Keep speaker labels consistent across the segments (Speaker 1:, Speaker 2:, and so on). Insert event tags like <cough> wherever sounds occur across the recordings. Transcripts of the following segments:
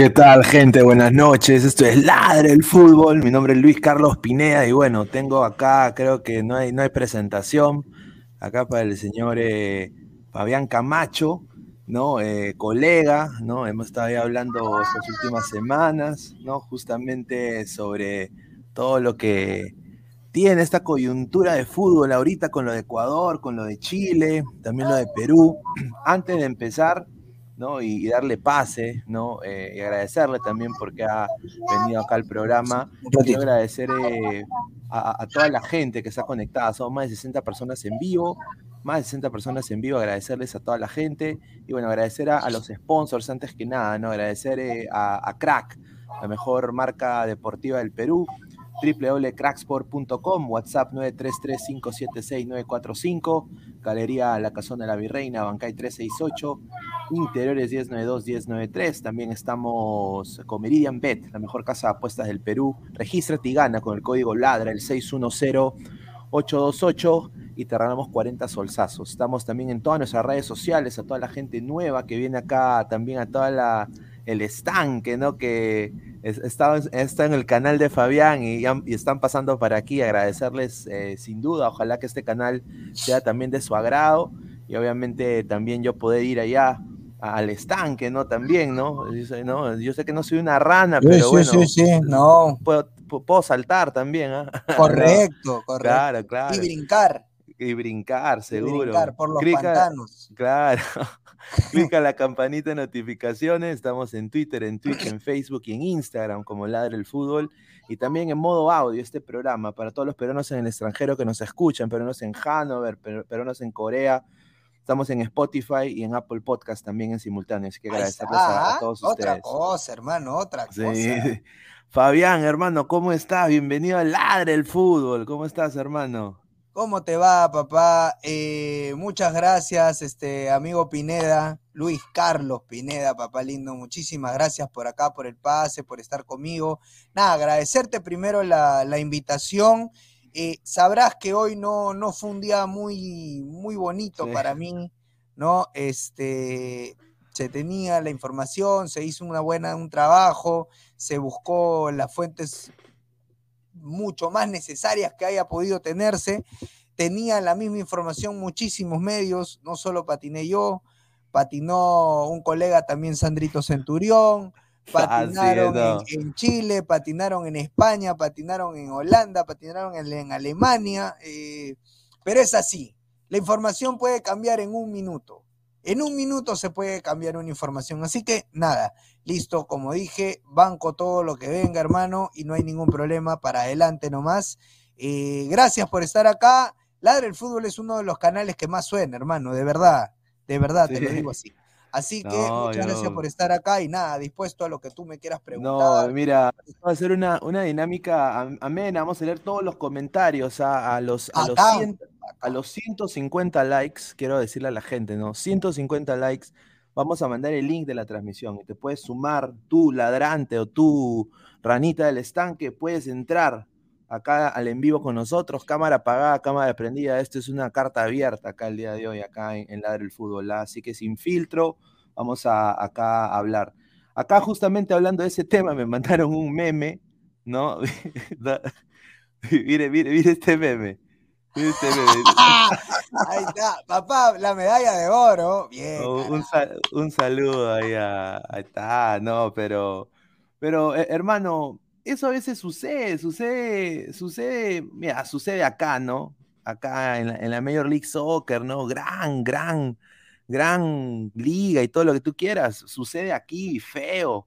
Speaker 1: ¿Qué tal, gente? Buenas noches. Esto es Ladre el Fútbol. Mi nombre es Luis Carlos Pineda y bueno, tengo acá, creo que no hay, no hay presentación, acá para el señor eh, Fabián Camacho, ¿no? Eh, colega, ¿no? Hemos estado ahí hablando estas últimas semanas, ¿no? Justamente sobre todo lo que tiene esta coyuntura de fútbol ahorita con lo de Ecuador, con lo de Chile, también lo de Perú. <clears throat> Antes de empezar, ¿no? Y, y darle pase, ¿no? Eh, y agradecerle también porque ha venido acá al programa. Quiero agradecer eh, a, a toda la gente que está conectada. Son más de 60 personas en vivo, más de 60 personas en vivo. Agradecerles a toda la gente. Y bueno, agradecer a, a los sponsors antes que nada, ¿no? Agradecer eh, a, a Crack, la mejor marca deportiva del Perú www.cracksport.com, WhatsApp 933-576-945, Galería La Casona de la Virreina, Bancay 368, Interiores 1092-1093. También estamos con Meridian Bet, la mejor casa de apuestas del Perú. Regístrate y gana con el código LADRA, el 610-828 y te regalamos 40 solsazos. Estamos también en todas nuestras redes sociales, a toda la gente nueva que viene acá, también a toda la el estanque, ¿no? Que es, está, está, en el canal de Fabián y, y están pasando para aquí. Agradecerles eh, sin duda. Ojalá que este canal sea también de su agrado y obviamente también yo poder ir allá al estanque, ¿no? También, ¿no? Yo, ¿no? yo sé que no soy una rana, pero
Speaker 2: sí,
Speaker 1: bueno.
Speaker 2: Sí, sí, no.
Speaker 1: Puedo, puedo saltar también, ¿eh?
Speaker 2: Correcto,
Speaker 1: ¿no?
Speaker 2: correcto.
Speaker 1: Claro, claro.
Speaker 2: Y brincar.
Speaker 1: Y brincar, seguro.
Speaker 2: Y brincar por los pantanos.
Speaker 1: Claro. <laughs> <laughs> Clica la campanita de notificaciones. Estamos en Twitter, en Twitch, en Facebook y en Instagram como Ladre el Fútbol. Y también en modo audio este programa para todos los peruanos en el extranjero que nos escuchan, peruanos en Hanover, peruanos en Corea. Estamos en Spotify y en Apple Podcast también en simultáneo. Así que agradecerles a, a, todos
Speaker 2: otra
Speaker 1: ustedes.
Speaker 2: Otra cosa, hermano, otra
Speaker 1: sí.
Speaker 2: cosa. <laughs>
Speaker 1: Fabián, hermano, ¿cómo estás? Bienvenido a Ladre el Fútbol. ¿Cómo estás, hermano?
Speaker 2: ¿Cómo te va, papá? Eh, muchas gracias, este amigo Pineda, Luis Carlos Pineda, papá lindo. Muchísimas gracias por acá, por el pase, por estar conmigo. Nada, agradecerte primero la, la invitación. Eh, sabrás que hoy no, no fue un día muy, muy bonito sí. para mí, ¿no? Este, se tenía la información, se hizo una buena, un trabajo, se buscó las fuentes mucho más necesarias que haya podido tenerse. Tenía la misma información muchísimos medios, no solo patiné yo, patinó un colega también, Sandrito Centurión, patinaron <laughs> ah, sí, no. en, en, Chile, patinaron en España, patinaron en Holanda, patinaron en, en Alemania, eh, pero es así, la información puede cambiar en un minuto. En un minuto se puede cambiar una información. Así que nada, listo, como dije, banco todo lo que venga, hermano, y no hay ningún problema para adelante nomás. Eh, gracias por estar acá. Ladre el Fútbol es uno de los canales que más suena, hermano, de verdad, de verdad, sí. te lo digo así. Así que muchas gracias por estar acá y nada, dispuesto a lo que tú me quieras preguntar.
Speaker 1: No, mira, vamos a hacer una, una dinámica amena, vamos a leer todos los comentarios a, los, a, los a los 150 likes, quiero decirle a la gente, ¿no? 150 likes, vamos a mandar el link de la transmisión y te puedes sumar tú, ladrante o tú, ranita del estanque, puedes entrar acá al en vivo con nosotros, cámara apagada, cámara prendida. Esto es una carta abierta acá el día de hoy, acá en, en Ladre el Fútbol. Así que sin filtro, vamos a acá a hablar. Acá justamente hablando de ese <laughs> tema, me mandaron un meme, ¿no? <laughs> <laughs> mire, mire, mire este meme. <laughs>
Speaker 2: Ahí está, papá, la medalla de oro. Bien.
Speaker 1: Oh, un, un, saludo ahí a, ahí está, no, pero, pero eh, hermano, eso a veces sucede, sucede, sucede, mira, sucede acá, ¿no? Acá en la, en la Major League Soccer, ¿no? Gran, gran, gran liga y todo lo que tú quieras, sucede aquí, feo.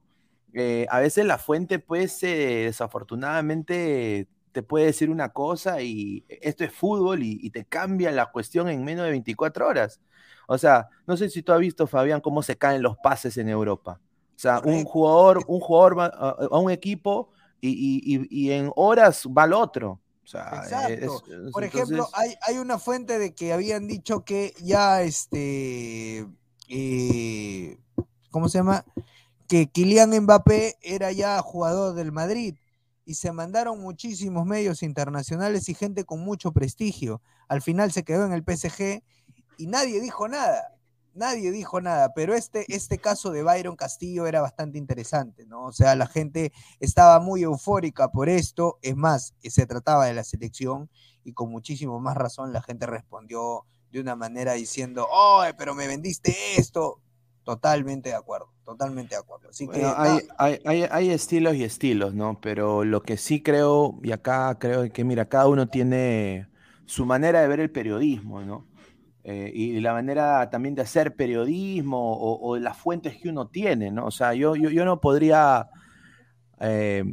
Speaker 1: Eh, a veces la fuente, pues, eh, desafortunadamente te puede decir una cosa y esto es fútbol y, te cambia la cuestión en menos de 24 horas. O sea, no sé si tú has visto, Fabián, cómo se caen los pases en Europa. O sea, un jugador, un jugador va a un equipo y, en horas va al otro.
Speaker 2: Exacto. Por ejemplo, hay, hay, una fuente de que habían dicho que ya este, eh, ¿cómo se llama? Que Kylian Mbappé era ya jugador del Madrid y se mandaron muchísimos medios internacionales y gente con mucho prestigio. Al final se quedó en el PSG y nadie dijo nada nadie dijo nada, pero este, este caso de Byron Castillo era bastante interesante, ¿no? O sea, la gente estaba muy eufórica por esto, es más, se trataba de la selección y con muchísimo más razón la gente respondió de una manera diciendo, ¡oh, pero me vendiste esto! Totalmente de acuerdo, totalmente de acuerdo. Así que,
Speaker 1: hay, hay, hay, estilos y estilos, ¿no? Pero lo que sí creo, y acá creo que, mira, cada uno tiene su manera de ver el periodismo, ¿no? Eh, y la manera también de hacer periodismo o, las fuentes que uno tiene, ¿no? O sea, yo, yo, no podría eh,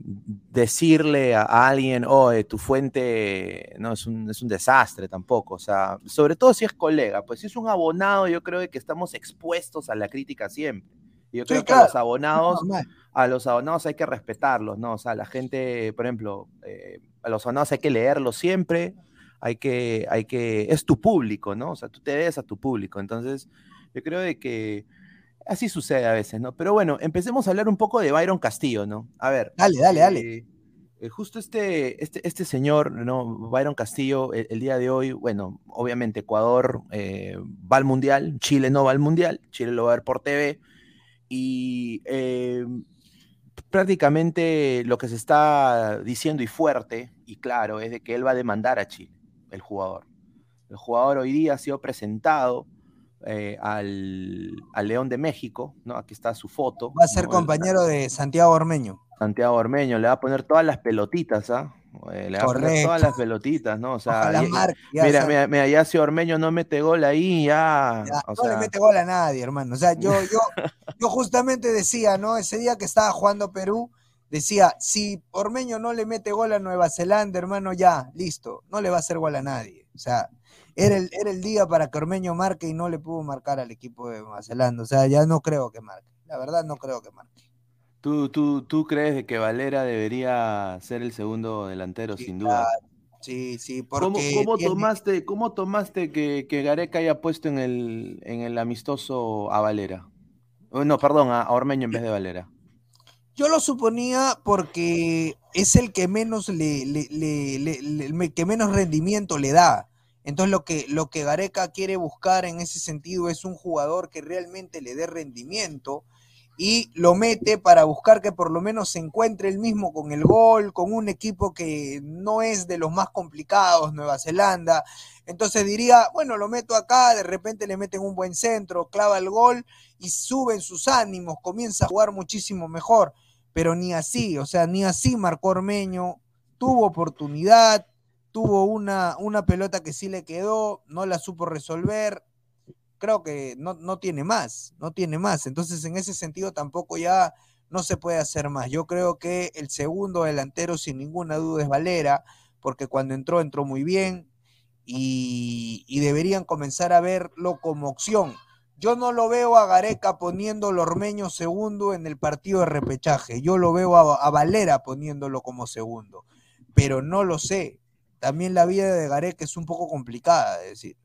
Speaker 1: decirle a, alguien, oh, tu fuente no es un, es un desastre tampoco, o sea, sobre todo si es colega, pues si es un abonado, yo creo que estamos expuestos a la crítica siempre. Y yo creo que a los abonados, a los abonados hay que respetarlos, ¿no? O sea, la gente, por ejemplo, eh, a los abonados hay que leerlos siempre, hay que, hay que, es tu público, ¿no? O sea, tú te debes a tu público. Entonces, yo creo de que así sucede a veces, ¿no? Pero bueno, empecemos a hablar un poco de Byron Castillo, ¿no? A ver.
Speaker 2: Dale, dale, dale.
Speaker 1: Eh, eh, justo este, este, este señor, ¿no? Byron Castillo, el, día de hoy, bueno, obviamente Ecuador eh, va al Mundial, Chile no va al Mundial, Chile lo va a ver por TV, y prácticamente lo que se está diciendo y fuerte y claro es de que él va a demandar a Chile el jugador. El jugador hoy día ha sido presentado eh, al, León de México, ¿no? Aquí está su foto.
Speaker 2: Va a ser compañero de Santiago Ormeño.
Speaker 1: Santiago Ormeño, le va a poner todas las pelotitas, ¿ah? Eh, le va a poner todas las pelotitas, ¿no? O sea, mira, mira, mira, ya si Ormeño no mete gol ahí, ya.
Speaker 2: no le mete gol a nadie, hermano. O sea, yo, yo, <laughs> yo justamente decía, ¿no? Ese día que estaba jugando Perú, decía, si Ormeño no le mete gol a Nueva Zelanda, hermano, ya, listo, no le va a hacer gol a nadie. O sea, era el, era el día para que Ormeño marque y no le pudo marcar al equipo de Nueva Zelanda. O sea, ya no creo que marque. La verdad, no creo que marque.
Speaker 1: ¿Tú, tú, tú crees que Valera debería ser el segundo delantero, sin duda?
Speaker 2: Sí, sí,
Speaker 1: porque... ¿Cómo, tomaste, cómo tomaste que, que, Gareca haya puesto en el, en el amistoso a Valera? Oh, no, perdón, a Ormeño en vez de Valera.
Speaker 2: Yo lo suponía porque es el que menos le, que menos rendimiento le da. Entonces lo que, lo que Gareca quiere buscar en ese sentido es un jugador que realmente le dé rendimiento y lo mete para buscar que por lo menos se encuentre el mismo con el gol, con un equipo que no es de los más complicados, Nueva Zelanda. Entonces diría, bueno, lo meto acá, de repente le meten un buen centro, clava el gol y suben sus ánimos, comienza a jugar muchísimo mejor pero ni así, o sea, ni así marcó Ormeño, tuvo oportunidad, tuvo una, una pelota que sí le quedó, no la supo resolver, creo que no, no tiene más, no tiene más, entonces en ese sentido tampoco ya no se puede hacer más. Yo creo que el segundo delantero sin ninguna duda es Valera, porque cuando entró entró muy bien y, deberían comenzar a verlo como opción Yo no lo veo a Gareca poniendo Ormeño segundo en el partido de repechaje. Yo lo veo a, Valera poniéndolo como segundo. Pero no lo sé. También la vida de Gareca es un poco complicada de decir.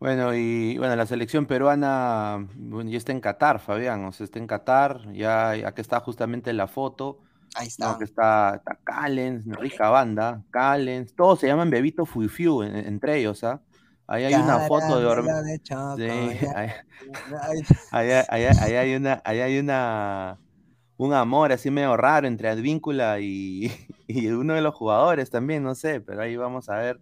Speaker 1: Bueno, y bueno, la selección peruana ya está en Qatar, Fabián, o sea, está en Qatar, ya aquí está justamente la foto.
Speaker 2: Ahí está.
Speaker 1: que está, está Callens, rica banda, Callens, todos se llaman Bebito Fuifiu entre ellos, ¿ah? Ahí hay una foto de Ormeño. <laughs> ahí, hay una, ahí hay una, un amor así medio raro entre Advíncula y, <laughs> y uno de los jugadores también, no sé, pero ahí vamos a ver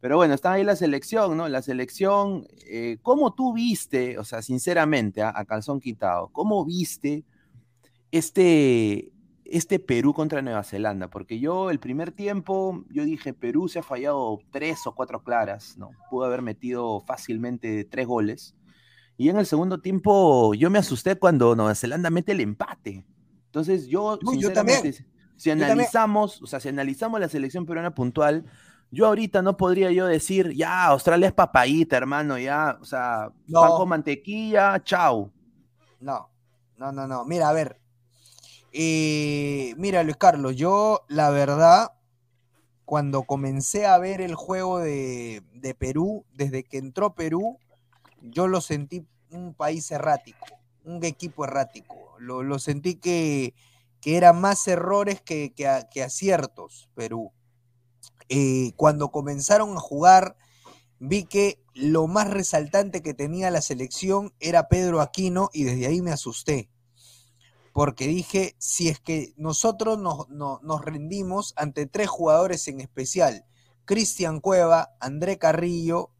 Speaker 1: pero bueno, está ahí la selección, ¿no? La selección, eh, ¿cómo tú viste, o sea, sinceramente, a, calzón quitado, cómo viste este, este Perú contra Nueva Zelanda? Porque yo el primer tiempo, yo dije, Perú se ha fallado tres o cuatro claras, ¿no? Pudo haber metido fácilmente tres goles. Y en el segundo tiempo yo me asusté cuando Nueva Zelanda mete el empate. Entonces yo, sinceramente, si analizamos, o sea, si analizamos la selección peruana puntual, yo ahorita no podría yo decir, ya, Australia es papayita, hermano, ya, o sea, no. con mantequilla, chao.
Speaker 2: No, no, no, no. Mira, a ver. Eh, mira, Luis Carlos, yo la verdad, cuando comencé a ver el juego de, Perú, desde que entró Perú, yo lo sentí un país errático, un equipo errático. Lo, sentí que, que eran más errores que, que aciertos, Perú. Eh, cuando comenzaron a jugar, vi que lo más resaltante que tenía la selección era Pedro Aquino y desde ahí me asusté. Porque dije, si es que nosotros nos, rendimos ante tres jugadores en especial, Cristian Cueva, André Carrillo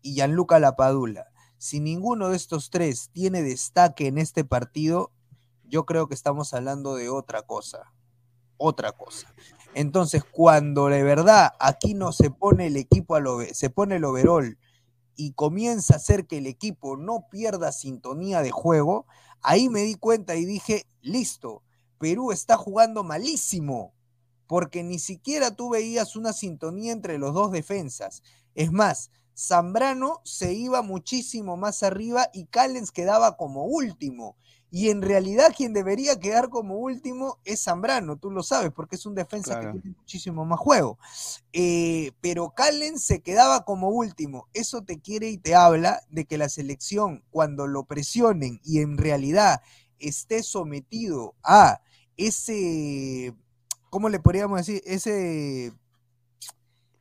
Speaker 2: y Gianluca Lapadula. Si ninguno de estos tres tiene destaque en este partido, yo creo que estamos hablando de otra cosa. Otra cosa. Entonces, cuando de verdad aquí no se pone el equipo, a se pone el overall y comienza a hacer que el equipo no pierda sintonía de juego, ahí me di cuenta y dije, listo, Perú está jugando malísimo, porque ni siquiera tú veías una sintonía entre los dos defensas. Es más, Zambrano se iba muchísimo más arriba y Callens quedaba como último. Y en realidad quien debería quedar como último es Zambrano, tú lo sabes, porque es un defensa que tiene muchísimo más juego. Eh, pero Calen se quedaba como último. Eso te quiere y te habla de que la selección, cuando lo presionen y en realidad esté sometido a ese, ¿cómo le podríamos decir? Ese...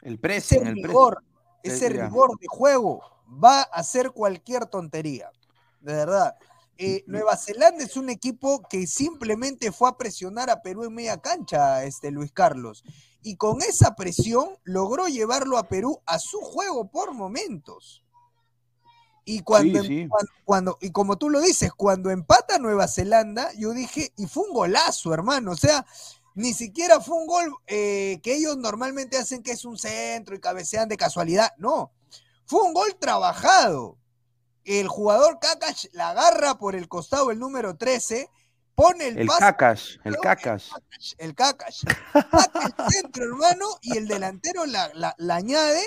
Speaker 1: El precio,
Speaker 2: ese rigor, ese rigor de juego va a hacer cualquier tontería. De verdad. Eh, Nueva Zelanda es un equipo que simplemente fue a presionar a Perú en media cancha, este Luis Carlos. Y con esa presión logró llevarlo a Perú a su juego por momentos. Y cuando, em, cuando, y como tú lo dices, cuando empata Nueva Zelanda, yo dije, y fue un golazo, hermano. O sea, ni siquiera fue un gol eh, que ellos normalmente hacen que es un centro y cabecean de casualidad. No, fue un gol trabajado el jugador Kakash la agarra por el costado el número 13, pone el,
Speaker 1: el Kakash, el Kakash.
Speaker 2: El Kakash. el centro, hermano, y el delantero la, añade.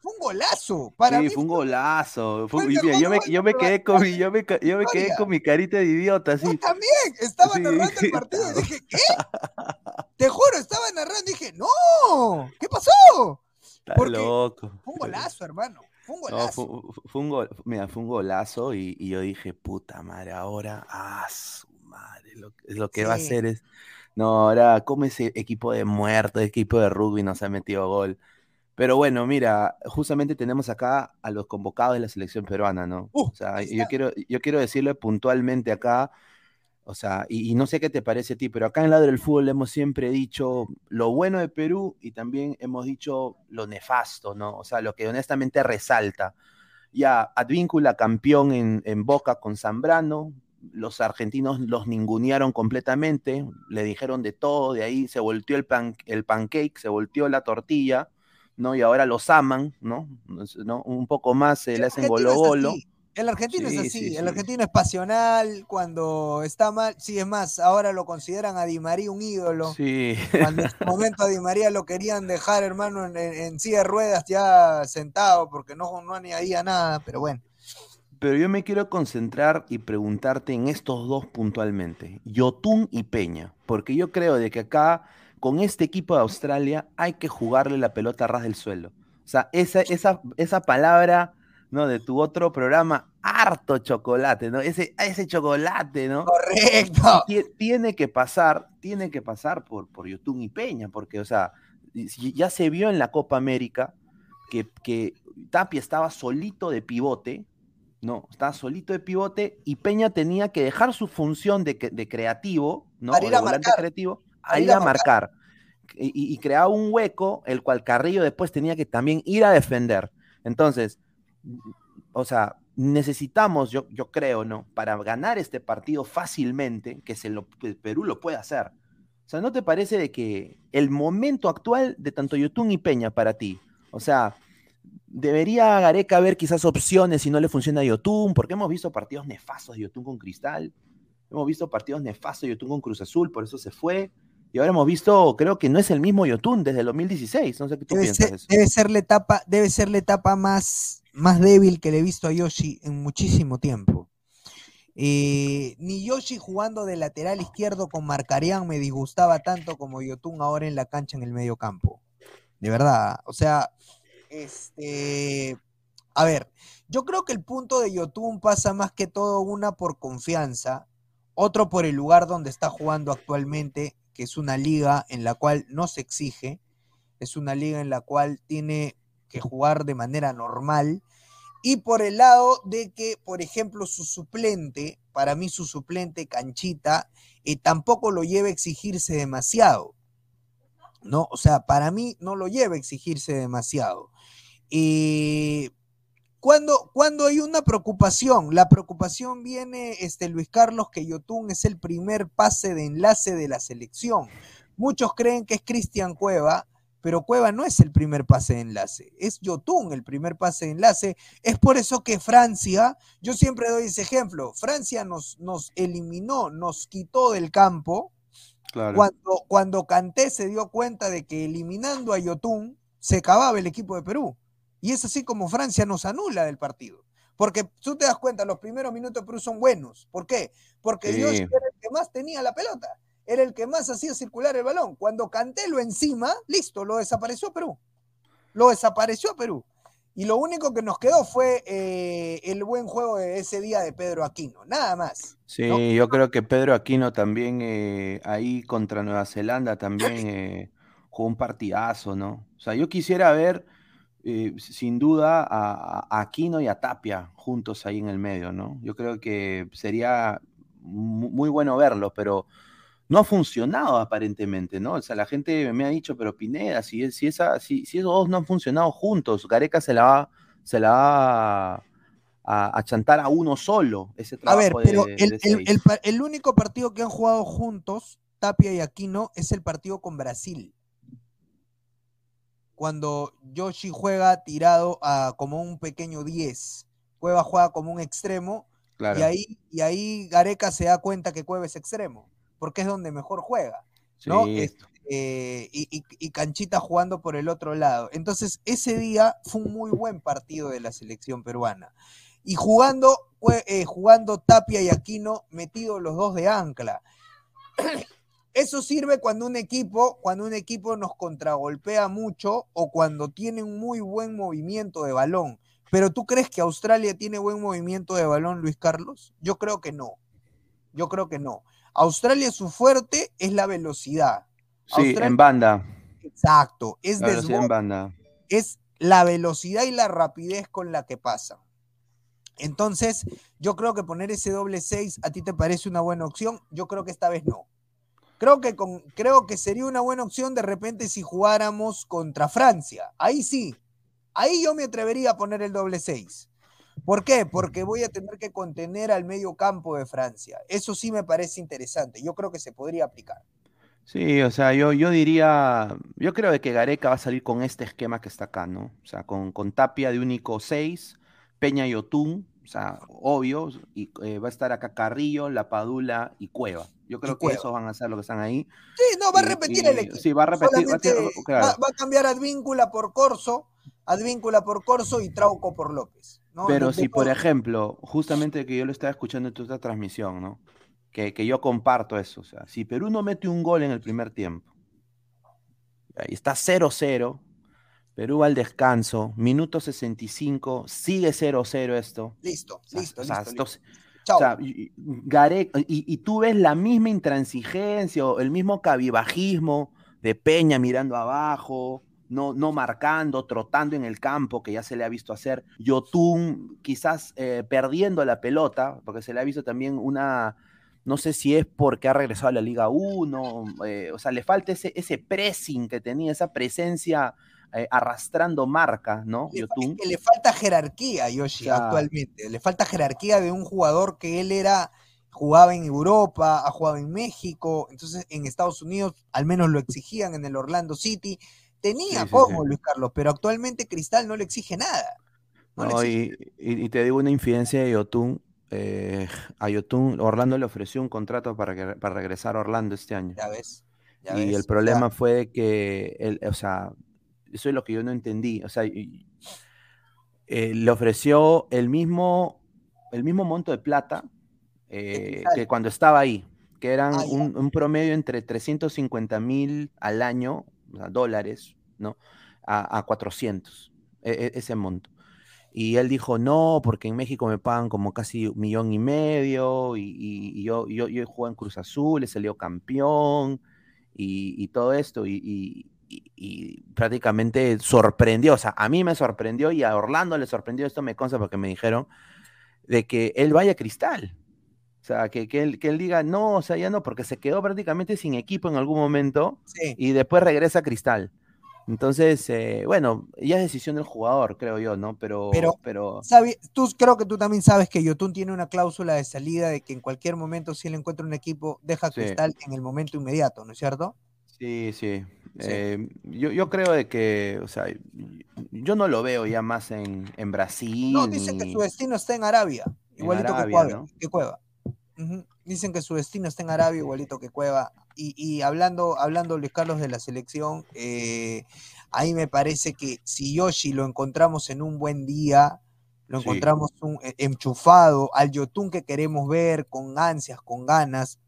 Speaker 2: Fue un golazo. Para
Speaker 1: sí, fue un golazo. yo, me, yo, me, quedé con mi, yo me, yo me quedé con mi carita de idiota. Así.
Speaker 2: Yo también. Estaba narrando el partido y dije, ¿qué? <laughs> Te juro, estaba narrando y dije, no, ¿qué pasó?
Speaker 1: Está loco.
Speaker 2: Fue un golazo, hermano. Fue un
Speaker 1: golazo. fue, un gol, mira, fue un golazo y, yo dije, puta madre, ahora, ah, su madre, lo, lo que va a hacer es, no, ahora, ¿cómo ese equipo de muertos, equipo de rugby nos ha metido gol? Pero bueno, mira, justamente tenemos acá a los convocados de la selección peruana, ¿no? Uh, o sea, yo quiero, yo quiero decirle puntualmente acá o sea, y, no sé qué te parece a ti, pero acá en lado del fútbol hemos siempre dicho lo bueno de Perú y también hemos dicho lo nefasto, ¿no? O sea, lo que honestamente resalta. Ya, Advíncula campeón en, Boca con Zambrano, los argentinos los ningunearon completamente, le dijeron de todo, de ahí se volteó el, pan, el pancake, se volteó la tortilla, ¿no? Y ahora los aman, ¿no? ¿No? Un poco más se le hacen golo golo.
Speaker 2: El argentino es así, el argentino es pasional cuando está mal, sí, es más, ahora lo consideran a Di María un ídolo.
Speaker 1: Sí. <laughs>
Speaker 2: Cuando en su momento a Di María lo querían dejar, hermano, en, silla de ruedas ya sentado porque no, no añadía nada, pero bueno.
Speaker 1: Pero yo me quiero concentrar y preguntarte en estos dos puntualmente, Yotun y Peña, porque yo creo de que acá con este equipo de Australia hay que jugarle la pelota a ras del suelo. O sea, esa, esa, esa palabra ¿no? de tu otro programa, harto chocolate, ¿no? Ese, ese chocolate, ¿no?
Speaker 2: Correcto.
Speaker 1: Tiene que pasar, tiene que pasar por, por Yotun y Peña, porque, o sea, ya se vio en la Copa América que, que Tapia estaba solito de pivote, ¿no? Estaba solito de pivote y Peña tenía que dejar su función de, de creativo, ¿no?
Speaker 2: Para ir a marcar.
Speaker 1: creativo, a ir a marcar. Y, y, creaba un hueco, el cual Carrillo después tenía que también ir a defender. Entonces, o sea, necesitamos, yo, yo creo, ¿no? Para ganar este partido fácilmente, que se lo, Perú lo puede hacer. O sea, ¿no te parece de que el momento actual de tanto Yotun y Peña para ti, o sea, debería Gareca ver quizás opciones si no le funciona a Yotun, porque hemos visto partidos nefastos de Yotun con Cristal, hemos visto partidos nefastos de Yotun con Cruz Azul, por eso se fue. Y ahora hemos visto, creo que no es el mismo Yotun desde el 2016. No sé qué tú
Speaker 2: debe
Speaker 1: piensas.
Speaker 2: Ser, Debe ser la etapa, debe ser la etapa más, más débil que le he visto a Yoshi en muchísimo tiempo. Eh, ni Yoshi jugando de lateral izquierdo con Marcarián me disgustaba tanto como Yotun ahora en la cancha en el medio campo. De verdad. O sea, este. A ver, yo creo que el punto de Yotun pasa más que todo una por confianza, otro por el lugar donde está jugando actualmente, que es una liga en la cual no se exige, es una liga en la cual tiene que jugar de manera normal, y por el lado de que, por ejemplo, su suplente, para mí su suplente Canchita, eh, tampoco lo lleva a exigirse demasiado. ¿no? O sea, para mí no lo lleva a exigirse demasiado. Eh, cuando, cuando hay una preocupación, la preocupación viene, este, Luis Carlos, que Yotun es el primer pase de enlace de la selección. Muchos creen que es Cristian Cueva, pero Cueva no es el primer pase de enlace, es Yotun el primer pase de enlace. Es por eso que Francia, yo siempre doy ese ejemplo, Francia nos, nos eliminó, nos quitó del campo. Cuando, cuando Canté se dio cuenta de que eliminando a Yotun se acababa el equipo de Perú. Y es así como Francia nos anula del partido. Porque tú te das cuenta, los primeros minutos de Perú son buenos. ¿Por qué? Porque Dios era el que más tenía la pelota. Era el que más hacía circular el balón. Cuando Canté lo encima, listo, lo desapareció Perú. Lo desapareció Perú. Y lo único que nos quedó fue eh, el buen juego de ese día de Pedro Aquino, nada más.
Speaker 1: Sí, yo creo que Pedro Aquino también eh, ahí contra Nueva Zelanda también <laughs> eh, jugó un partidazo, ¿no? O sea, yo quisiera ver eh, sin duda a, Aquino y a Tapia juntos ahí en el medio, ¿no? Yo creo que sería muy bueno verlo, pero no ha funcionado aparentemente, ¿no? O sea, la gente me ha dicho, pero Pineda, si, si, esa, si, si esos dos no han funcionado juntos, Gareca se la va, se la va a, a chantar a uno solo. Ese
Speaker 2: a ver, pero el, el, el único partido que han jugado juntos, Tapia y Aquino, es el partido con Brasil cuando Yoshi juega tirado a como un pequeño 10. Cueva juega como un extremo. Y, ahí, y ahí Gareca se da cuenta que Cueva es extremo, porque es donde mejor juega. ¿no? Este, y, Canchita jugando por el otro lado. Entonces, ese día fue un muy buen partido de la selección peruana. Y jugando, eh, jugando Tapia y Aquino metidos los dos de ancla. Eso sirve cuando un equipo, cuando un equipo nos contragolpea mucho o cuando tiene un muy buen movimiento de balón. Pero ¿tú crees que Australia tiene buen movimiento de balón, Luis Carlos? Yo creo que no. Yo creo que no. Australia su fuerte es la velocidad.
Speaker 1: Sí, en banda.
Speaker 2: Exacto, es
Speaker 1: la en banda.
Speaker 2: Es la velocidad y la rapidez con la que pasa. Entonces, yo creo que poner ese doble 6 a ti te parece una buena opción. Yo creo que esta vez no. Creo que, creo que sería una buena opción de repente si jugáramos contra Francia. Ahí sí, ahí yo me atrevería a poner el doble 6. ¿Por qué? Porque voy a tener que contener al medio campo de Francia. Eso sí me parece interesante. Yo creo que se podría aplicar.
Speaker 1: Sí, o sea, yo, yo diría, yo creo que Gareca va a salir con este esquema que está acá, ¿no? O sea, con, con Tapia de único 6, Peña y Otún, o sea, obvio, y eh, va a estar acá Carrillo, La Padula y Cueva. Yo creo que esos van a ser los que están ahí.
Speaker 2: Sí, no, va a repetir el equipo.
Speaker 1: Sí, va a repetir.
Speaker 2: Va, a cambiar Advíncula por Corso. Advíncula por Corso y Trauco por López.
Speaker 1: Pero si, por ejemplo, justamente que yo lo estaba escuchando en tu otra transmisión, ¿no? Que, que, yo comparto eso. O sea, si Perú no mete un gol en el primer tiempo, y está 0-0, Perú al descanso, minuto 65, sigue 0-0 esto.
Speaker 2: Listo, listo, listo,
Speaker 1: O sea, y, y, tú ves la misma intransigencia o el mismo cabibajismo de Peña mirando abajo, no, no marcando, trotando en el campo, que ya se le ha visto hacer. Yotun quizás eh, perdiendo la pelota, porque se le ha visto también una, no sé si es porque ha regresado a la Liga 1, eh, o sea, le falta ese, ese pressing que tenía, esa presencia eh, arrastrando marca, ¿no?
Speaker 2: Le, que le falta jerarquía, Yoshi, actualmente. Le falta jerarquía de un jugador que él era, jugaba en Europa, ha jugado en México, entonces en Estados Unidos al menos lo exigían en el Orlando City. Tenía como Luis Carlos, pero actualmente Cristal no le exige nada.
Speaker 1: y, te digo una infidencia de Yotun. Eh, a Yotun, Orlando le ofreció un contrato para, para regresar a Orlando este año.
Speaker 2: Ya ves.
Speaker 1: y el problema fue que, el, o sea, eso es lo que yo no entendí. O sea, eh, le ofreció el mismo, el mismo monto de plata eh, que cuando estaba ahí, que eran ah, un, promedio entre 350 mil al año, dólares, ¿no? A, 400, e, e, ese monto. Y él dijo, no, porque en México me pagan como casi un millón y medio, y, yo, yo, yo jugué en Cruz Azul, he salió campeón, y, todo esto, y, y, prácticamente sorprendió, o sea, a mí me sorprendió y a Orlando le sorprendió, esto me consta porque me dijeron, de que él vaya a Cristal. O sea, que, que, él, que él diga, no, o sea, ya no, porque se quedó prácticamente sin equipo en algún momento y después regresa a Cristal. Entonces, eh, bueno, ya es decisión del jugador, creo yo, ¿no? Pero,
Speaker 2: pero,
Speaker 1: pero...
Speaker 2: tú creo que tú también sabes que Yotun tiene una cláusula de salida de que en cualquier momento, si él encuentra un equipo, deja Cristal en el momento inmediato, ¿no es cierto?
Speaker 1: Sí, sí. Eh, yo, yo, creo de que, o sea, yo no lo veo ya más en, en Brasil.
Speaker 2: No, dicen que su destino está en Arabia, igualito que Cueva. Que Cueva. Dicen que su destino está en Arabia, igualito que Cueva. Y, y hablando, hablando, Luis Carlos, de la selección, eh, ahí me parece que si Yoshi lo encontramos en un buen día, lo encontramos un, e, enchufado, al Yotun que queremos ver, con ansias, con ganas,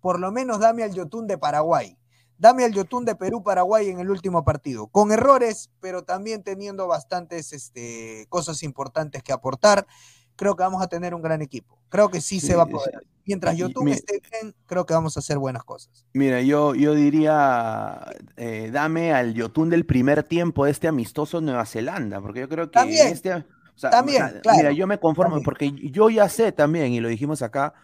Speaker 2: por lo menos dame al Yotun de Paraguay Dame al Yotun de Perú-Paraguay en el último partido, con errores, pero también teniendo bastantes este, cosas importantes que aportar. Creo que vamos a tener un gran equipo. Creo que sí, se va a poder. Mientras Yotun esté bien, creo que vamos a hacer buenas cosas.
Speaker 1: Mira, yo, yo diría, eh, dame al Yotun del primer tiempo de este amistoso Nueva Zelanda, porque yo creo que
Speaker 2: también,
Speaker 1: este...
Speaker 2: también,
Speaker 1: Mira, yo me conformo, porque yo ya sé también, y lo dijimos acá,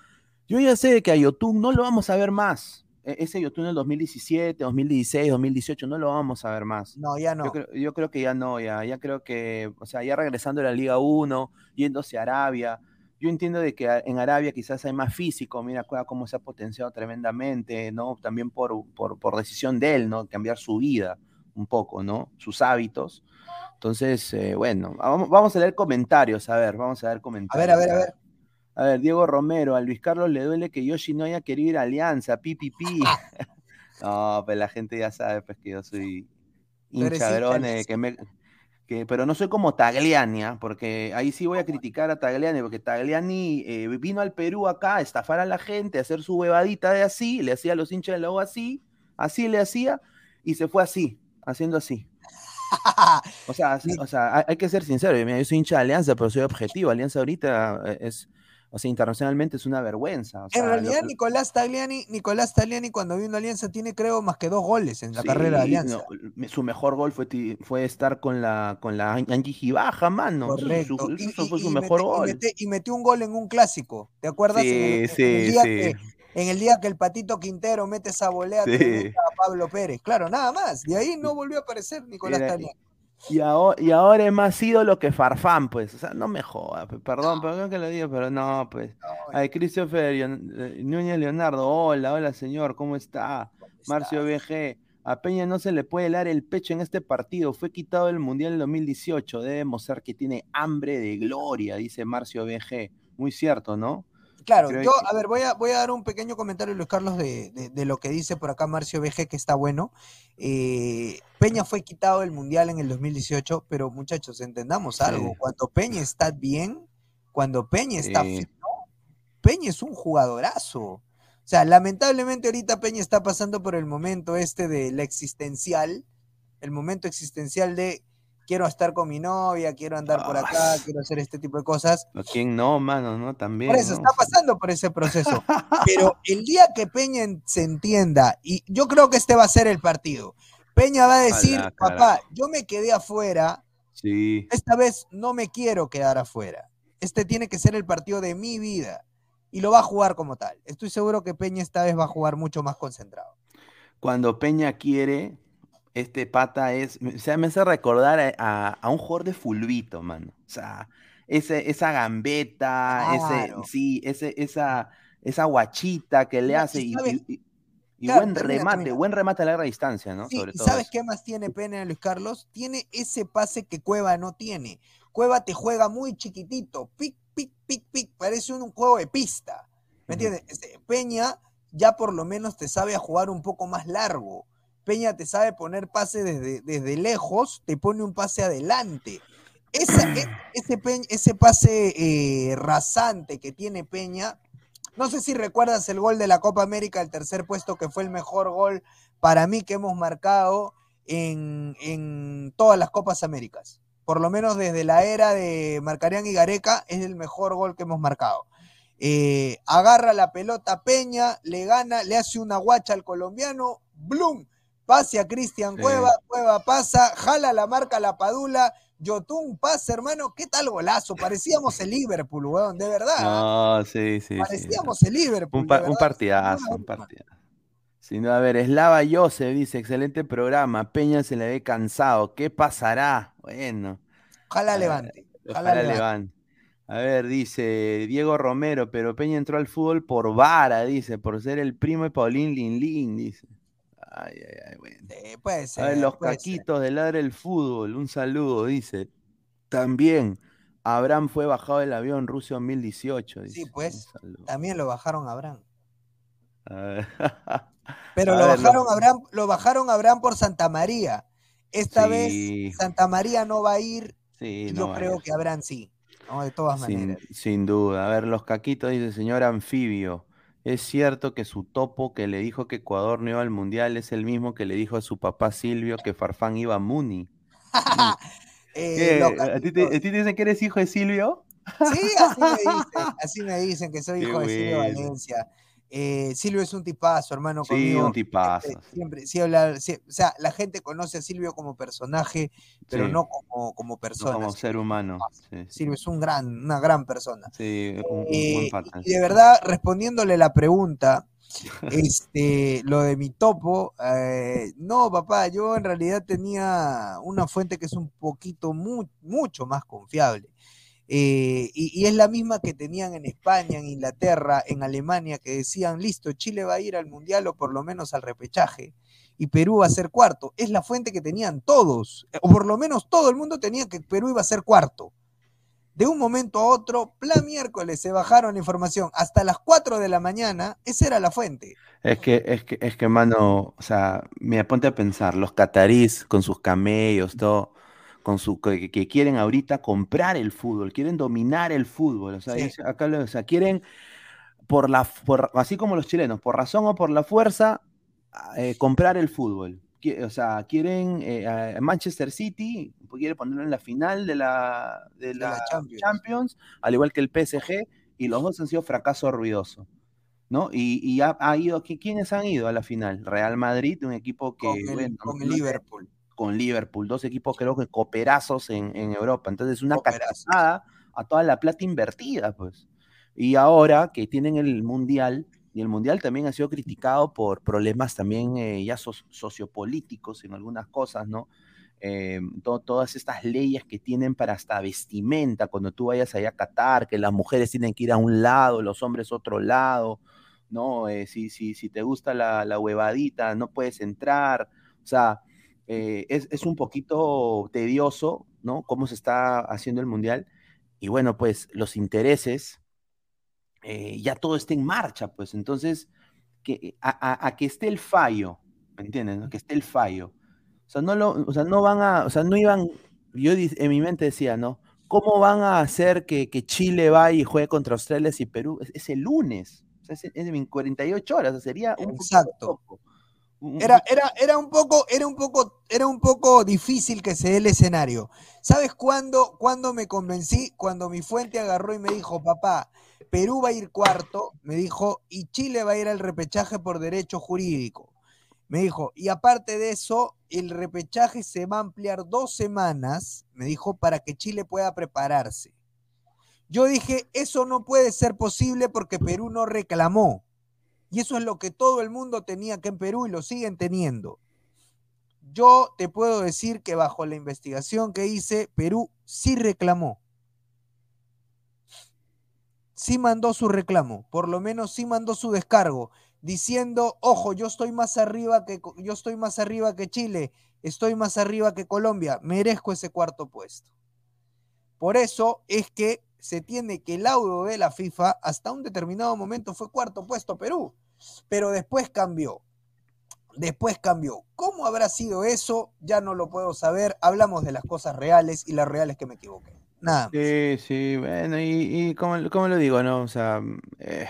Speaker 1: yo ya sé que a Yotun no lo vamos a ver más. E-, ese YouTube del 2017, 2016, 2018, no lo vamos a ver más.
Speaker 2: No, ya no.
Speaker 1: Yo creo, que ya no, ya, ya creo que, o sea, ya regresando a la Liga 1, yéndose a Arabia, yo entiendo de que en Arabia quizás hay más físico, mira cómo se ha potenciado tremendamente, ¿no? También por, por, decisión de él, ¿no? Cambiar su vida un poco, ¿no? Sus hábitos. Entonces, eh, bueno, vamos, vamos, a leer comentarios, a ver, vamos a ver comentarios.
Speaker 2: A ver, a ver, a ver.
Speaker 1: A ver, Diego Romero, a Luis Carlos le duele que Yoshi no haya querido ir a Alianza, pi, pi, pi. <laughs> no, pues la gente ya sabe pues que yo soy hincha que me, que, pero no soy como Tagliani, ¿ah? porque ahí sí voy a criticar a Tagliani, porque Tagliani eh, vino al Perú acá a estafar a la gente, a hacer su huevadita de así, le hacía a los hinchas de la así, así le hacía, y se fue así, haciendo así. <laughs> o sea, o sea, hay, que ser sincero, yo soy hincha de Alianza, pero soy objetivo. Alianza ahorita eh, es, o sea, internacionalmente es una vergüenza.
Speaker 2: en realidad, Nicolás Tagliani, Nicolás Tagliani cuando vino a Alianza tiene creo más que dos goles en la carrera de Alianza.
Speaker 1: su mejor gol fue, fue estar con la con la Angie Gibaja, mano.
Speaker 2: Correcto.
Speaker 1: Eso, fue su mejor gol.
Speaker 2: Y, metió un gol en un clásico, ¿te acuerdas?
Speaker 1: Sí, sí,
Speaker 2: sí. en el día que el Patito Quintero mete esa volea a Pablo Pérez. Claro, nada más. De ahí no volvió a aparecer Nicolás Tagliani.
Speaker 1: Y ahora, y ahora es más ídolo que Farfán, pues. O sea, no me joda, perdón, perdón que lo diga, pero no, pues. Ay, Christopher eh, Núñez Leonardo, hola, hola señor, ¿cómo está? Marcio BG, a Peña no se le puede helar el pecho en este partido, fue quitado el Mundial en 2018, debe mostrar que tiene hambre de gloria, dice Marcio BG. Muy cierto, ¿no?
Speaker 2: Claro, yo, a ver, voy a, voy a dar un pequeño comentario, Luis Carlos, de, de, lo que dice por acá Marcio BG, que está bueno. Eh, Peña fue quitado del Mundial en el 2018, pero muchachos, entendamos algo. Cuando Peña está bien, cuando Peña está fino, Peña es un jugadorazo. O sea, lamentablemente ahorita Peña está pasando por el momento este de la existencial, el momento existencial de quiero estar con mi novia, quiero andar por acá, quiero hacer este tipo de cosas.
Speaker 1: ¿Quién no, mano? ¿No? También.
Speaker 2: Por eso, está pasando por ese proceso. Pero <laughs> el día que Peña se entienda, y yo creo que este va a ser el partido, Peña va a decir, papá, yo me quedé afuera,
Speaker 1: sí.
Speaker 2: esta vez no me quiero quedar afuera. Este tiene que ser el partido de mi vida. Y lo va a jugar como tal. Estoy seguro que Peña esta vez va a jugar mucho más concentrado.
Speaker 1: Cuando Peña quiere, este pata es, o sea, me hace recordar a, un jugador de fulvito, mano. O sea, ese, esa gambeta, ese, sí, ese, esa, esa guachita que le hace y, buen remate, buen remate a larga distancia, ¿no?
Speaker 2: Sobre todo ¿Sabes qué más tiene pena Luis Carlos? Tiene ese pase que Cueva no tiene. Cueva te juega muy chiquitito, pic, pic, pic, pic, parece un, juego de pista. ¿Me entiendes? Peña ya por lo menos te sabe a jugar un poco más largo. Peña te sabe poner pase desde, desde lejos, te pone un pase adelante. Ese, e, ese, ese pase eh, rasante que tiene Peña, no sé si recuerdas el gol de la Copa América, el tercer puesto, que fue el mejor gol para mí que hemos marcado en, en todas las Copas Américas. Por lo menos desde la era de Marcarián y Gareca, es el mejor gol que hemos marcado. Eh, agarra la pelota Peña, le gana, le hace una guacha al colombiano, ¡blum! Pase a Cristian Cueva, Cueva pasa, jala la marca la Padula, Yotun pasa, hermano, ¿qué tal golazo? Parecíamos el Liverpool, weón, de verdad.
Speaker 1: No, sí, sí.
Speaker 2: Parecíamos el Liverpool.
Speaker 1: Un, partidazo, un partidazo. no, a ver, Eslava Jose dice, excelente programa, Peña se le ve cansado, ¿qué pasará? Bueno.
Speaker 2: Ojalá levante. Ojalá, levante.
Speaker 1: A ver, dice Diego Romero, pero Peña entró al fútbol por vara, dice, por ser el primo de Paulín Lin dice. Ay, ay, ay, bueno.
Speaker 2: puede ser.
Speaker 1: A ver, los caquitos de Ladre el Fútbol, un saludo, dice. También, Abraham fue bajado del avión Rusia 2018. Dice.
Speaker 2: Sí, pues, también lo bajaron a Abraham. <laughs> Pero lo, bajaron Abraham, lo bajaron Abraham por Santa María. Esta vez Santa María no va a ir. Sí, yo creo que Abraham sí. de todas maneras.
Speaker 1: Sin duda. A ver, los caquitos, dice señor anfibio. Es cierto que su topo que le dijo que Ecuador no iba al Mundial es el mismo que le dijo a su papá Silvio que Farfán iba a Muni. <laughs> Eh, ¿A, ti te, dicen que eres hijo de Silvio?
Speaker 2: Sí, así me dicen, así me dicen que soy hijo de Silvio Valencia. Eh, Silvio es un tipazo, hermano.
Speaker 1: Sí, un tipazo.
Speaker 2: Siempre, sí habla, o sea, la gente conoce a Silvio como personaje, pero no como, como persona.
Speaker 1: como ser humano.
Speaker 2: Silvio es un gran, una gran persona.
Speaker 1: Sí, un, buen
Speaker 2: eh, Y de verdad, respondiéndole la pregunta, <laughs> este, lo de mi topo, eh, no, papá, yo en realidad tenía una fuente que es un poquito, mucho más confiable. Eh, y, es la misma que tenían en España, en Inglaterra, en Alemania, que decían, listo, Chile va a ir al Mundial o por lo menos al repechaje, y Perú va a ser cuarto. Es la fuente que tenían todos, o por lo menos todo el mundo tenía que Perú iba a ser cuarto. De un momento a otro, plan miércoles, se bajaron la información. Hasta las 4 de la mañana, esa era la fuente.
Speaker 1: Es que, es que, es que, mano, o sea, me ponte a pensar, los catarís con sus camellos, todo con su que, quieren ahorita comprar el fútbol, quieren dominar el fútbol, o sea, acá, o sea quieren por la por, así como los chilenos, por razón o por la fuerza eh, comprar el fútbol. O sea, quieren eh, Manchester City, quiere ponerlo en la final de la, de la, Champions. al igual que el PSG, y los dos han sido fracaso ruidoso. ¿no? Y, ha, ido, ¿quiénes han ido a la final? Real Madrid, un equipo que...
Speaker 2: Con Liverpool
Speaker 1: con Liverpool, dos equipos creo que cooperazos en, Europa. Entonces, una casada a toda la plata invertida, pues. Y ahora que tienen el Mundial, y el Mundial también ha sido criticado por problemas también eh, ya sociopolíticos en algunas cosas, ¿no? Eh, todas estas leyes que tienen para hasta vestimenta, cuando tú vayas allá a Qatar, que las mujeres tienen que ir a un lado, los hombres otro lado, ¿no? Eh, si, si, si te gusta la, la huevadita, no puedes entrar. O sea, eh, es, un poquito tedioso, ¿no? Cómo se está haciendo el Mundial. Y bueno, pues los intereses, eh, ya todo está en marcha, pues entonces, que, a, que esté el fallo, ¿me entiendes? Que esté el fallo. O sea, no lo, o sea, no van a, o sea, no iban, yo en mi mente decía, ¿no? ¿Cómo van a hacer que, Chile vaya y juegue contra Australia y Perú? Es, el lunes, o sea, es, en 48 horas, sería un
Speaker 2: Exacto. Era, era, era, un poco, era, un poco, era un poco difícil que se dé el escenario. ¿Sabes cuándo, cuándo me convencí? Cuando mi fuente agarró y me dijo, papá, Perú va a ir cuarto, me dijo, y Chile va a ir al repechaje por derecho jurídico. Me dijo, y aparte de eso, el repechaje se va a ampliar dos semanas, me dijo, para que Chile pueda prepararse. Yo dije, eso no puede ser posible porque Perú no reclamó. Y eso es lo que todo el mundo tenía que en Perú y lo siguen teniendo. Yo te puedo decir que bajo la investigación que hice, Perú sí reclamó. Sí mandó su reclamo, por lo menos sí mandó su descargo, diciendo, ojo, yo estoy más arriba que yo estoy más arriba que Chile, estoy más arriba que Colombia, merezco ese cuarto puesto. Por eso es que se tiene que el laudo de la FIFA hasta un determinado momento fue cuarto puesto Perú pero después cambió. Después cambió. ¿Cómo habrá sido eso? Ya no lo puedo saber. Hablamos de las cosas reales y las reales que me equivoqué. Nada.
Speaker 1: Sí, sí, bueno, y, y como, lo digo, ¿no? O sea, eh,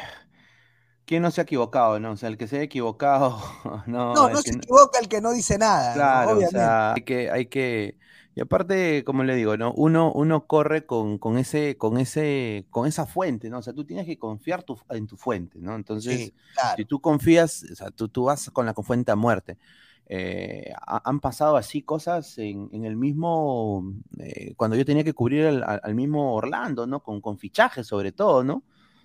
Speaker 1: ¿quién no se ha equivocado, no? O sea, el que se ha equivocado, <laughs>
Speaker 2: no. No, no se equivoca el que no dice nada.
Speaker 1: Claro, o sea, hay que, hay que, y aparte, como le digo, ¿no? Uno, uno corre con, con, ese, con, ese, con esa fuente, ¿no? O sea, tú tienes que confiar en tu fuente, ¿no? Entonces, si tú confías, o sea, tú, tú vas con la fuente a muerte. Eh, han pasado así cosas en, el mismo, eh, cuando yo tenía que cubrir al, mismo Orlando, ¿no? Con, con fichajes sobre todo, ¿no?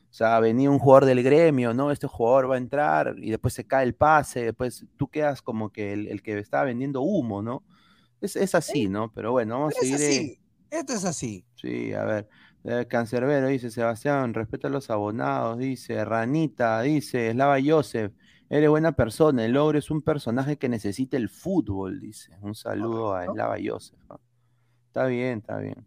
Speaker 1: O sea, venía un jugador del gremio, ¿no? Este jugador va a entrar y después se cae el pase, después tú quedas como que el, el que estaba vendiendo humo, ¿no? Es, así, ¿no? Pero bueno, vamos a seguir.
Speaker 2: Así. Esto es así.
Speaker 1: Sí, a ver. Eh, Cancerbero dice, Sebastián, respeta a los abonados, dice, Ranita, dice, Slava Joseph, eres buena persona, el logro es un personaje que necesita el fútbol, dice. Un saludo a Slava Joseph. Está bien, está bien.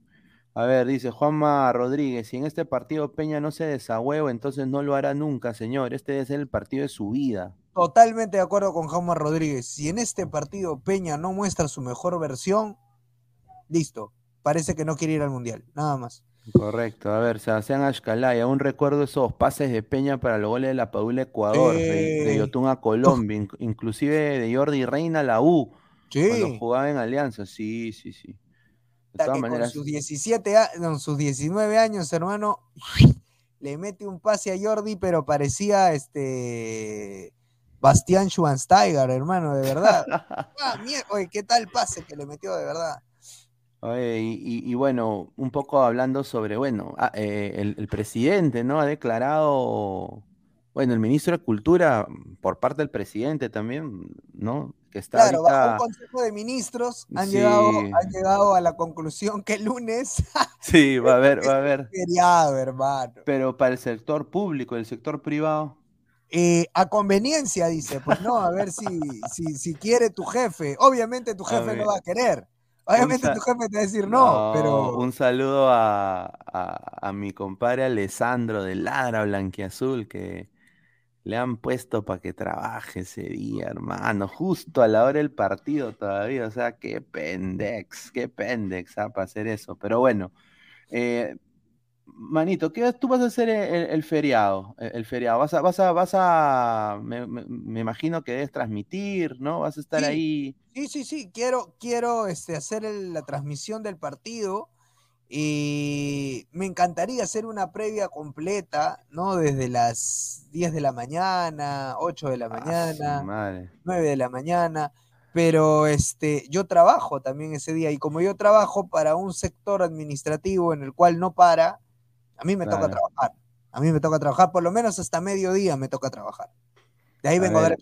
Speaker 1: A ver, dice Juanma Rodríguez, si en este partido Peña no se desahueva, entonces no lo hará nunca, señor. Este es el partido de su vida.
Speaker 2: Totalmente de acuerdo con Jaume Rodríguez. Si en este partido Peña no muestra su mejor versión, listo. Parece que no quiere ir al Mundial. Nada más.
Speaker 1: Correcto. A ver, Sebastián Ashkalay, aún recuerdo esos pases de Peña para los goles de la Padula Ecuador, de, Yotun a Colombia, inclusive de Jordi Reina a la U, sí. cuando jugaba en Alianza. Sí, sí, sí.
Speaker 2: De todas maneras. sus 17 sus 19 años, hermano, le mete un pase a Jordi, pero parecía este Bastián Schwansteiger, hermano, de verdad. <laughs> ah, Oye, qué tal pase que le metió, de verdad.
Speaker 1: Oye, y, bueno, un poco hablando sobre, bueno, ah, eh, el, presidente, ¿no? Ha declarado, bueno, el ministro de Cultura, por parte del presidente también, ¿no?
Speaker 2: Que está claro, bajo un consejo de ministros han, llegado, han llegado a la conclusión que el lunes. <laughs>
Speaker 1: sí, va a haber, va a haber.
Speaker 2: Feriado, hermano.
Speaker 1: Pero para el sector público, el sector privado.
Speaker 2: Eh, a conveniencia, dice, pues no, a ver si, si, si quiere tu jefe. Obviamente tu jefe no va a querer. Obviamente tu jefe te va a decir no, pero.
Speaker 1: Un saludo a, a, mi compadre Alessandro de Ladra Blanquiazul, que le han puesto para que trabaje ese día, hermano, justo a la hora del partido todavía. O sea, qué pendex, qué pendex ¿ah? para hacer eso. Pero bueno, eh, Manito, ¿qué tú vas a hacer el, feriado? El, feriado, vas a, vas a, vas a, me, imagino que debes transmitir, ¿no? Vas a estar ahí.
Speaker 2: Sí, sí, sí, quiero, quiero este, hacer la transmisión del partido y me encantaría hacer una previa completa, ¿no? Desde las 10 de la mañana, 8 de la ah, mañana, 9 de la mañana, pero este, yo trabajo también ese día y como yo trabajo para un sector administrativo en el cual no para, a mí me toca trabajar. A mí me toca trabajar, por lo menos hasta mediodía me toca trabajar. De ahí vengo a, ver.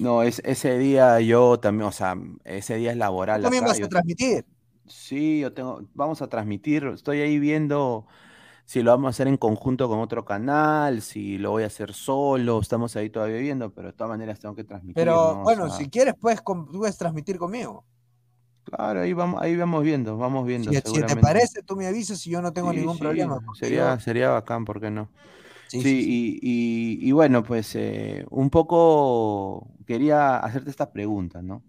Speaker 1: No, es, ese día yo también, o sea, ese día es laboral. ¿Tú
Speaker 2: también vas a transmitir?
Speaker 1: Sí, yo tengo, vamos a transmitir, estoy ahí viendo si lo vamos a hacer en conjunto con otro canal, si lo voy a hacer solo, estamos ahí todavía viendo, pero de todas maneras tengo que transmitir.
Speaker 2: Pero bueno, si quieres, puedes, puedes transmitir conmigo.
Speaker 1: Claro, ahí vamos, ahí vamos viendo, vamos viendo.
Speaker 2: Si, te parece, tú me avisas y yo no tengo ningún problema.
Speaker 1: Sería, sería bacán, ¿por qué no? Sí, y, bueno, pues eh, un poco quería hacerte esta pregunta, ¿no?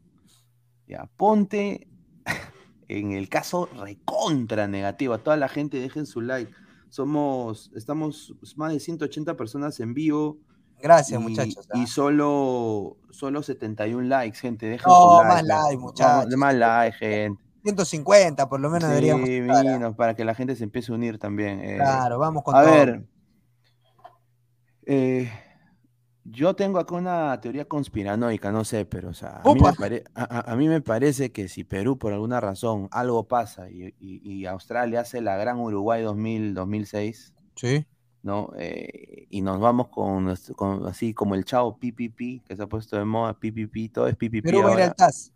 Speaker 1: Ya, ponte <laughs> en el caso recontra negativo. A toda la gente dejen su like. Somos, estamos más de 180 personas en vivo.
Speaker 2: Gracias,
Speaker 1: y,
Speaker 2: muchachos.
Speaker 1: Y
Speaker 2: ¿ah?
Speaker 1: solo, solo 71 likes, gente. Dejen
Speaker 2: No, más
Speaker 1: ya.
Speaker 2: like, muchachos.
Speaker 1: Más like, gente.
Speaker 2: 150 por lo menos deberíamos
Speaker 1: Sí,
Speaker 2: estar, ¿ah?
Speaker 1: para que la gente se empiece a unir también. eh.
Speaker 2: Claro, vamos con
Speaker 1: A
Speaker 2: todo.
Speaker 1: ver, eh, yo tengo acá una teoría conspiranoica, no sé, pero o sea, a, mí me pare- a mí me parece que si Perú por alguna razón algo pasa y, y- y Australia hace la gran Uruguay 2000, 2006,
Speaker 2: Sí.
Speaker 1: ¿No? Eh, y nos vamos con, nuestro- con- así como el chavo PPP, que se ha puesto de moda, PPP, todo es PPP
Speaker 2: Perú va a ir al. TAS.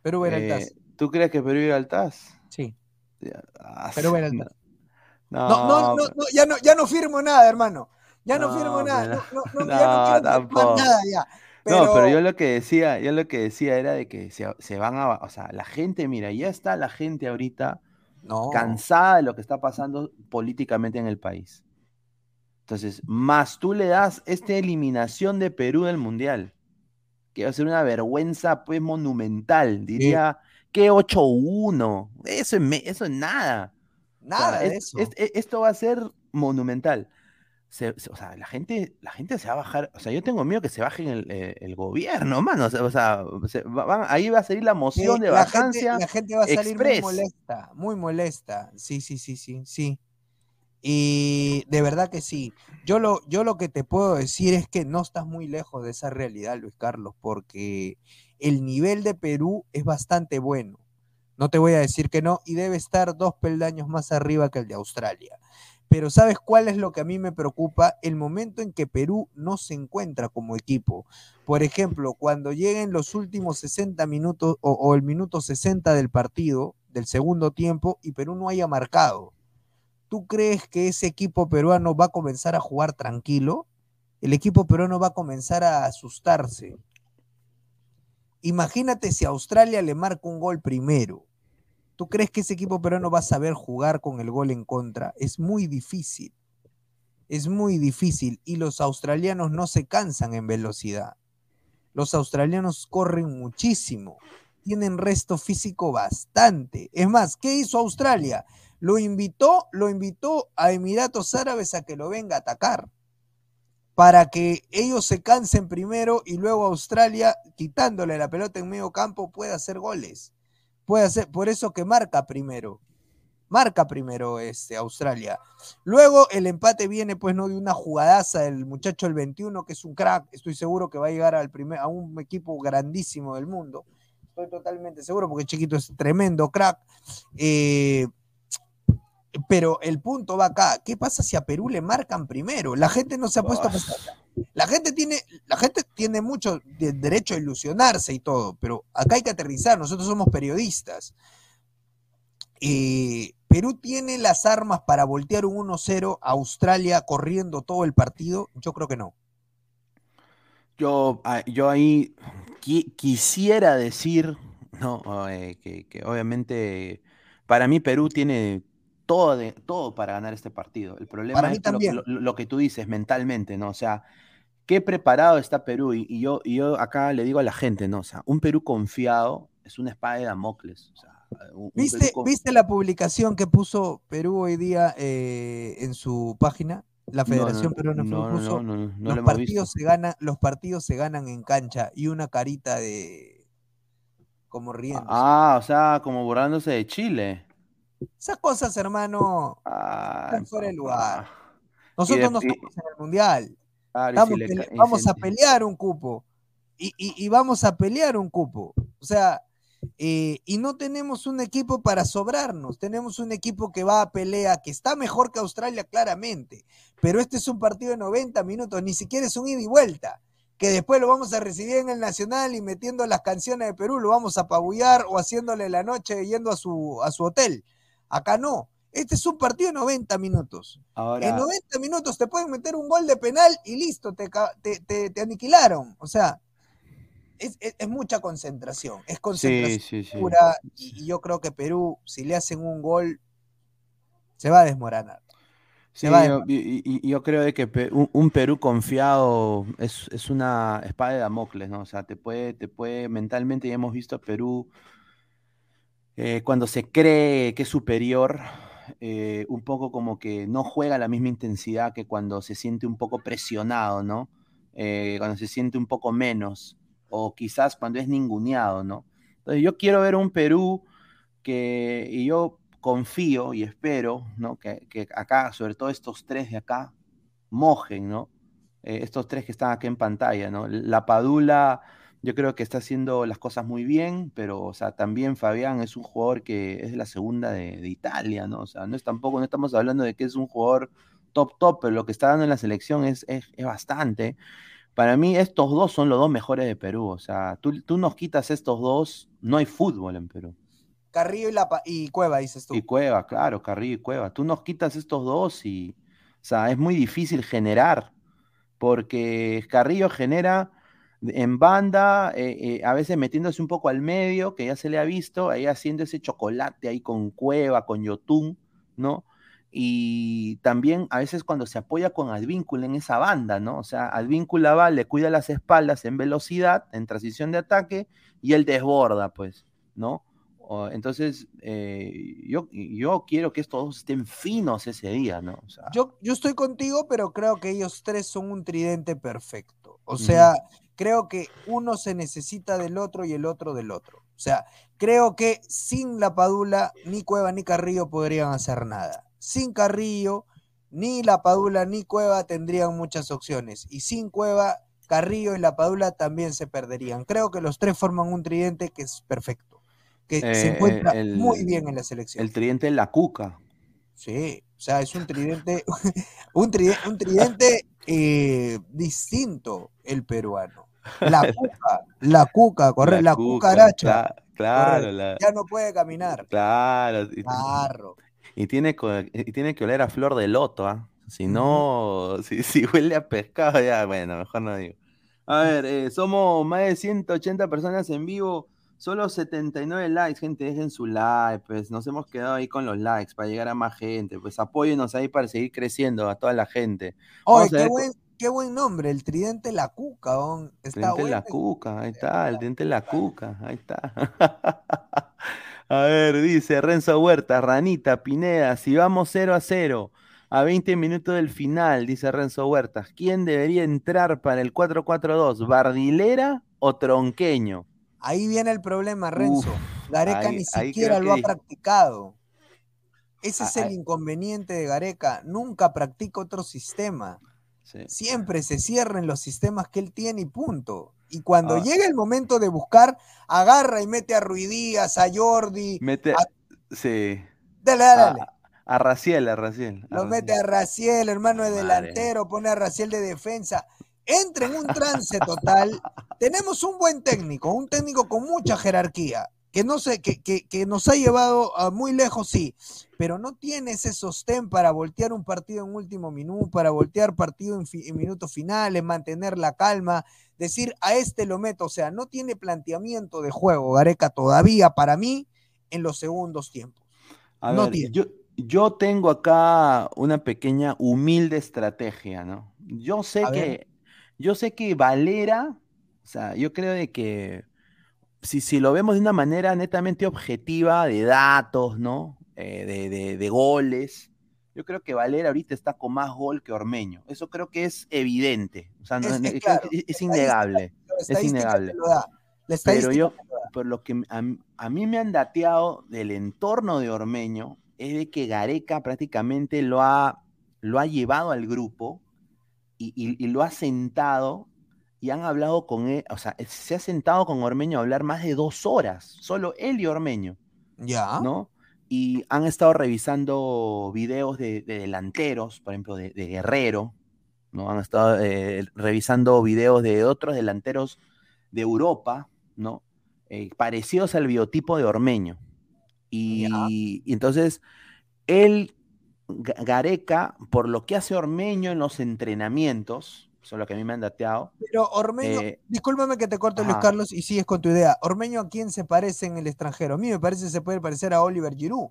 Speaker 2: Perú va a ir al
Speaker 1: Eh,
Speaker 2: TAS.
Speaker 1: ¿Tú crees que Perú irá al TAS?
Speaker 2: Sí.
Speaker 1: Ah,
Speaker 2: Perú va a ir al
Speaker 1: no.
Speaker 2: TAS. No, no, no,
Speaker 1: pero-
Speaker 2: no, ya no, ya no firmo nada, hermano. Ya no,
Speaker 1: No,
Speaker 2: firmo nada.
Speaker 1: pero-
Speaker 2: No, <laughs> ya
Speaker 1: tampoco.
Speaker 2: nada ya.
Speaker 1: No, pero yo lo que decía, yo lo que decía era de que se, se van a, o sea, la gente, mira, ya está la gente ahorita cansada de lo que está pasando políticamente en el país. Entonces, más tú le das esta eliminación de Perú del Mundial, que va a ser una vergüenza pues monumental, diría que 8-1, eso es, me- eso es nada. O sea,
Speaker 2: Nada de
Speaker 1: es-
Speaker 2: eso.
Speaker 1: es- esto va a ser monumental. Se- se- o sea, la gente, la gente se va a bajar. O sea, yo tengo miedo que se bajen el, eh, el gobierno, mano. O sea, se van- ahí va a salir la
Speaker 2: Sí,
Speaker 1: moción de
Speaker 2: la, gente,
Speaker 1: vacancia.
Speaker 2: la gente va a salir
Speaker 1: express.
Speaker 2: muy molesta, muy molesta. Sí, sí, sí, sí, sí. Y de verdad que sí. Yo lo, yo lo que te puedo decir es que no estás muy lejos de esa realidad, Luis Carlos, porque el nivel de Perú es bastante bueno. No te voy a decir que no, y debe estar dos peldaños más arriba que el de Australia. Pero ¿sabes cuál es lo que a mí me preocupa? El momento en que Perú no se encuentra como equipo. Por ejemplo, cuando lleguen los últimos 60 minutos o, o el minuto 60 del partido, del segundo tiempo, y Perú no haya marcado. ¿Tú crees que ese equipo peruano va a comenzar a jugar tranquilo? El equipo peruano va a comenzar a asustarse. Imagínate si Australia le marca un gol primero. ¿Tú crees que ese equipo peruano va a saber jugar con el gol en contra? Es muy difícil. Es muy difícil. Y los australianos no se cansan en velocidad. Los australianos corren muchísimo. Tienen resto físico bastante. Es más, ¿qué hizo Australia? Lo invitó, lo invitó a Emiratos Árabes a que lo venga a atacar. Para que ellos se cansen primero y luego Australia, quitándole la pelota en medio campo, pueda hacer goles. Puede hacer, por eso que marca primero. Marca primero este Australia. Luego el empate viene pues no de una jugadaza del muchacho el 21 que es un crack, estoy seguro que va a llegar al primer a un equipo grandísimo del mundo. Estoy totalmente seguro porque Chiquito es tremendo crack. Eh, pero el punto va acá, ¿qué pasa si a Perú le marcan primero? La gente no se ha puesto a pensar. La gente tiene, la gente tiene mucho de- derecho a ilusionarse y todo, pero acá hay que aterrizar, nosotros somos periodistas. Eh, Perú tiene las armas para voltear un 1-0 a Australia corriendo todo el partido, yo creo que no.
Speaker 1: Yo, ah, yo ahí qui- quisiera decir, no, Eh, que, que obviamente para mí Perú tiene todo, de, todo para ganar este partido. El problema
Speaker 2: Para
Speaker 1: es lo,
Speaker 2: también.
Speaker 1: lo- lo que tú dices mentalmente, ¿no? O sea, qué preparado está Perú. Y, y yo, y yo acá le digo a la gente, ¿no? O sea, un Perú confiado es una espada de Damocles. O sea, un- un
Speaker 2: ¿Viste,
Speaker 1: Perú
Speaker 2: ¿Viste la publicación que puso Perú hoy día eh, en su página? La
Speaker 1: No, no,
Speaker 2: Federación Peruana de
Speaker 1: no, no,
Speaker 2: puso,
Speaker 1: no, no
Speaker 2: los
Speaker 1: lo
Speaker 2: partidos se ganan, los partidos se ganan en cancha y una carita de como riendo.
Speaker 1: Ah, o sea, como borrándose de Chile.
Speaker 2: Esas cosas, hermano,
Speaker 1: Ah,
Speaker 2: están fuera de lugar. Nosotros no estamos en el mundial.
Speaker 1: Claro,
Speaker 2: Estamos
Speaker 1: si le
Speaker 2: vamos
Speaker 1: si-
Speaker 2: a pelear un cupo. Y, y- y vamos a pelear un cupo. O sea, eh, y no tenemos un equipo para sobrarnos. Tenemos un equipo que va a pelea, que está mejor que Australia, claramente. Pero este es un partido de 90 minutos, ni siquiera es un ida y vuelta. Que después lo vamos a recibir en el Nacional y metiendo las canciones de Perú, lo vamos a apabullar o haciéndole la noche yendo a su, a su hotel. Acá no. Este es un partido de 90 minutos.
Speaker 1: Ahora,
Speaker 2: En 90 minutos te pueden meter un gol de penal y listo, te, ca- te, te- te aniquilaron. O sea, es, es- es mucha concentración. Es concentración
Speaker 1: sí, sí.
Speaker 2: pura. Y, y yo creo que Perú, si le hacen un gol, se va a desmoronar.
Speaker 1: Sí,
Speaker 2: va de
Speaker 1: yo, y- yo creo de que un, un Perú confiado es, es una espada de Damocles, ¿no? O sea, te puede, te puede mentalmente, ya hemos visto a Perú eh, cuando se cree que es superior, eh, un poco como que no juega la misma intensidad que cuando se siente un poco presionado, ¿no? Eh, cuando se siente un poco menos, o quizás cuando es ninguneado, ¿no? Entonces yo quiero ver un Perú que, y yo confío y espero, ¿no? Que, que acá, sobre todo estos tres de acá, mojen, ¿no? estos tres que están aquí en pantalla, ¿no? La Padula yo creo que está haciendo las cosas muy bien, pero o sea, también Fabián es un jugador que es de la segunda de, Italia, ¿no? O sea, no es tampoco, no estamos hablando de que es un jugador top top, pero lo que está dando en la selección es, es, bastante. Para mí estos dos son los dos mejores de Perú, o sea, tú, tú nos quitas estos dos, no hay fútbol en Perú.
Speaker 2: Carrillo y, la, y Cueva, dices tú.
Speaker 1: Y Cueva, claro, Carrillo y Cueva. Tú nos quitas estos dos y, o sea, es muy difícil generar, porque Carrillo genera en banda, eh, eh, a veces metiéndose un poco al medio, que ya se le ha visto, ahí haciendo ese chocolate ahí con Cueva, con Yotun, ¿no? Y también a veces cuando se apoya con Advíncula en esa banda, ¿no? O sea, Advíncula va, le cuida las espaldas en velocidad, en transición de ataque, y él desborda, pues, ¿no? entonces, eh, yo, yo quiero que estos dos estén finos ese día, ¿no?
Speaker 2: yo, yo estoy contigo, pero creo que ellos tres son un tridente perfecto. O sea, creo que uno se necesita del otro y el otro del otro. O sea, creo que sin la Padula, ni Cueva ni Carrillo podrían hacer nada. Sin Carrillo, ni la Padula ni Cueva tendrían muchas opciones. Y sin Cueva, Carrillo y la Padula también se perderían. Creo que los tres forman un tridente que es perfecto, que se eh, encuentra muy bien en la selección.
Speaker 1: El tridente la Cuca.
Speaker 2: Sí, o sea, es un tridente, <laughs> un tridente, un tridente eh, distinto el peruano. La <laughs> cuca, la cuca, corre, la, cucaracha.
Speaker 1: claro,
Speaker 2: ya no puede caminar.
Speaker 1: Claro. Y, tiene, y tiene que oler a flor de loto, ¿ah? Si no, <laughs> si, si, huele a pescado, ya, bueno, mejor no digo. A ver, eh, somos más de 180 personas en vivo, solo 79 likes, gente, dejen su like, pues nos hemos quedado ahí con los likes para llegar a más gente, pues apóyenos ahí para seguir creciendo a toda la gente.
Speaker 2: Oye, qué, buen, qué buen nombre, el Tridente La Cuca.
Speaker 1: Está tridente La Cuca, ahí está, el Tridente La Cuca, ahí está. <laughs> a ver, dice Renzo Huerta, Ranita, Pineda, si vamos 0 a 0 a 20 minutos del final, dice Renzo Huertas, ¿quién debería entrar para el 4-4-2? ¿Bardilera o Tronqueño?
Speaker 2: Ahí viene el problema, Renzo. Gareca ni siquiera lo ha practicado. Ese es el inconveniente de Gareca. Nunca practica otro sistema. Siempre se cierren los sistemas que él tiene y punto. Y cuando ah. llega el momento de buscar, agarra y mete a Ruidías, a Jordi.
Speaker 1: Mete, sí.
Speaker 2: Dale, dale,
Speaker 1: A, Raciel, a Raciel.
Speaker 2: Lo mete a Raciel, hermano de delantero, pone a Raciel de defensa. Entra en un trance total. Tenemos un buen técnico, un técnico con mucha jerarquía que, no sé, que, que, nos ha llevado a muy lejos, sí, pero no tiene ese sostén para voltear un partido en último minuto, para voltear partido en, minutos finales, mantener la calma, decir a este lo meto, o sea, no tiene planteamiento de juego, Gareca, todavía para mí en los segundos tiempos.
Speaker 1: no Yo, yo tengo acá una pequeña humilde estrategia, ¿no? Yo sé que, yo sé que Valera, o sea, yo creo de que si, lo vemos de una manera netamente objetiva, de datos, ¿no? Eh, de, goles, yo creo que Valera ahorita está con más gol que Ormeño. Eso creo que es evidente. O sea, es, innegable. Es innegable. Pero yo, por lo que a, mí me han dateado del entorno de Ormeño, es de que Gareca prácticamente lo ha, lo ha llevado al grupo y lo ha sentado y han hablado con él, o sea, se ha sentado con Ormeño a hablar más de dos horas, solo él y Ormeño.
Speaker 2: Ya.
Speaker 1: ¿No? Y han estado revisando videos de, delanteros, por ejemplo, de, Guerrero, ¿no? Han estado eh, revisando videos de otros delanteros de Europa, ¿no? Eh, parecidos al biotipo de Ormeño. Y, y entonces, él, Gareca, por lo que hace Ormeño en los entrenamientos, son lo que a mí me han dateado.
Speaker 2: Pero Ormeño, eh, discúlpame que te corte Luis Carlos y sigues con tu idea. Ormeño a quién se parece en el extranjero? A mí me parece que se puede parecer a Oliver Giroud.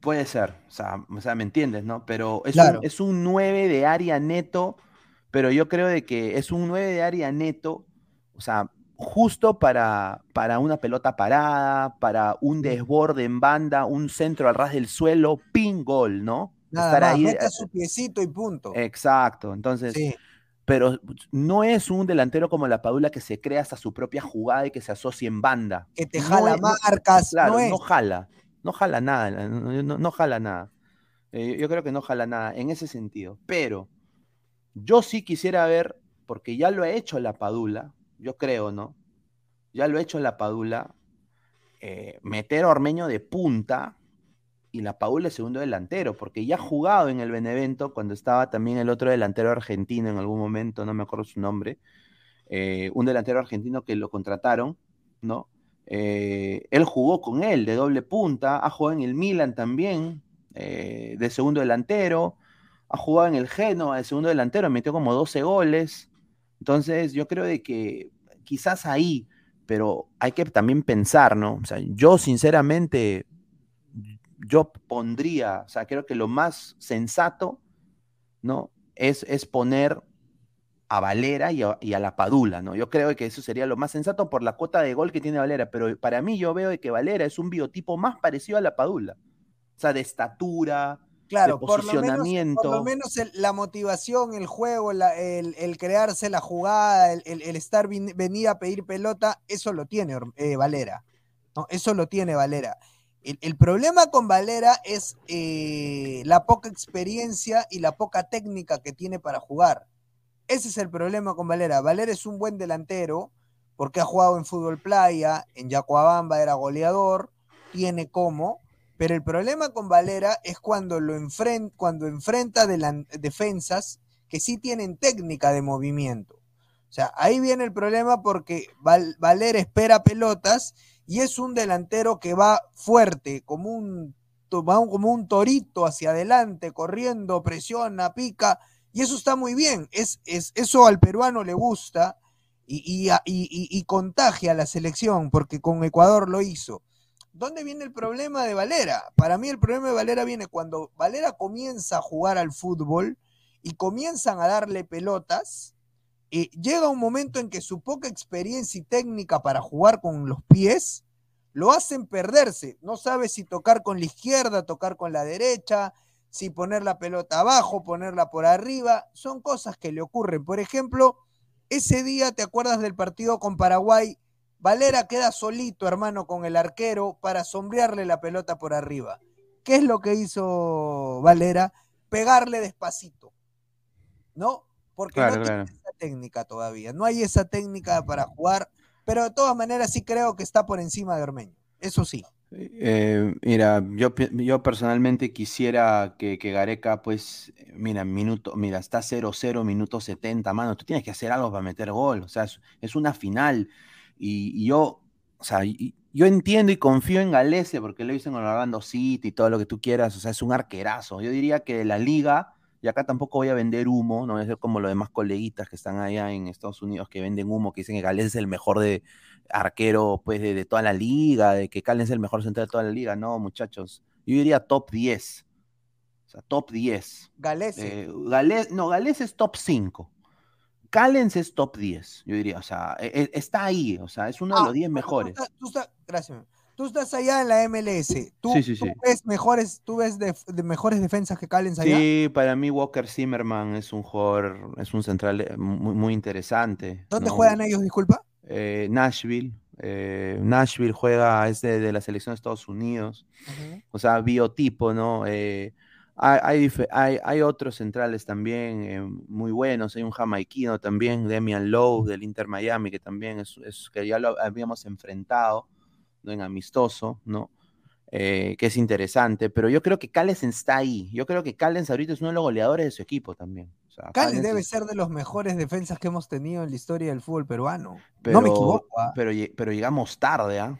Speaker 1: puede ser, o sea, me entiendes, ¿no? Pero es, un, es un 9 de área neto, pero yo creo de que es un 9 de área neto, o sea, justo para, para una pelota parada, para un desborde en banda, un centro al ras del suelo, pin gol, ¿no?
Speaker 2: Nada más, mete su piecito y punto.
Speaker 1: Exacto, entonces, pero no es un delantero como la Padula que se crea hasta su propia jugada y que se asocia en banda.
Speaker 2: Que te jala marcas,
Speaker 1: claro, no, jala, no jala nada, no, jala nada. Eh, yo creo que no jala nada en ese sentido, pero yo sí quisiera ver, porque ya lo ha hecho la Padula, yo creo, ¿no? Ya lo ha hecho la Padula, eh, meter a Ormeño de punta y la Padula es segundo delantero, porque ya ha jugado en el Benevento cuando estaba también el otro delantero argentino en algún momento, no me acuerdo su nombre, eh, un delantero argentino que lo contrataron, ¿no? Eh, él jugó con él de doble punta, ha jugado en el Milan también, de segundo delantero, ha jugado en el Genoa de segundo delantero, metió como 12 goles. Entonces, yo creo de que quizás ahí, pero hay que también pensar, ¿no? O sea, yo sinceramente, yo pondría, o sea, creo que lo más sensato, ¿no? Es, es poner a Valera y a, y a, la Padula, ¿no? Yo creo que eso sería lo más sensato por la cuota de gol que tiene Valera, pero para mí yo veo que Valera es un biotipo más parecido a la Padula, o sea, de estatura,
Speaker 2: Claro, Por lo menos, la motivación, el juego, el, crearse la jugada, el, estar venir a pedir pelota, eso lo tiene eh, Valera. ¿no? Eso lo tiene Valera. El, problema con Valera es eh, la poca experiencia y la poca técnica que tiene para jugar. Ese es el problema con Valera. Valera es un buen delantero porque ha jugado en fútbol playa, en Yacuabamba era goleador, tiene como, pero el problema con Valera es cuando, lo cuando enfrenta de defensas que sí tienen técnica de movimiento. O sea, ahí viene el problema porque Valera espera pelotas y es un delantero que va fuerte, como un, como un torito hacia adelante, corriendo, presiona, pica, y eso está muy bien. Es, es, eso al peruano le gusta y, y contagia a la selección, porque con Ecuador lo hizo. ¿Dónde viene el problema de Valera? Para mí el problema de Valera viene cuando Valera comienza a jugar al fútbol y comienzan a darle pelotas. y llega un momento en que su poca experiencia y técnica para jugar con los pies lo hacen perderse. No sabe si tocar con la izquierda, tocar con la derecha, si poner la pelota abajo, ponerla por arriba. Son cosas que le ocurren. Por ejemplo, ese día, ¿te acuerdas del partido con Paraguay? Valera queda solito, hermano, con el arquero para sombrearle la pelota por arriba. ¿Qué es lo que hizo Valera? Pegarle despacito. ¿No? Porque no tiene esa técnica todavía. No hay esa técnica para jugar, pero de todas maneras sí creo que está por encima de Ormeño. Eso sí.
Speaker 1: Eh, mira, yo, yo personalmente quisiera que, Gareca, pues, mira, minuto, mira, está 0-0, minuto 70, mano, tú tienes que hacer algo para meter gol, o sea, es una final. Y, yo, o sea, yo entiendo y confío en Galese porque lo hizo en Orlando City y todo lo que tú quieras, o sea, es un arquerazo. Yo diría que la liga, y acá tampoco voy a vender humo, no voy a ser como los demás coleguitas que están allá en Estados Unidos que venden humo, que dicen que Galese es el mejor de arquero pues de, toda la liga, de que Calen es el mejor central de toda la liga. No, muchachos, yo diría top 10. O sea, top 10.
Speaker 2: Galese.
Speaker 1: Eh, no, Galese es top 5. Callens es top 10, yo diría, o sea, e, e, está ahí, o sea, es uno de los 10 mejores.
Speaker 2: Tú estás, gracias. Tú estás allá en la MLS. ¿Tú, ves mejores, tú ves de, mejores defensas que Callens allá?
Speaker 1: Sí, para mí Walker Zimmerman es un jugador, es un central eh, muy, interesante.
Speaker 2: ¿Dónde juegan ellos, disculpa?
Speaker 1: Eh, Nashville. Eh, Nashville juega, es de, la selección de Estados Unidos. O sea, biotipo, ¿no? Eh, hay, hay, otros centrales también eh, muy buenos. Hay un jamaiquino también, Demian Lowe del Inter Miami, que también es, que ya lo habíamos enfrentado en amistoso, ¿no? Eh, que es interesante. Pero yo creo que Callens está ahí. Yo creo que Callens ahorita es uno de los goleadores de su equipo también.
Speaker 2: O debe ser de los mejores defensas que hemos tenido en la historia del fútbol peruano. no me equivoco. ¿ah?
Speaker 1: Pero, pero llegamos tarde, ¿ah?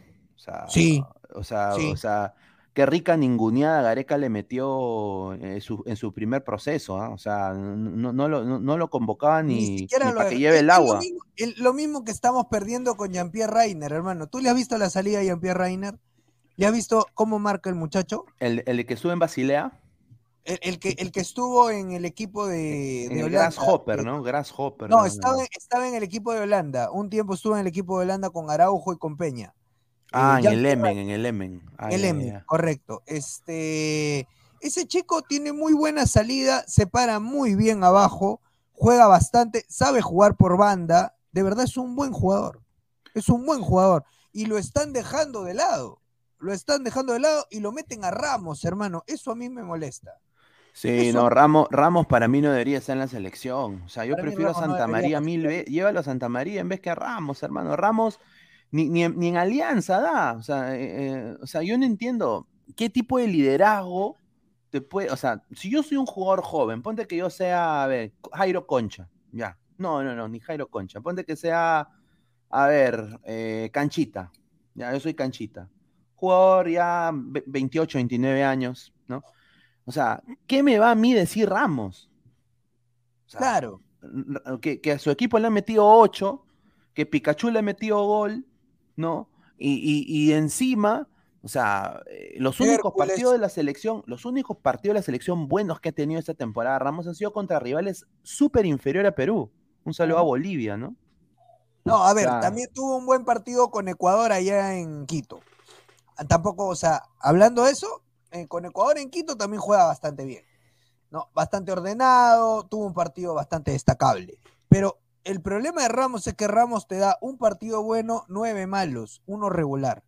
Speaker 2: sí.
Speaker 1: O sea, o sea qué rica ninguneada Gareca le metió en su, primer proceso, ¿ah? o sea, no, no, lo, no, lo convocaban ni, para que lleve el agua.
Speaker 2: Lo mismo, que estamos perdiendo con Jean-Pierre Reiner, hermano. ¿Tú le has visto la salida de Jean-Pierre Reiner? ¿Le has visto cómo marca el muchacho?
Speaker 1: ¿El, el que sube en Basilea?
Speaker 2: El, que, el que estuvo en el equipo de,
Speaker 1: de Holanda. Grasshopper, ¿no? Grasshopper.
Speaker 2: No, estaba, estaba en el equipo de Holanda. Un tiempo estuvo en el equipo de Holanda con Araujo y con Peña.
Speaker 1: Ah, en el Emen, en el Emen.
Speaker 2: el Emen, correcto. Este, ese chico tiene muy buena salida, se para muy bien abajo, juega bastante, sabe jugar por banda. De verdad es un buen jugador. Es un buen jugador. Y lo están dejando de lado. Lo están dejando de lado y lo meten a Ramos, hermano. Eso a mí me molesta.
Speaker 1: Sí, no, Ramos, Ramos para mí no debería estar en la selección. O sea, yo prefiero a Santa María mil veces. Llévalo a Santa María en vez que a Ramos, hermano. Ramos ni, ni, en alianza da. O sea, eh, eh, o sea, yo no entiendo qué tipo de liderazgo te puede. O sea, si yo soy un jugador joven, ponte que yo sea, a ver, Jairo Concha. Ya. No, no, no, ni Jairo Concha. Ponte que sea, a ver, eh, Canchita. Ya, yo soy Canchita. Jugador ya 28, 29 años, ¿no? O sea, ¿qué me va a mí decir Ramos?
Speaker 2: claro.
Speaker 1: Que, que, a su equipo le han metido 8, que Pikachu le ha metido gol, ¿no? Y, encima, o sea, eh, los únicos partidos de la selección, los únicos partidos de la selección buenos que ha tenido esta temporada Ramos han sido contra rivales súper inferiores a Perú. Un saludo a Bolivia, ¿no?
Speaker 2: No, a ver, también tuvo un buen partido con Ecuador allá en Quito. Tampoco, o sea, hablando de eso, eh, con Ecuador en Quito también juega bastante bien. ¿no? Bastante ordenado, tuvo un partido bastante destacable. Pero el problema de Ramos es que Ramos te da un partido bueno, nueve malos, uno regular.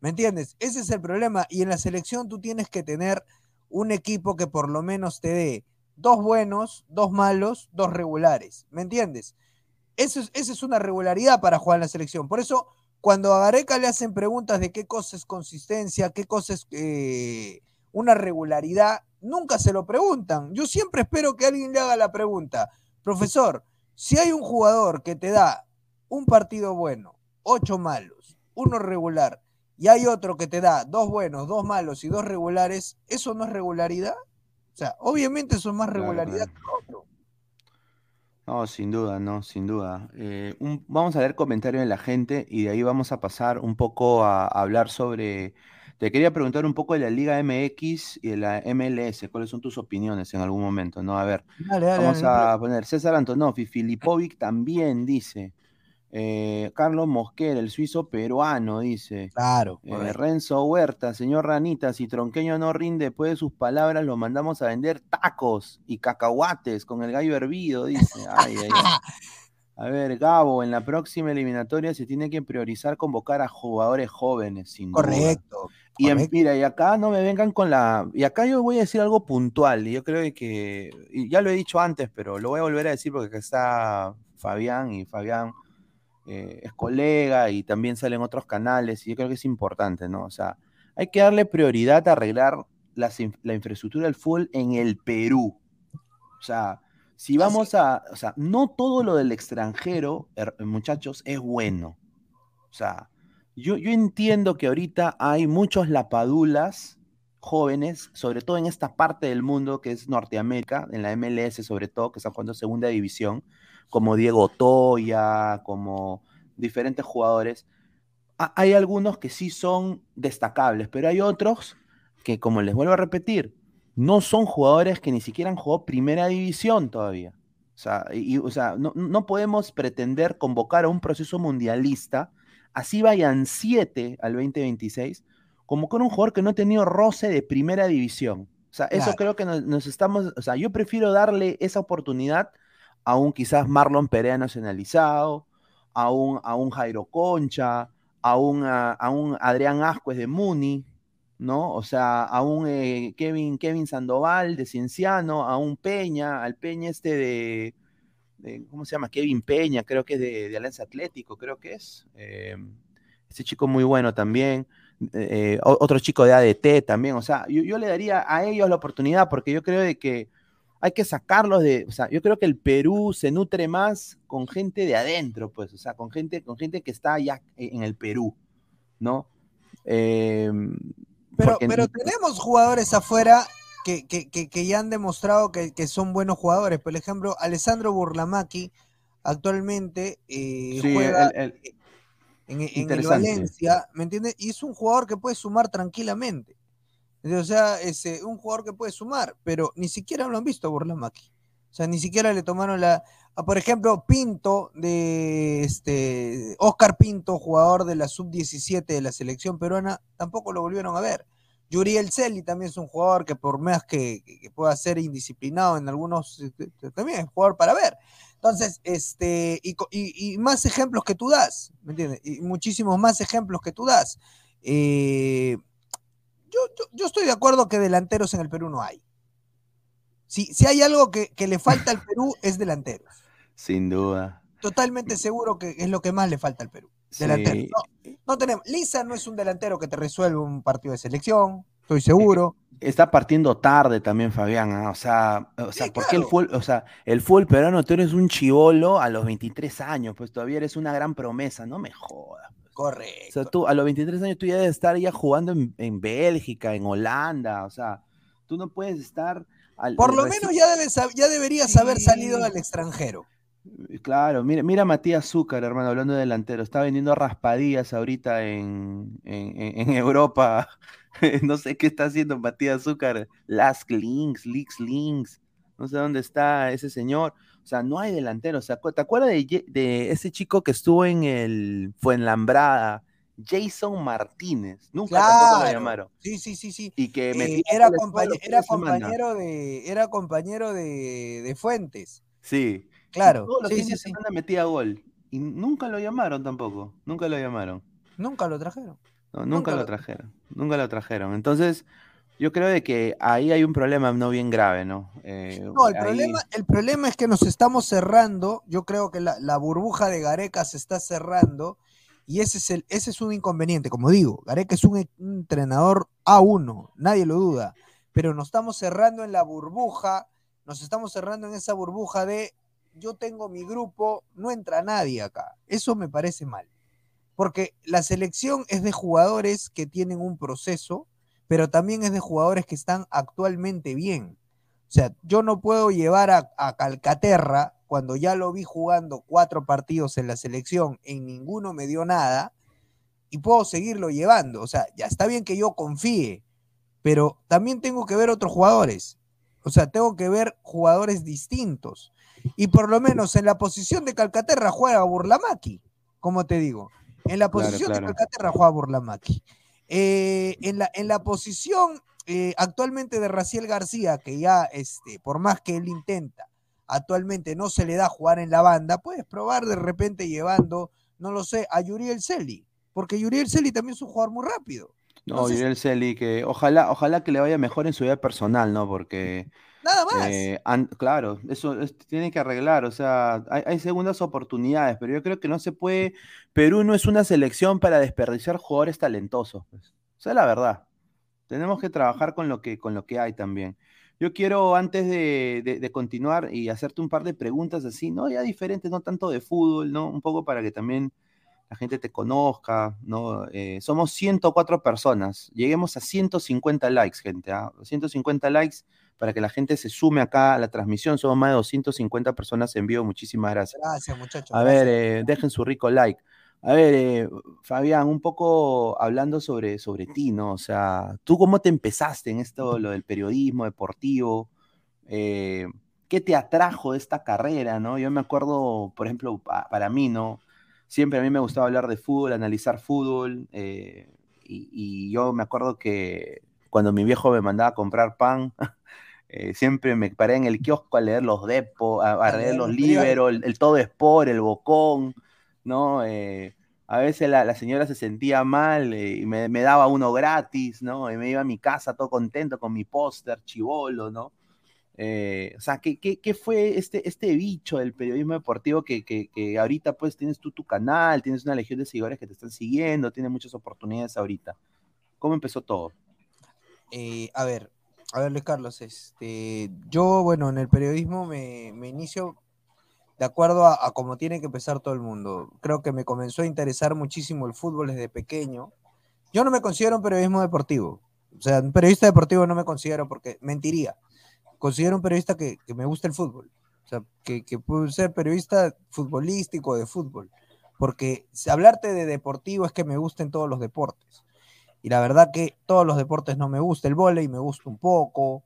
Speaker 2: ¿Me entiendes? Ese es el problema. Y en la selección tú tienes que tener un equipo que por lo menos te dé dos buenos, dos malos, dos regulares. ¿Me entiendes? Eso es, esa es una regularidad para jugar en la selección. Por eso, cuando a Gareca le hacen preguntas de qué cosa es consistencia, qué cosa es eh, una regularidad, nunca se lo preguntan. Yo siempre espero que alguien le haga la pregunta. Profesor, si hay un jugador que te da un partido bueno, ocho malos, uno regular, y hay otro que te da dos buenos, dos malos y dos regulares, ¿eso no es regularidad? O sea, obviamente eso es más regularidad que otro.
Speaker 1: No, sin duda, no, sin duda. Eh, vamos a leer comentarios de la gente y de ahí vamos a pasar un poco a hablar sobre te quería preguntar un poco de la Liga MX y de la MLS. ¿Cuáles son tus opiniones en algún momento? No, a ver. vamos a poner César Antonoff Filipovic también dice. Eh, Carlos Mosquera, el suizo peruano, dice.
Speaker 2: Claro.
Speaker 1: Eh, Renzo Huerta, señor Ranita, si Tronqueño no rinde después de sus palabras, lo mandamos a vender tacos y cacahuates con el gallo hervido, dice. Ay, ay, ay. <laughs> A ver, Gabo, en la próxima eliminatoria se tiene que priorizar convocar a jugadores jóvenes, sin
Speaker 2: Correcto.
Speaker 1: Y mira, y acá no me vengan con la. Y acá yo voy a decir algo puntual, y yo creo que. ya lo he dicho antes, pero lo voy a volver a decir porque acá está Fabián, y Fabián eh, es colega y también sale en otros canales, y yo creo que es importante, ¿no? O sea, hay que darle prioridad a arreglar la, la infraestructura del fútbol en el Perú. O sea, si vamos a, o sea, no todo lo del extranjero, muchachos, es bueno. O sea, yo, entiendo que ahorita hay muchos lapadulas jóvenes, sobre todo en esta parte del mundo que es Norteamérica, en la MLS sobre todo, que están jugando segunda división, como Diego Toya, como diferentes jugadores. hay algunos que sí son destacables, pero hay otros que, como les vuelvo a repetir, no son jugadores que ni siquiera han jugado primera división todavía. O sea, y, o sea no, podemos pretender convocar a un proceso mundialista, así vayan siete al 2026, como con un jugador que no ha tenido roce de primera división. O sea, eso creo que nos, estamos, o sea, yo prefiero darle esa oportunidad a un quizás Marlon Perea nacionalizado, a un, a un Jairo Concha, a un, a un Adrián Ascuez de Muni, ¿no? O sea, a un eh, Kevin, Kevin Sandoval de Cienciano, a un Peña, al Peña este de, ¿cómo se llama? Kevin Peña, creo que es de, Alianza Atlético, creo que es. Eh, ese chico muy bueno también. Eh, otro chico de ADT también, o sea, yo, le daría a ellos la oportunidad porque yo creo de que hay que sacarlos de, o sea, yo creo que el Perú se nutre más con gente de adentro, pues, o sea, con gente, con gente que está allá en el Perú, ¿no? Eh,
Speaker 2: pero, pero tenemos jugadores afuera que, que, ya han demostrado que, son buenos jugadores. Por ejemplo, Alessandro Burlamaki actualmente eh, juega en, el Valencia, ¿me entiendes? Y es un jugador que puede sumar tranquilamente. O sea, es eh, un jugador que puede sumar, pero ni siquiera lo han visto a Burlamaki. O sea, ni siquiera le tomaron la. por ejemplo, Pinto, de este. Oscar Pinto, jugador de la sub-17 de la selección peruana, tampoco lo volvieron a ver. Yuriel Celi también es un jugador que, por más que, pueda ser indisciplinado en algunos. Este, también es un jugador para ver. Entonces, este. Y, más ejemplos que tú das, ¿me entiendes? Y muchísimos más ejemplos que tú das. Eh, yo, yo estoy de acuerdo que delanteros en el Perú no hay. Si, si hay algo que, le falta al Perú es delanteros.
Speaker 1: Sin duda.
Speaker 2: Totalmente seguro que es lo que más le falta al Perú. Delantero. No, tenemos. Lisa no es un delantero que te resuelve un partido de selección, estoy seguro.
Speaker 1: Está partiendo tarde también, Fabián. ¿ah? O sea, o sea porque el fútbol, o sea, el fútbol peruano, tú eres un chivolo a los 23 años, pues todavía eres una gran promesa, no me jodas. Pues.
Speaker 2: Correcto.
Speaker 1: O sea, tú a los 23 años tú ya debes estar ya jugando en, en Bélgica, en Holanda, o sea, tú no puedes estar
Speaker 2: por lo menos ya, debes, ya deberías haber salido al extranjero.
Speaker 1: Claro, mira, mira Matías Zúcar, hermano, hablando de delantero. Está vendiendo raspadillas ahorita en, Europa. <laughs> no sé qué está haciendo Matías Zúcar. Las Links, Leaks Links. No sé dónde está ese señor. O sea, no hay delantero. ¿Te acuerdas de, de, ese chico que estuvo en el Fuenlambrada? Jason Martínez. Nunca lo llamaron.
Speaker 2: Sí, sí, sí, sí.
Speaker 1: Y que
Speaker 2: eh, era, era compañero de era compañero de, Fuentes.
Speaker 1: Sí.
Speaker 2: Claro.
Speaker 1: todos los fines de metía gol. Y nunca lo llamaron tampoco. Nunca lo llamaron.
Speaker 2: Nunca lo trajeron.
Speaker 1: nunca, lo trajeron. Nunca lo trajeron. Entonces, yo creo de que ahí hay un problema no bien grave, ¿no?
Speaker 2: Eh, no, el, problema, el problema es que nos estamos cerrando. Yo creo que la, la burbuja de Gareca se está cerrando y ese es, el, ese es un inconveniente. Como digo, Gareca es un, entrenador A1, nadie lo duda. Pero nos estamos cerrando en la burbuja, nos estamos cerrando en esa burbuja de yo tengo mi grupo, no entra nadie acá. Eso me parece mal. Porque la selección es de jugadores que tienen un proceso, pero también es de jugadores que están actualmente bien. O sea, yo no puedo llevar a, Calcaterra cuando ya lo vi jugando cuatro partidos en la selección, en ninguno me dio nada, y puedo seguirlo llevando. O sea, ya está bien que yo confíe, pero también tengo que ver otros jugadores. O sea, tengo que ver jugadores distintos. Y por lo menos en la posición de Calcaterra juega Burlamaki, como te digo. En la posición de Calcaterra juega Burlamaki. Eh, en, la, en la posición eh, actualmente de Raciel García, que ya, este, por más que él intenta, actualmente no se le da jugar en la banda, puedes probar de repente llevando, no lo sé, a Yuriel Celi, porque Yuriel Celi también es un jugador muy rápido.
Speaker 1: No, Yuriel Celi, que ojalá, ojalá que le vaya mejor en su vida personal, ¿no? Porque...
Speaker 2: Nada más. Eh,
Speaker 1: claro, eso tiene que arreglar, o sea, hay, segundas oportunidades, pero yo creo que no se puede, Perú no es una selección para desperdiciar jugadores talentosos, pues. O sea, la verdad. Tenemos que trabajar con lo que, con lo que hay también. Yo quiero, antes de, continuar y hacerte un par de preguntas así, ¿no? Ya diferentes, no tanto de fútbol, ¿no? Un poco para que también la gente te conozca, ¿no? Eh, somos 104 personas, lleguemos a 150 likes, gente, ¿ah? 150 likes para que la gente se sume acá a la transmisión. Somos más de 250 personas en vivo. Muchísimas gracias.
Speaker 2: Gracias, muchachos.
Speaker 1: A ver, eh, dejen su rico like. A ver, eh, Fabián, un poco hablando sobre, sobre ti, ¿no? O sea, ¿tú cómo te empezaste en esto, lo del periodismo deportivo? Eh, ¿Qué te atrajo de esta carrera, no? Yo me acuerdo, por ejemplo, para mí, ¿no? Siempre a mí me gustaba hablar de fútbol, analizar fútbol, eh, y, yo me acuerdo que cuando mi viejo me mandaba a comprar pan, <laughs> siempre me paré en el kiosco a leer los depos, a, leer los libros, el, el todo sport, el bocón, ¿no? Eh, a veces la, señora se sentía mal eh, y me, daba uno gratis, ¿no? Y me iba a mi casa todo contento con mi póster chivolo, ¿no? Eh, o sea, ¿qué, ¿qué, fue este, este bicho del periodismo deportivo que, que, ahorita pues tienes tú tu canal, tienes una legión de seguidores que te están siguiendo, tienes muchas oportunidades ahorita? ¿Cómo empezó todo?
Speaker 2: a ver, a ver Luis Carlos, este, yo, bueno, en el periodismo me, me inicio de acuerdo a, cómo tiene que empezar todo el mundo. Creo que me comenzó a interesar muchísimo el fútbol desde pequeño. Yo no me considero un periodismo deportivo. O sea, un periodista deportivo no me considero porque mentiría. Considero un periodista que, me gusta el fútbol. O sea, que, que puede ser periodista futbolístico de fútbol. Porque hablarte de deportivo es que me gusten todos los deportes. Y la verdad que todos los deportes no me gusta. El vóley me gusta un poco.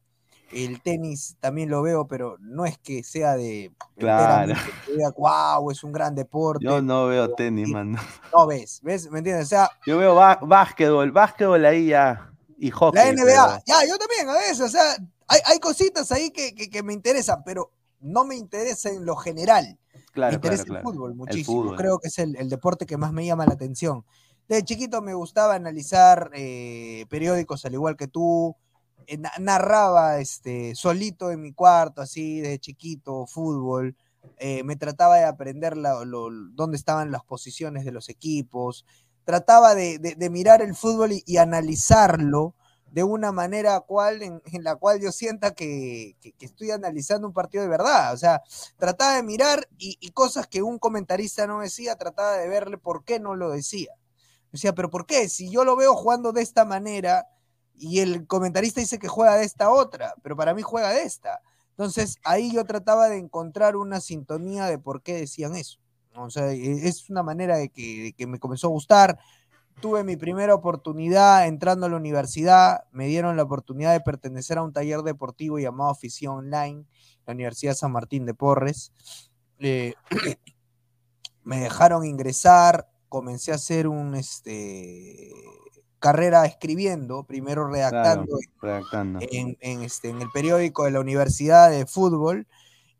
Speaker 2: El tenis también lo veo, pero no es que sea de.
Speaker 1: Claro.
Speaker 2: Que diga, wow, es un gran deporte.
Speaker 1: Yo no veo tenis, man.
Speaker 2: No ves, ¿ves? ¿Me entiendes? O sea.
Speaker 1: Yo veo básquetbol, básquetbol ahí ya. Y hockey.
Speaker 2: La NBA, ya, yo también, a veces, o sea, hay, hay cositas ahí que, que, que, me interesan, pero no me interesa en lo general.
Speaker 1: Claro,
Speaker 2: me interesa
Speaker 1: claro,
Speaker 2: el
Speaker 1: claro.
Speaker 2: fútbol
Speaker 1: El
Speaker 2: muchísimo.
Speaker 1: fútbol.
Speaker 2: Creo que es el, el deporte que más me llama la atención. De chiquito me gustaba analizar eh, periódicos al igual que tú. Eh, na- narraba este, solito en mi cuarto, así, de chiquito, fútbol. Eh, me trataba de aprender dónde estaban las posiciones de los equipos. Trataba de, de- mirar el fútbol y, analizarlo de una manera cual, en, la cual yo sienta que, que- que estoy analizando un partido de verdad. O sea, trataba de mirar y, y cosas que un comentarista no decía, trataba de verle por qué no lo decía. Decía, pero ¿por qué? Si yo lo veo jugando de esta manera y el comentarista dice que juega de esta otra, pero para mí juega de esta. Entonces ahí yo trataba de encontrar una sintonía de por qué decían eso. O sea, e- es una manera de que, que me comenzó a gustar. Tuve mi primera oportunidad entrando a la universidad, me dieron la oportunidad de pertenecer a un taller deportivo llamado Afición Online, la Universidad San Martín de Porres. Eh, <clears throat> me dejaron ingresar, comencé a hacer un este carrera escribiendo, primero redactando
Speaker 1: redactando.
Speaker 2: en, en, este, en el periódico de la Universidad de Fútbol.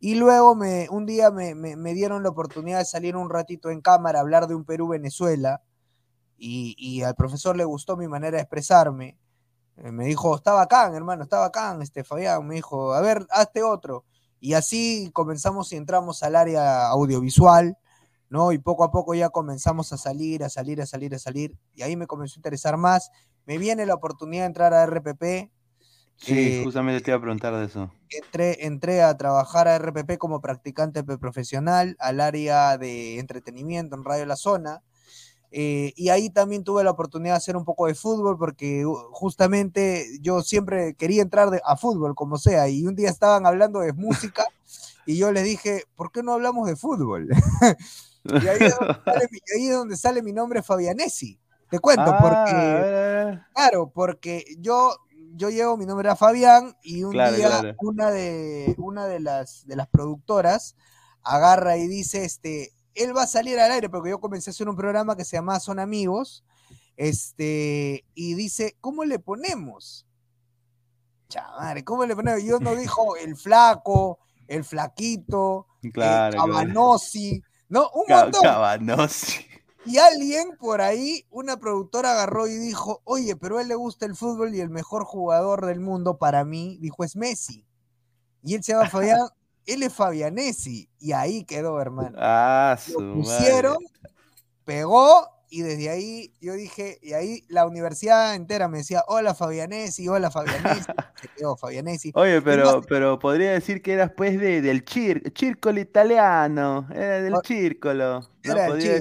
Speaker 2: Y luego me, un día me, me- me dieron la oportunidad de salir un ratito en cámara a hablar de un Perú-Venezuela. Y, y al profesor le gustó mi manera de expresarme. Eh, me dijo, está bacán, hermano, está bacán, este Fabián. Me dijo, a ver, hazte otro. Y así comenzamos y entramos al área audiovisual, ¿no? Y poco a poco ya comenzamos a salir, a salir, a salir, a salir. Y ahí me comenzó a interesar más. Me viene la oportunidad de entrar a RPP.
Speaker 1: Sí,
Speaker 2: eh,
Speaker 1: justamente te iba a preguntar de eso.
Speaker 2: entré, entré a trabajar a RPP como practicante profesional al área de entretenimiento en Radio La Zona. eh, y ahí también tuve la oportunidad de hacer un poco de fútbol porque uh, justamente yo siempre quería entrar de- a fútbol, como sea. Y un día estaban hablando de música <laughs> y yo les dije, ¿por qué no hablamos de fútbol? <laughs> y, ahí es donde sale mi, <laughs> ahí es donde sale mi nombre Fabianesi. Te cuento,
Speaker 1: Ah,
Speaker 2: porque...
Speaker 1: a a.
Speaker 2: Claro, porque yo, yo llevo, mi nombre era Fabián, y un
Speaker 1: Claro,
Speaker 2: día
Speaker 1: claro.
Speaker 2: una de una de las de las productoras agarra y dice, este, él va a salir al aire, porque yo comencé a hacer un programa que se llamaba Son Amigos, este, y dice, ¿cómo le ponemos? Chaval, ¿cómo le ponemos? Yo no dijo el flaco, el flaquito, el
Speaker 1: Claro, claro.
Speaker 2: Cabanosi, no, un montón.
Speaker 1: Cabanossi. <laughs>
Speaker 2: Y alguien por ahí, una productora agarró y dijo, oye, pero a él le gusta el fútbol y el mejor jugador del mundo para mí, dijo, es Messi. Y él se llama Fabián, <laughs> él es Fabianesi. Y ahí quedó, hermano.
Speaker 1: Ah, su
Speaker 2: Lo pusieron,
Speaker 1: madre.
Speaker 2: pegó, y desde ahí yo dije, y ahí la universidad entera me decía, hola Fabianesi, hola Fabianesi. <laughs> se quedó Fabianesi.
Speaker 1: Oye, pero, pero podría decir que eras pues de, del cir círculo italiano, era del círculo. No
Speaker 2: Era
Speaker 1: podía,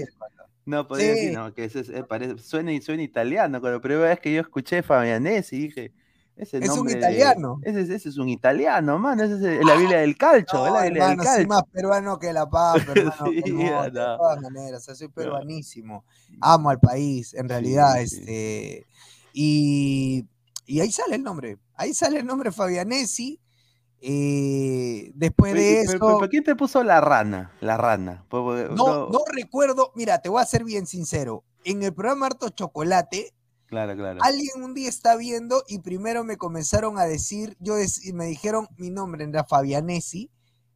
Speaker 1: no podía decir, no, que eso es- eh, parece- suena, suena italiano. Cuando la primera vez que yo escuché Fabianesi dije, ese
Speaker 2: Es un
Speaker 1: nombre
Speaker 2: italiano.
Speaker 1: ese, es- ese es un italiano, mano, ese es el- la Biblia del calcho, es
Speaker 2: No,
Speaker 1: la Biblia
Speaker 2: hermano,
Speaker 1: del
Speaker 2: soy más peruano que la papa, <laughs> hermano. de todas maneras, o sea, soy peruanísimo. Amo al país, en realidad,
Speaker 1: sí.
Speaker 2: este. Y, y ahí sale el nombre. Ahí sale el nombre Fabianesi. eh, después de
Speaker 1: pero-
Speaker 2: eso.
Speaker 1: pero ¿por quién te puso la rana? La rana. Pues,
Speaker 2: No, no recuerdo, mira, te voy a ser bien sincero. En el programa Harto Chocolate,
Speaker 1: Claro, claro.
Speaker 2: alguien un día está viendo y primero me comenzaron a decir, yo dec- me dijeron mi nombre era Fabianesi.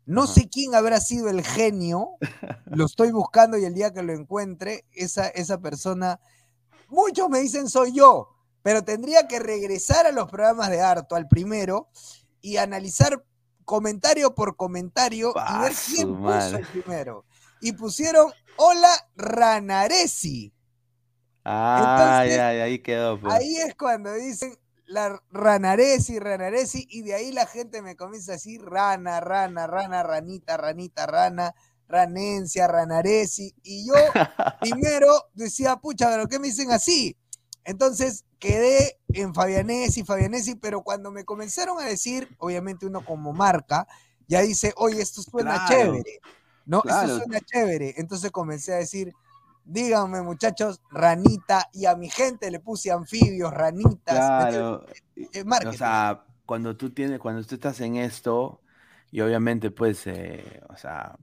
Speaker 2: No
Speaker 1: Ajá.
Speaker 2: sé quién habrá sido el genio, lo estoy buscando y el día que lo encuentre, esa, esa persona, muchos me dicen soy yo, pero tendría que regresar a los programas de Harto, al primero, y analizar comentario por comentario y ver quién puso el primero. Y pusieron, hola Ranaresi.
Speaker 1: Ah,
Speaker 2: Entonces,
Speaker 1: ya, ya, ahí quedó. Pues.
Speaker 2: Ahí es cuando dicen la ranaresi, ranaresi, y de ahí la gente me comienza a decir rana, rana, rana, ranita, ranita, rana, ranencia, ranaresi. Y yo <laughs> primero decía, pucha, pero ¿qué me dicen así? Entonces quedé en Fabianesi, Fabianesi, pero cuando me comenzaron a decir, obviamente uno como marca, ya dice, oye, esto suena
Speaker 1: Claro,
Speaker 2: chévere, ¿no?
Speaker 1: claro.
Speaker 2: Esto suena chévere. Entonces comencé a decir díganme muchachos, ranita, y a mi gente le puse anfibios, ranitas.
Speaker 1: Claro.
Speaker 2: eh,
Speaker 1: O sea, cuando tú tienes, cuando tú estás en esto, y obviamente, pues, eh, o sea,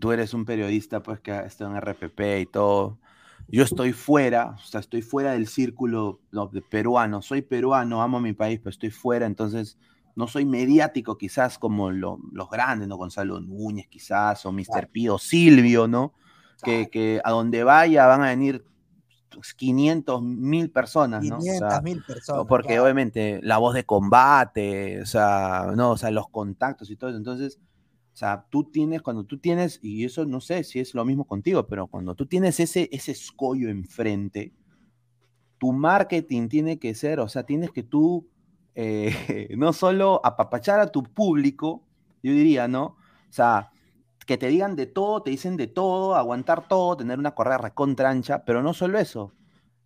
Speaker 1: tú eres un periodista, pues, que ha estado en RPP y todo. Yo estoy fuera, o sea, estoy fuera del círculo no, de peruano. Soy peruano, amo mi país, pero estoy fuera, entonces no soy mediático quizás como lo- los grandes, ¿no? Gonzalo Núñez quizás, o Mr. Pío Silvio, ¿no? Que, que a donde vaya van a venir 500 mil personas, ¿no? O sea,
Speaker 2: 500 mil personas.
Speaker 1: porque
Speaker 2: claro.
Speaker 1: obviamente la voz de combate, o sea, no, o sea, los contactos y todo eso. Entonces, o sea, tú tienes, cuando tú tienes, y eso no sé si es lo mismo contigo, pero cuando tú tienes ese, ese escollo enfrente, tu marketing tiene que ser, o sea, tienes que tú eh, <laughs> no solo apapachar a tu público, yo diría, ¿no? O sea, que te digan de todo, te dicen de todo, aguantar todo, tener una correa recontra ancha, pero no solo eso,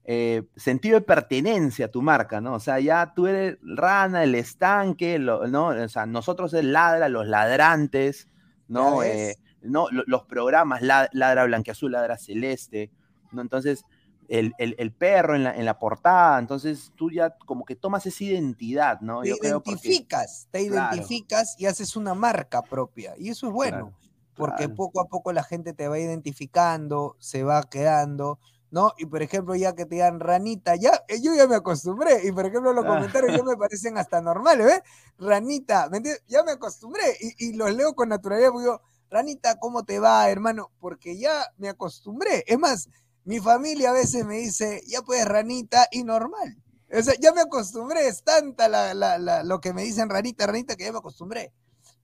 Speaker 1: eh, sentido de pertenencia a tu marca, ¿no? O sea, ya tú eres rana, el estanque, lo- ¿no? O sea, nosotros es ladra, los ladrantes, ¿no? Eh, no Lo- los programas, la- ladra blanqueazul, ladra celeste, ¿no? Entonces, el, el- el perro en la, en la portada, entonces tú ya como que tomas esa identidad, ¿no?
Speaker 2: te
Speaker 1: Yo creo porque-
Speaker 2: identificas, te
Speaker 1: Claro.
Speaker 2: identificas y haces una marca propia. Y eso es bueno,
Speaker 1: Claro,
Speaker 2: porque
Speaker 1: claro.
Speaker 2: poco a poco la gente te va identificando, se va quedando, ¿no? Y por ejemplo, ya que te digan ranita, ya, eh, yo ya me acostumbré. Y por ejemplo, los
Speaker 1: Ah.
Speaker 2: comentarios ya me <laughs> parecen hasta normales, ¿ves? Ranita, ¿me entiendes? Ya me acostumbré y, y los leo con naturalidad, porque digo, ranita, ¿cómo te va, hermano? Porque ya me acostumbré. Es más, mi familia a veces me dice, ya pues, ranita, y normal. O sea, ya me acostumbré, es tanta la, la- la- lo que me dicen ranita, ranita, que ya me acostumbré.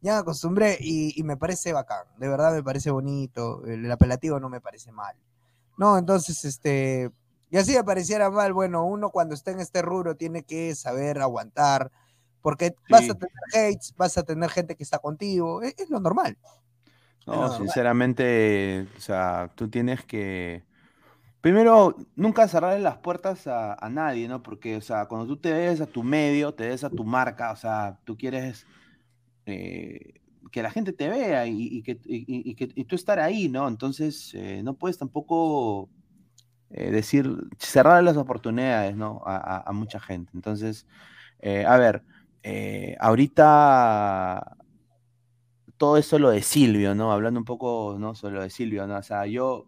Speaker 2: Ya me acostumbré y, y me parece bacán, de verdad me parece bonito, el, el apelativo no me parece mal. No, entonces, este, y así me pareciera mal, bueno, uno cuando está en este rubro tiene que saber aguantar, porque vas a tener hates, vas a tener gente que está contigo, es, es lo normal.
Speaker 1: No, sinceramente, o sea, tú tienes que. Primero, nunca cerrarle las puertas a, a nadie, ¿no? Porque, o sea, cuando tú te ves a tu medio, te ves a tu marca, o sea, tú quieres eh, que la gente te vea y, que, tú estar ahí, ¿no? Entonces, eh, no puedes tampoco eh, decir, cerrar las oportunidades, ¿no? A, a- mucha gente. Entonces, a ver, ahorita todo eso lo de Silvio, ¿no? Hablando un poco, ¿no? Sobre lo de Silvio, ¿no? O sea, yo,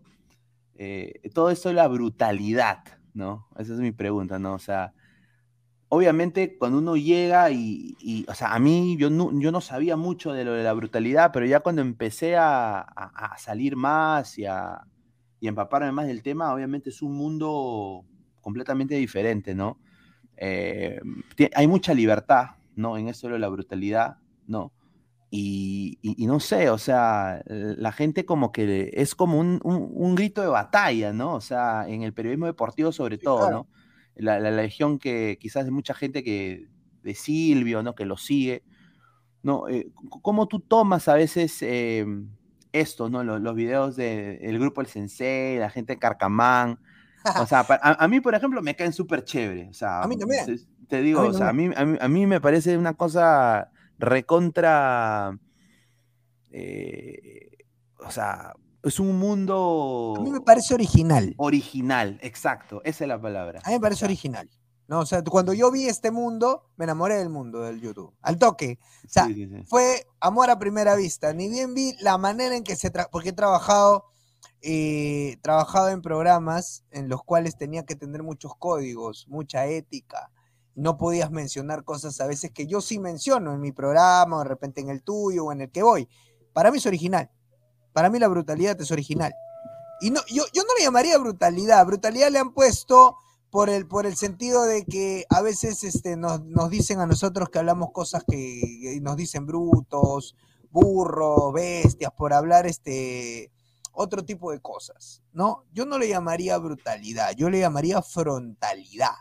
Speaker 1: todo eso de la brutalidad, ¿no? Esa es mi pregunta, ¿no? O sea, obviamente cuando uno llega y, y, o sea, a mí yo no, yo no sabía mucho de lo de la brutalidad, pero ya cuando empecé a, a- a salir más y a, y empaparme más del tema, obviamente es un mundo completamente diferente, ¿no? Eh, hay mucha libertad, ¿no? En eso de la brutalidad, ¿no? Y, no sé, o sea, la gente como que es como un, un- un grito de batalla, ¿no? O sea, en el periodismo deportivo sobre todo. ¿no? La, la legión que quizás de mucha gente que, de Silvio, ¿no? Que lo sigue, ¿no? Eh, ¿Cómo tú tomas a veces eh, esto, ¿no? Los, los videos del grupo El Sensei, la gente de Carcamán, o sea, a, a mí, por ejemplo, me caen súper chévere. O sea,
Speaker 2: A mí también.
Speaker 1: Te, digo,
Speaker 2: A
Speaker 1: o sea, a mí, a, mí, a mí me parece una cosa recontra. eh, o sea, es un mundo
Speaker 2: A mí me parece original.
Speaker 1: original, exacto, esa es la palabra.
Speaker 2: A mí me parece original. ¿no? O sea, cuando yo vi este mundo, me enamoré del mundo del YouTube. Al toque. O sea,
Speaker 1: sí, sí, sí.
Speaker 2: fue amor a primera vista. Ni bien vi la manera en que se... tra- porque he trabajado, eh, trabajado en programas en los cuales tenía que tener muchos códigos, mucha ética. No podías mencionar cosas a veces que yo sí menciono en mi programa, o de repente en el tuyo, o en el que voy. Para mí es original. Para mí la brutalidad es original. Y no, yo, yo no le llamaría brutalidad. Brutalidad le han puesto por el, por el sentido de que a veces este, nos, nos dicen a nosotros que hablamos cosas que, que nos dicen brutos, burros, bestias, por hablar este otro tipo de cosas, ¿no? Yo no le llamaría brutalidad, yo le llamaría frontalidad.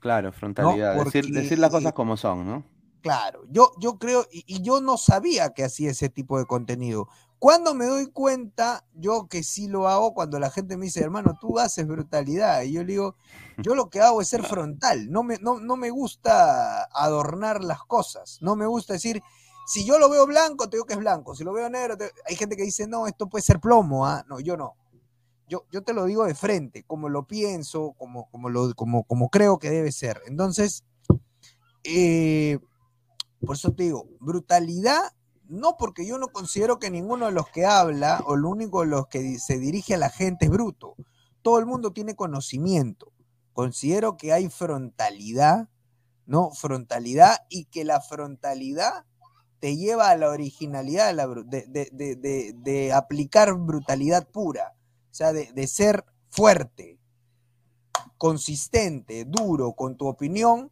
Speaker 1: Claro, frontalidad. decir,
Speaker 2: porque-
Speaker 1: decir las cosas como son, ¿no?
Speaker 2: Claro, yo, yo creo, y, y yo no sabía que hacía ese tipo de contenido. Cuando me doy cuenta, yo que sí lo hago, cuando la gente me dice, hermano, tú haces brutalidad, y yo le digo, <laughs> yo lo que hago es ser frontal, no me, no, no me gusta adornar las cosas, no me gusta decir, si yo lo veo blanco, te digo que es blanco, si lo veo negro, te- hay gente que dice, no, esto puede ser plomo, ¿ah? No, yo no. yo, yo te lo digo de frente, como lo pienso, como, como, lo, como, como creo que debe ser. Entonces, eh, por eso te digo, brutalidad, no porque yo no considero que ninguno de los que habla o lo único de los que se dirige a la gente es bruto. Todo el mundo tiene conocimiento. Considero que hay frontalidad, ¿no? Frontalidad y que la frontalidad te lleva a la originalidad de, aplicar brutalidad pura, o sea, de, ser fuerte, consistente, duro con tu opinión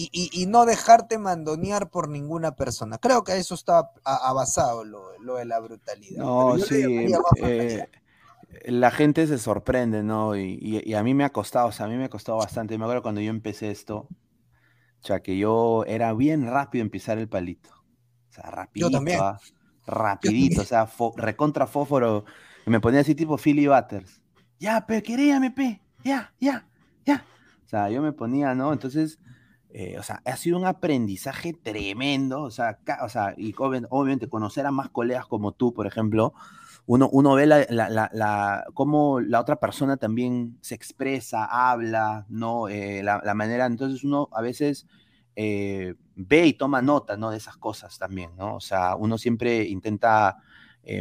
Speaker 2: y, no dejarte mandonear por ninguna persona. Creo que eso está basado lo, de la brutalidad.
Speaker 1: No, sí, eh, la gente se sorprende, ¿no? Y, a mí me ha costado, o sea, a mí me ha costado bastante. Me acuerdo cuando yo empecé esto, o sea, que yo era bien rápido en pisar el palito. O sea, rapidito. Yo también. ¿ah? Rapidito, o sea, recontra fósforo. me ponía así tipo Philly Butters. Ya, pe, queríame, pe. Ya, ya, ya. O sea, yo me ponía, ¿no? Entonces, eh, o sea, ha sido un aprendizaje tremendo. O sea, o sea y obviamente conocer a más colegas como tú, por ejemplo, uno, uno ve la, la, la, cómo la otra persona también se expresa, habla, ¿no? Eh, la, manera, entonces uno a veces eh, ve y toma nota, ¿no? De esas cosas también, ¿no? O sea, uno siempre intenta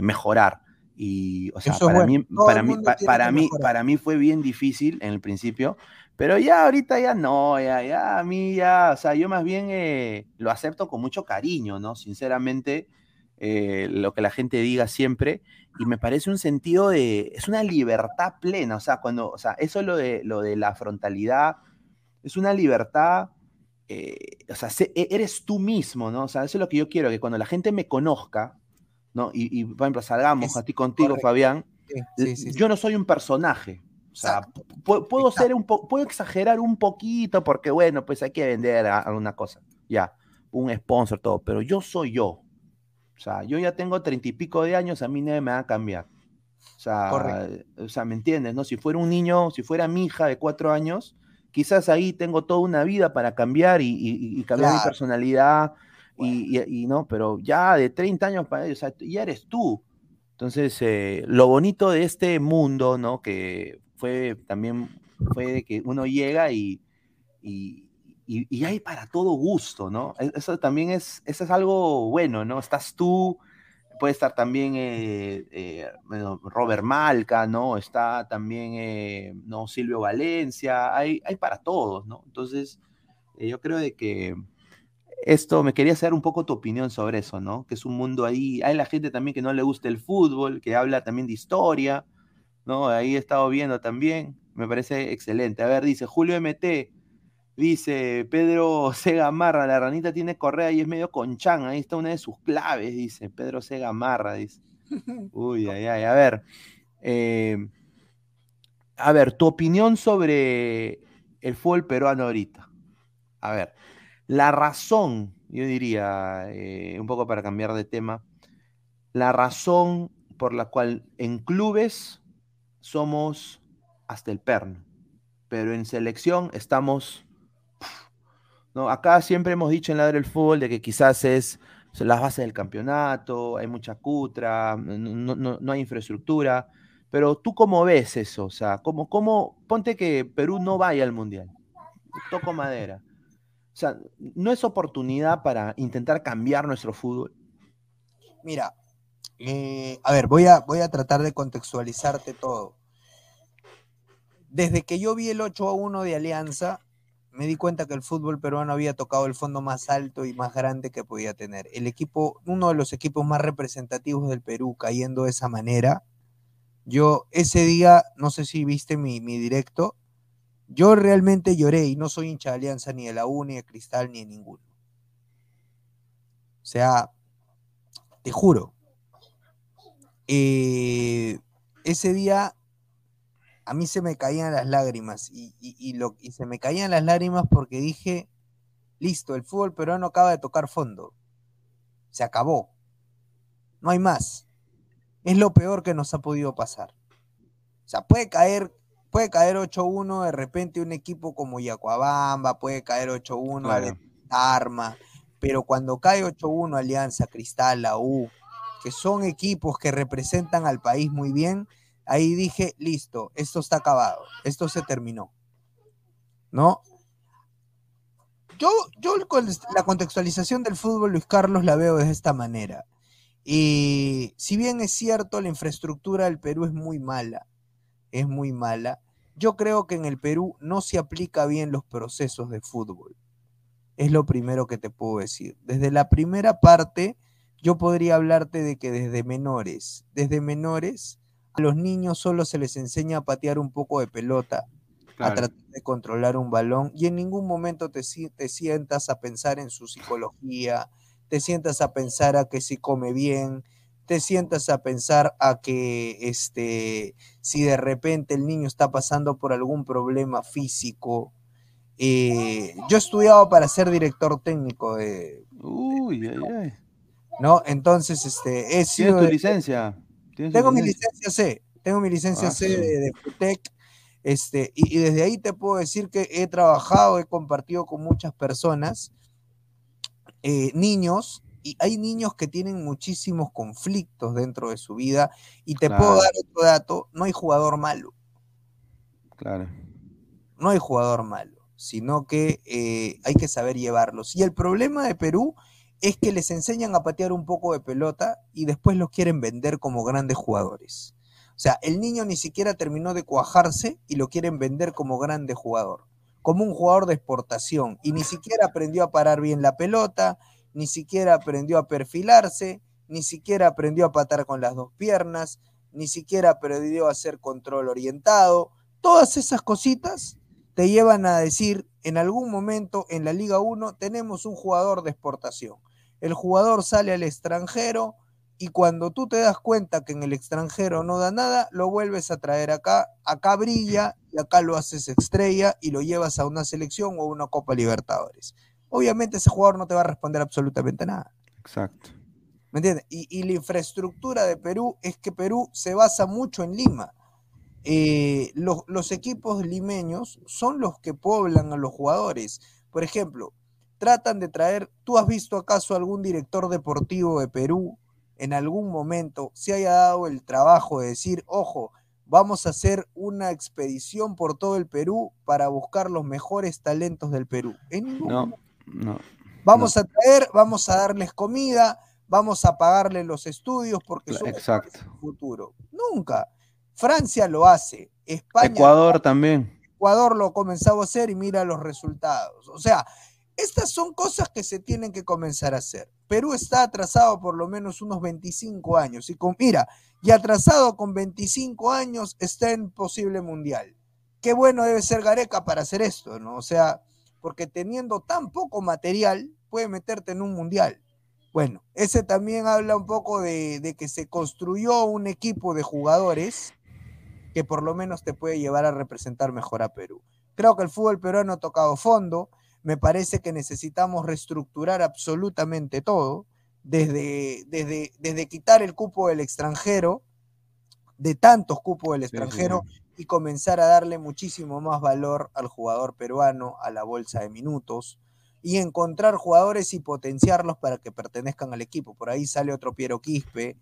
Speaker 1: mejorar. Y, o sea, para, mí, para, mí, para, mí, para mí fue bien difícil en el principio, pero ya ahorita ya no, ya, ya a mí ya, o sea, yo más bien eh, lo acepto con mucho cariño, ¿no? Sinceramente, lo que la gente diga siempre, y me parece un sentido de, es una libertad plena, o sea, cuando, o sea, eso lo de, lo de la frontalidad, es una libertad eh, o sea, e, eres tú mismo, ¿no? O sea, eso es lo que yo quiero, que cuando la gente me conozca, ¿no? Y, por ejemplo, salgamos a ti contigo, Fabián, yo no soy un personaje. O sea, puedo, ser un puedo exagerar un poquito porque, bueno, pues hay que vender alguna cosa. Ya, un sponsor, todo, pero yo soy yo. O sea, yo ya tengo treinta y pico de años, a mí nadie me va a cambiar. O sea, o sea, ¿me entiendes? ¿No? Si fuera un niño, si fuera mi hija de cuatro años, quizás ahí tengo toda una vida para cambiar y, cambiar mi personalidad, y, no, pero ya de 30 años para ellos, ya eres tú. Entonces, eh, lo bonito de este mundo, ¿no? Que fue también, fue que uno llega y, y, hay para todo gusto, ¿no? E, eso también es, eso es algo bueno, ¿no? Estás tú, puede estar también eh, eh, Robert Malca, ¿no? Está también, ¿no? Silvio Valencia, hay, hay para todos, ¿no? Entonces, yo creo de que esto, me quería hacer un poco tu opinión sobre eso, ¿no? Que es un mundo ahí, hay la gente también que no le gusta el fútbol, que habla también de historia, ¿no? Ahí he estado viendo también, me parece excelente. A ver, dice Julio MT, Dice Pedro <laughs> Sega Marra, la ranita tiene correa y es medio conchan. Ahí está una de sus claves, dice Pedro Sega Marra. Dice. <laughs> Uy, ay, ay. A ver. Eh, a ver, tu opinión sobre el fútbol peruano ahorita. A ver, la razón, yo diría, eh, un poco para cambiar de tema, la razón por la cual en clubes somos hasta el perno, pero en selección estamos Acá siempre hemos dicho en la del fútbol de que quizás es las bases del campeonato, hay mucha cutra, no, hay infraestructura, pero tú cómo ves eso, o sea, ¿cómo, cómo, ponte que Perú no vaya al Mundial, toco madera, o sea, ¿no es oportunidad para intentar cambiar nuestro fútbol?
Speaker 2: Mira, eh, a ver, voy a, voy a tratar de contextualizarte todo. Desde que yo vi el 8 a 1 de Alianza, me di cuenta que el fútbol peruano había tocado el fondo más alto y más grande que podía tener. El equipo, uno de los equipos más representativos del Perú cayendo de esa manera. Yo ese día, no sé si viste mi, directo, yo realmente lloré y no soy hincha de Alianza ni de la U, ni de Cristal, ni de ninguno. O sea, te juro. Eh, ese día a mí se me caían las lágrimas y, y se me caían las lágrimas porque dije, listo, el fútbol peruano acaba de tocar fondo. Se acabó. No hay más. Es lo peor que nos ha podido pasar. O sea, puede caer, puede caer 8-1 de repente un equipo como Yacuabamba, puede caer 8-1 Arma, pero cuando cae 8-1 Alianza, Cristal, la U, que son equipos que representan al país muy bien, ahí dije, listo, esto está acabado, esto se terminó. ¿No? Yo, yo la contextualización del fútbol, Luis Carlos, la veo de esta manera. Y si bien es cierto, la infraestructura del Perú es muy mala, es muy mala, yo creo que en el Perú no se aplica bien los procesos de fútbol. Es lo primero que te puedo decir. Desde la primera parte, yo podría hablarte de que desde menores, desde menores, a los niños solo se les enseña a patear un poco de pelota, a tratar de controlar un balón y en ningún momento te, te sientas a pensar en su psicología, te sientas a pensar a que si come bien, te sientas a pensar a que este, si de repente el niño está pasando por algún problema físico. Eh, yo he estudiado para ser director técnico de...
Speaker 1: Uy, ay, ay.
Speaker 2: ¿No? Entonces, este, he
Speaker 1: sido... ¿Tienes tu licencia?
Speaker 2: tengo mi licencia C, tengo mi licencia ah, C de, de este, y, desde ahí te puedo decir que he trabajado, he compartido con muchas personas, eh, niños, y hay niños que tienen muchísimos conflictos dentro de su vida, y te puedo dar otro dato, no hay jugador malo.
Speaker 1: Claro.
Speaker 2: No hay jugador malo, sino que eh, hay que saber llevarlos. Y el problema de Perú es que les enseñan a patear un poco de pelota y después los quieren vender como grandes jugadores. O sea, el niño ni siquiera terminó de cuajarse y lo quieren vender como grande jugador, como un jugador de exportación. Y ni siquiera aprendió a parar bien la pelota, ni siquiera aprendió a perfilarse, ni siquiera aprendió a patar con las dos piernas, ni siquiera aprendió a hacer control orientado. Todas esas cositas te llevan a decir, en algún momento en la Liga 1 tenemos un jugador de exportación. El jugador sale al extranjero, y cuando tú te das cuenta que en el extranjero no da nada, lo vuelves a traer acá, acá brilla y acá lo haces estrella y lo llevas a una selección o a una Copa Libertadores. Obviamente ese jugador no te va a responder absolutamente nada.
Speaker 1: Exacto.
Speaker 2: ¿Me entiendes? Y, la infraestructura de Perú es que Perú se basa mucho en Lima. Eh, los, los equipos limeños son los que poblan a los jugadores. Por ejemplo, tratan de traer, ¿tú has visto acaso algún director deportivo de Perú en algún momento se haya dado el trabajo de decir, ojo, vamos a hacer una expedición por todo el Perú para buscar los mejores talentos del Perú.
Speaker 1: no, no.
Speaker 2: Vamos a traer, vamos a darles comida, vamos a pagarles los estudios porque son
Speaker 1: Exacto.
Speaker 2: futuro. Nunca. Francia lo hace, España.
Speaker 1: Ecuador también.
Speaker 2: Ecuador lo comenzaba a hacer y mira los resultados. O sea, estas son cosas que se tienen que comenzar a hacer. Perú está atrasado por lo menos unos 25 años. Y con, mira, y atrasado con 25 años está en posible mundial. Qué bueno debe ser Gareca para hacer esto, ¿no? O sea, porque teniendo tan poco material, puede meterte en un mundial. Bueno, ese también habla un poco de, de que se construyó un equipo de jugadores que por lo menos te puede llevar a representar mejor a Perú. Creo que el fútbol peruano ha tocado fondo me parece que necesitamos reestructurar absolutamente todo, desde, desde, desde quitar el cupo del extranjero, de tantos cupos del extranjero, y comenzar a darle muchísimo más valor al jugador peruano, a la bolsa de minutos, y encontrar jugadores y potenciarlos para que pertenezcan al equipo. Por ahí sale otro Piero Quispe.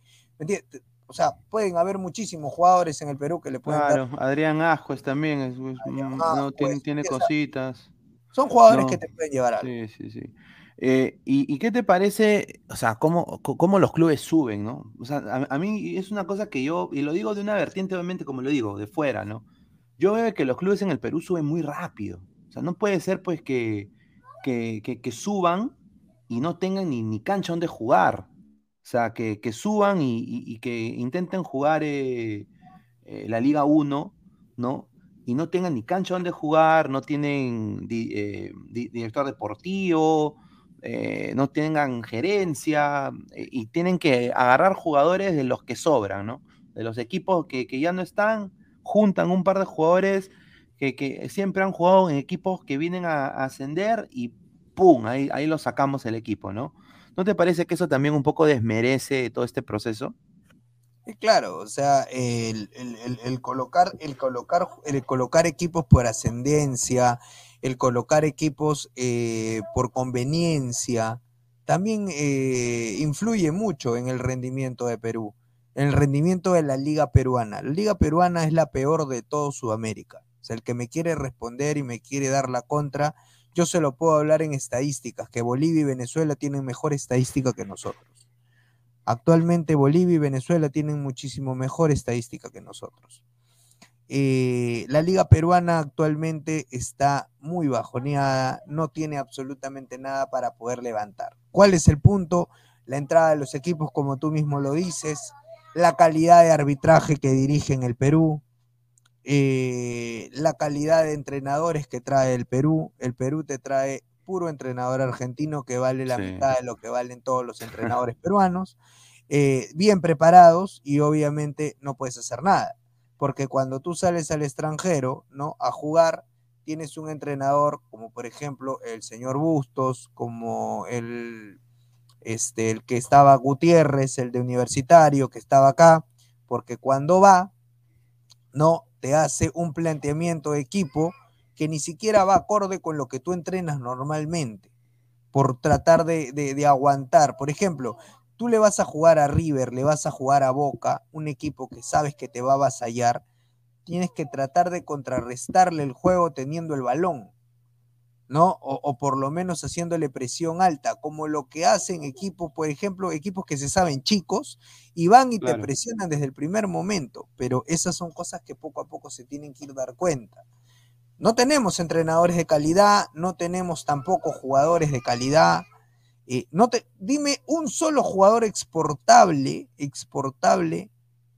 Speaker 2: O sea, pueden haber muchísimos jugadores en el Perú que le pueden
Speaker 1: claro, Adrián Ascuez también es, no, tiene, tiene cositas.
Speaker 2: Son jugadores que te pueden llevar a
Speaker 1: Sí, sí, sí. Eh, y, qué te parece, o sea, cómo, cómo, los clubes suben, ¿no? O sea, a, mí es una cosa que yo, y lo digo de una vertiente, obviamente, como lo digo, de fuera, ¿no? Yo veo que los clubes en el Perú suben muy rápido. O sea, no puede ser, pues, que, que, que, suban y no tengan ni, ni, cancha donde jugar. O sea, que, suban y, que intenten jugar eh, eh, la Liga 1, ¿no? y no tengan ni cancha donde jugar, no tienen director deportivo, eh, no tengan gerencia eh, y tienen que agarrar jugadores de los que sobran, ¿no? De los equipos que, ya no están, juntan un par de jugadores que, siempre han jugado en equipos que vienen a, ascender y ¡pum! Ahí, ahí lo sacamos el equipo, ¿no? ¿No te parece que eso también un poco desmerece todo este proceso?
Speaker 2: Claro, o sea, el, colocar, el, colocar, el colocar equipos por ascendencia, el colocar equipos eh, por conveniencia, también eh, influye mucho en el rendimiento de Perú. el rendimiento de la liga peruana. La liga peruana es la peor de todo Sudamérica. O sea, el que me quiere responder y me quiere dar la contra, yo se lo puedo hablar en estadísticas, que Bolivia y Venezuela tienen mejor estadística que nosotros. Actualmente Bolivia y Venezuela tienen muchísimo mejor estadística que nosotros. Eh, la liga peruana actualmente está muy bajoneada, no tiene absolutamente nada para poder levantar. ¿Cuál es el punto? La entrada de los equipos, como tú mismo lo dices, la calidad de arbitraje que dirigen el Perú, eh, la calidad de entrenadores que trae el Perú. El Perú te trae puro entrenador argentino que vale la mitad de lo que valen todos los entrenadores peruanos, eh, bien preparados y obviamente no puedes hacer nada porque cuando tú sales al extranjero, ¿no? A jugar, tienes un entrenador como por ejemplo el señor Bustos, como el, este, el que estaba Gutiérrez, el de universitario, que estaba acá, porque cuando va, ¿no? Te hace un planteamiento de equipo que ni siquiera va acorde con lo que tú entrenas normalmente, por tratar de, de aguantar. Por ejemplo, tú le vas a jugar a River, le vas a jugar a Boca, un equipo que sabes que te va a avasallar, tienes que tratar de contrarrestarle el juego teniendo el balón, ¿no? O, por lo menos haciéndole presión alta, como lo que hacen equipos, por ejemplo, equipos que se saben chicos y van y te presionan desde el primer momento, pero esas son cosas que poco a poco se tienen que ir dar cuenta. No tenemos entrenadores de calidad, no tenemos tampoco jugadores de calidad, eh, no te, dime un solo jugador exportable, exportable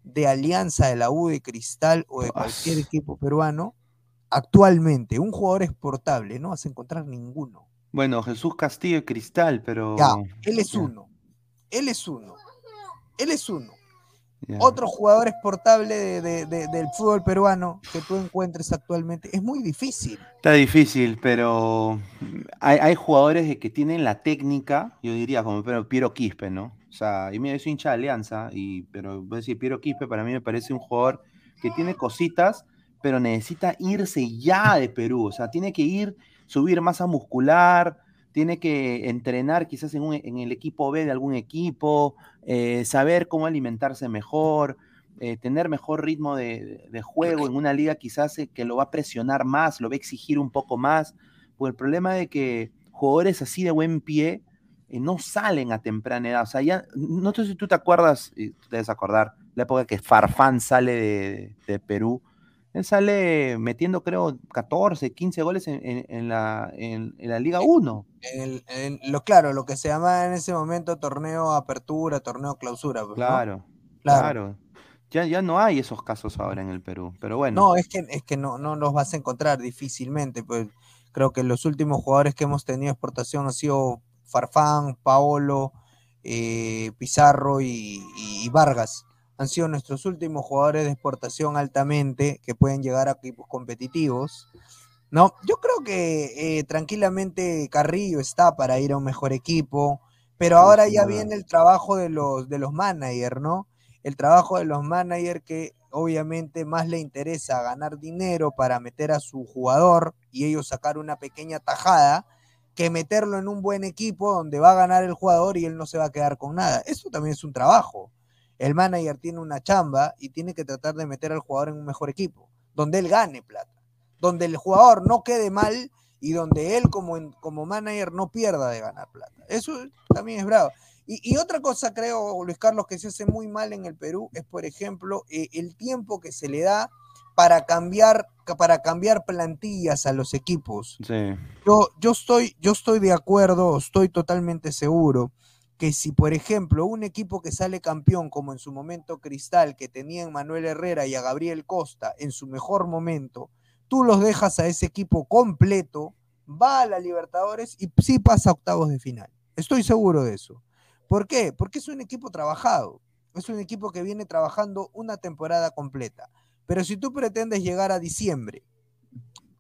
Speaker 2: de Alianza de la U de Cristal o de cualquier equipo peruano actualmente, un jugador exportable, no vas a encontrar ninguno.
Speaker 1: Bueno, Jesús Castillo de Cristal, pero.
Speaker 2: Ya, él es uno. Él es uno. Él es uno. Otro jugador exportable del fútbol peruano que tú encuentres actualmente es muy difícil.
Speaker 1: Está difícil, pero hay, jugadores que tienen la técnica, yo diría como Piero Quispe, ¿no? O sea, y mira, yo soy hincha de Alianza, y, pero voy a decir, Piero Quispe para mí me parece un jugador que tiene cositas, pero necesita irse ya de Perú, o sea, tiene que ir, subir masa muscular, tiene que entrenar quizás en, el equipo B de algún equipo, eh, saber cómo alimentarse mejor, eh, tener mejor ritmo de, juego en una liga quizás eh, que lo va a presionar más, lo va a exigir un poco más, pues el problema de que jugadores así de buen pie no salen a temprana edad, o sea, ya, no sé si tú te acuerdas, te debes acordar, la época que Farfán sale de Perú, él sale metiendo, creo, 14, 15 goles en, la, en, la, Liga 1.
Speaker 2: En, lo, claro, lo que se llamaba en ese momento torneo apertura, torneo clausura.
Speaker 1: Pues, claro, claro, Ya, ya no hay esos casos ahora en el Perú, pero bueno.
Speaker 2: No, es que, es que no, no los vas a encontrar difícilmente. Pues creo que los últimos jugadores que hemos tenido exportación han sido Farfán, Paolo, eh, Pizarro y Vargas han sido nuestros últimos jugadores de exportación altamente que pueden llegar a equipos competitivos. No, yo creo que eh, tranquilamente Carrillo está para ir a un mejor equipo, pero ahora ya viene el trabajo de los, de los managers, ¿no? El trabajo de los managers que obviamente más le interesa ganar dinero para meter a su jugador y ellos sacar una pequeña tajada que meterlo en un buen equipo donde va a ganar el jugador y él no se va a quedar con nada. Eso también es un trabajo el manager tiene una chamba y tiene que tratar de meter al jugador en un mejor equipo, donde él gane plata, donde el jugador no quede mal y donde él como, como manager no pierda de ganar plata. Eso también es bravo. Y, otra cosa creo, Luis Carlos, que se hace muy mal en el Perú es, por ejemplo, eh, el tiempo que se le da para cambiar, para cambiar plantillas a los equipos. Yo, yo, estoy, yo estoy de acuerdo, estoy totalmente seguro que si, por ejemplo, un equipo que sale campeón, como en su momento Cristal, que tenía Manuel Herrera y a Gabriel Costa en su mejor momento, tú los dejas a ese equipo completo, va a la Libertadores y sí pasa a octavos de final. Estoy seguro de eso. ¿Por qué? Porque es un equipo trabajado. Es un equipo que viene trabajando una temporada completa. Pero si tú pretendes llegar a diciembre,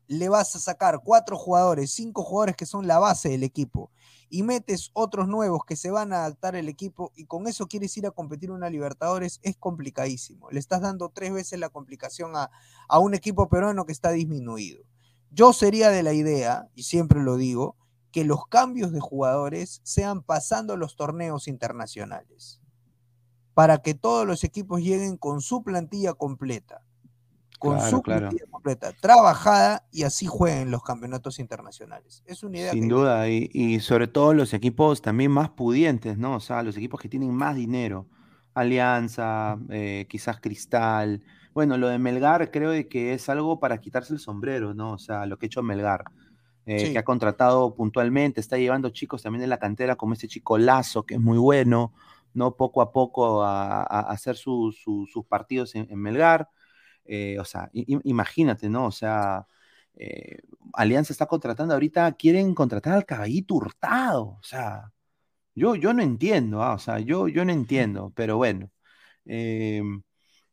Speaker 2: le vas a sacar cuatro jugadores, cinco jugadores que son la base del equipo, y metes otros nuevos que se van a adaptar al equipo y con eso quieres ir a competir una Libertadores, es complicadísimo. Le estás dando tres veces la complicación a, a un equipo peruano que está disminuido. Yo sería de la idea, y siempre lo digo, que los cambios de jugadores sean pasando los torneos internacionales. para que todos los equipos lleguen con su plantilla completa. Con su plantilla completa, trabajada y así jueguen los campeonatos internacionales. Es una idea.
Speaker 1: Sin duda, y, sobre todo los equipos también más pudientes, ¿no? O sea, los equipos que tienen más dinero. Alianza, eh, quizás Cristal. Bueno, lo de Melgar creo que es algo para quitarse el sombrero, ¿no? O sea, lo que ha hecho Melgar. Eh, que ha contratado puntualmente, está llevando chicos también de la cantera, como este chico Lazo, que es muy bueno, ¿no? Poco a poco a, hacer sus partidos en, Melgar. Eh, o sea, imagínate, ¿no? O sea, eh, Alianza está contratando ahorita, quieren contratar al caballito hurtado. O sea, yo, yo no entiendo, ah, o sea, yo, yo no entiendo, pero bueno.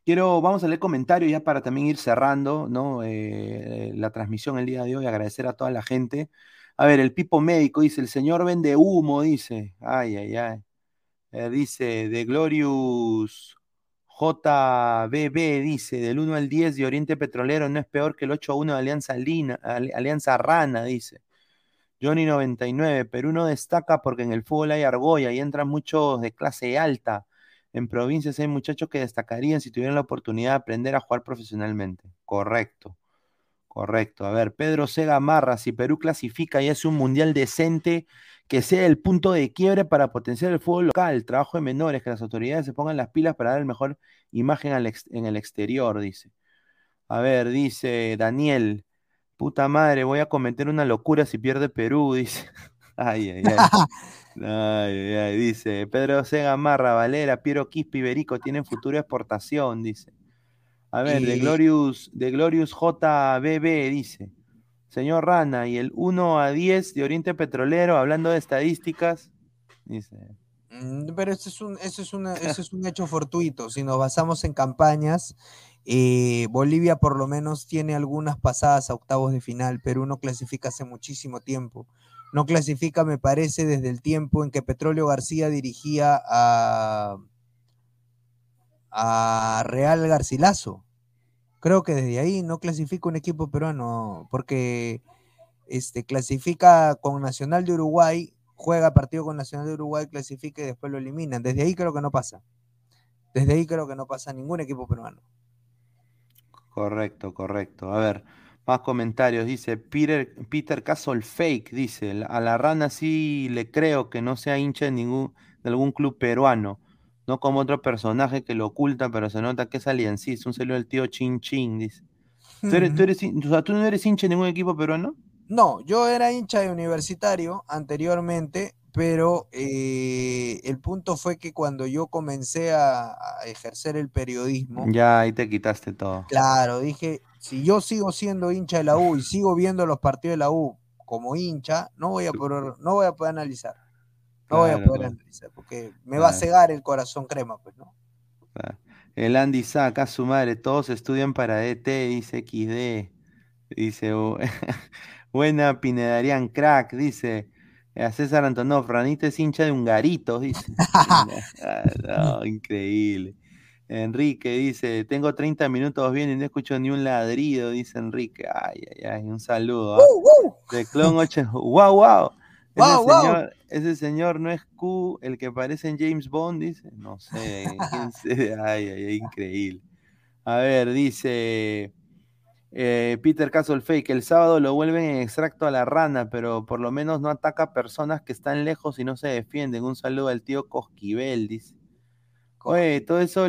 Speaker 1: Quiero, vamos a leer comentarios ya para también ir cerrando, ¿no? Eh, la transmisión el día de hoy, agradecer a toda la gente. A ver, el Pipo Médico dice, el señor vende humo, dice. Ay, ay, ay. Eh, dice, de Glorious JBB, dice, del 1 al 10 de Oriente Petrolero no es peor que el 8 a 1 de Alianza, Lina, Alianza Rana, dice. Johnny 99, Perú no destaca porque en el fútbol hay argolla y entran muchos de clase alta en provincias hay muchachos que destacarían si tuvieran la oportunidad de aprender a jugar profesionalmente. Correcto, correcto. A ver, Pedro Sega Marra, si Perú clasifica y hace un mundial decente, que sea el punto de quiebre para potenciar el fútbol local, el trabajo de menores, que las autoridades se pongan las pilas para dar mejor imagen en el exterior, dice. A ver, dice Daniel, puta madre, voy a cometer una locura si pierde Perú, <laughs> dice. ay, ay, ay. Ay, ay, dice Pedro Sega Marra, Valera, Piero Quispe Iberico tienen futura exportación, dice. A ver, de Glorious, de Glorious JBB dice. Señor Rana, y el 1 a 10 de Oriente Petrolero, hablando de estadísticas, dice.
Speaker 2: Mm, pero eso es un, eso es una, eso <laughs> es un hecho fortuito. Si nos basamos en campañas, eh, Bolivia por lo menos tiene algunas pasadas a octavos de final. Perú no clasifica hace muchísimo tiempo no clasifica, me parece, desde el tiempo en que Petróleo García dirigía a, a Real Garcilaso. Creo que desde ahí no clasifica un equipo peruano, porque este, clasifica con Nacional de Uruguay, juega partido con Nacional de Uruguay, clasifica y después lo eliminan. Desde ahí creo que no pasa. Desde ahí creo que no pasa ningún equipo peruano.
Speaker 1: Correcto, correcto. A ver, más comentarios, dice Peter, Peter Castle Fake, dice, a la rana sí le creo que no sea hincha de, ningún, de algún club peruano, no como otro personaje que lo oculta, pero se nota que es aliancista, un celular del tío Chin Chin, dice. ¿Tú, eres, ¿Tú no eres hincha de ningún equipo peruano?
Speaker 2: No, yo era hincha de universitario anteriormente, pero eh, el punto fue que cuando yo comencé a, a, ejercer el periodismo...
Speaker 1: Ya, ahí te quitaste todo.
Speaker 2: Claro, dije, si yo sigo siendo hincha de la U y sigo viendo los partidos de la U como hincha, no voy a poder, no voy a poder analizar. No voy a poder analizar, porque me va a cegar el corazón crema, pues, ¿no?
Speaker 1: El Andy saca a su madre, todos estudian para ET, dice XD. Dice, <laughs> buena Pinedarian crack, dice. A César Antonov, Ranita es hincha de un garito, dice. <laughs> Ah, increíble. Enrique dice, tengo 30 minutos bien y no escucho ni un ladrido, dice Enrique. Ay, ay, ay, un saludo. ¿ah? De Clon 8. ¡Wow, wow! Ese, señor, ese señor no es Q, el que aparece en James Bond, dice. No sé. <laughs> Ay, ay, ay, increíble. A ver, dice eh, Peter Castle Fake, el sábado lo vuelven en extracto a la rana, pero por lo menos no ataca a personas que están lejos y no se defienden. Un saludo al tío Cosquivel, dice. Oye, todo eso,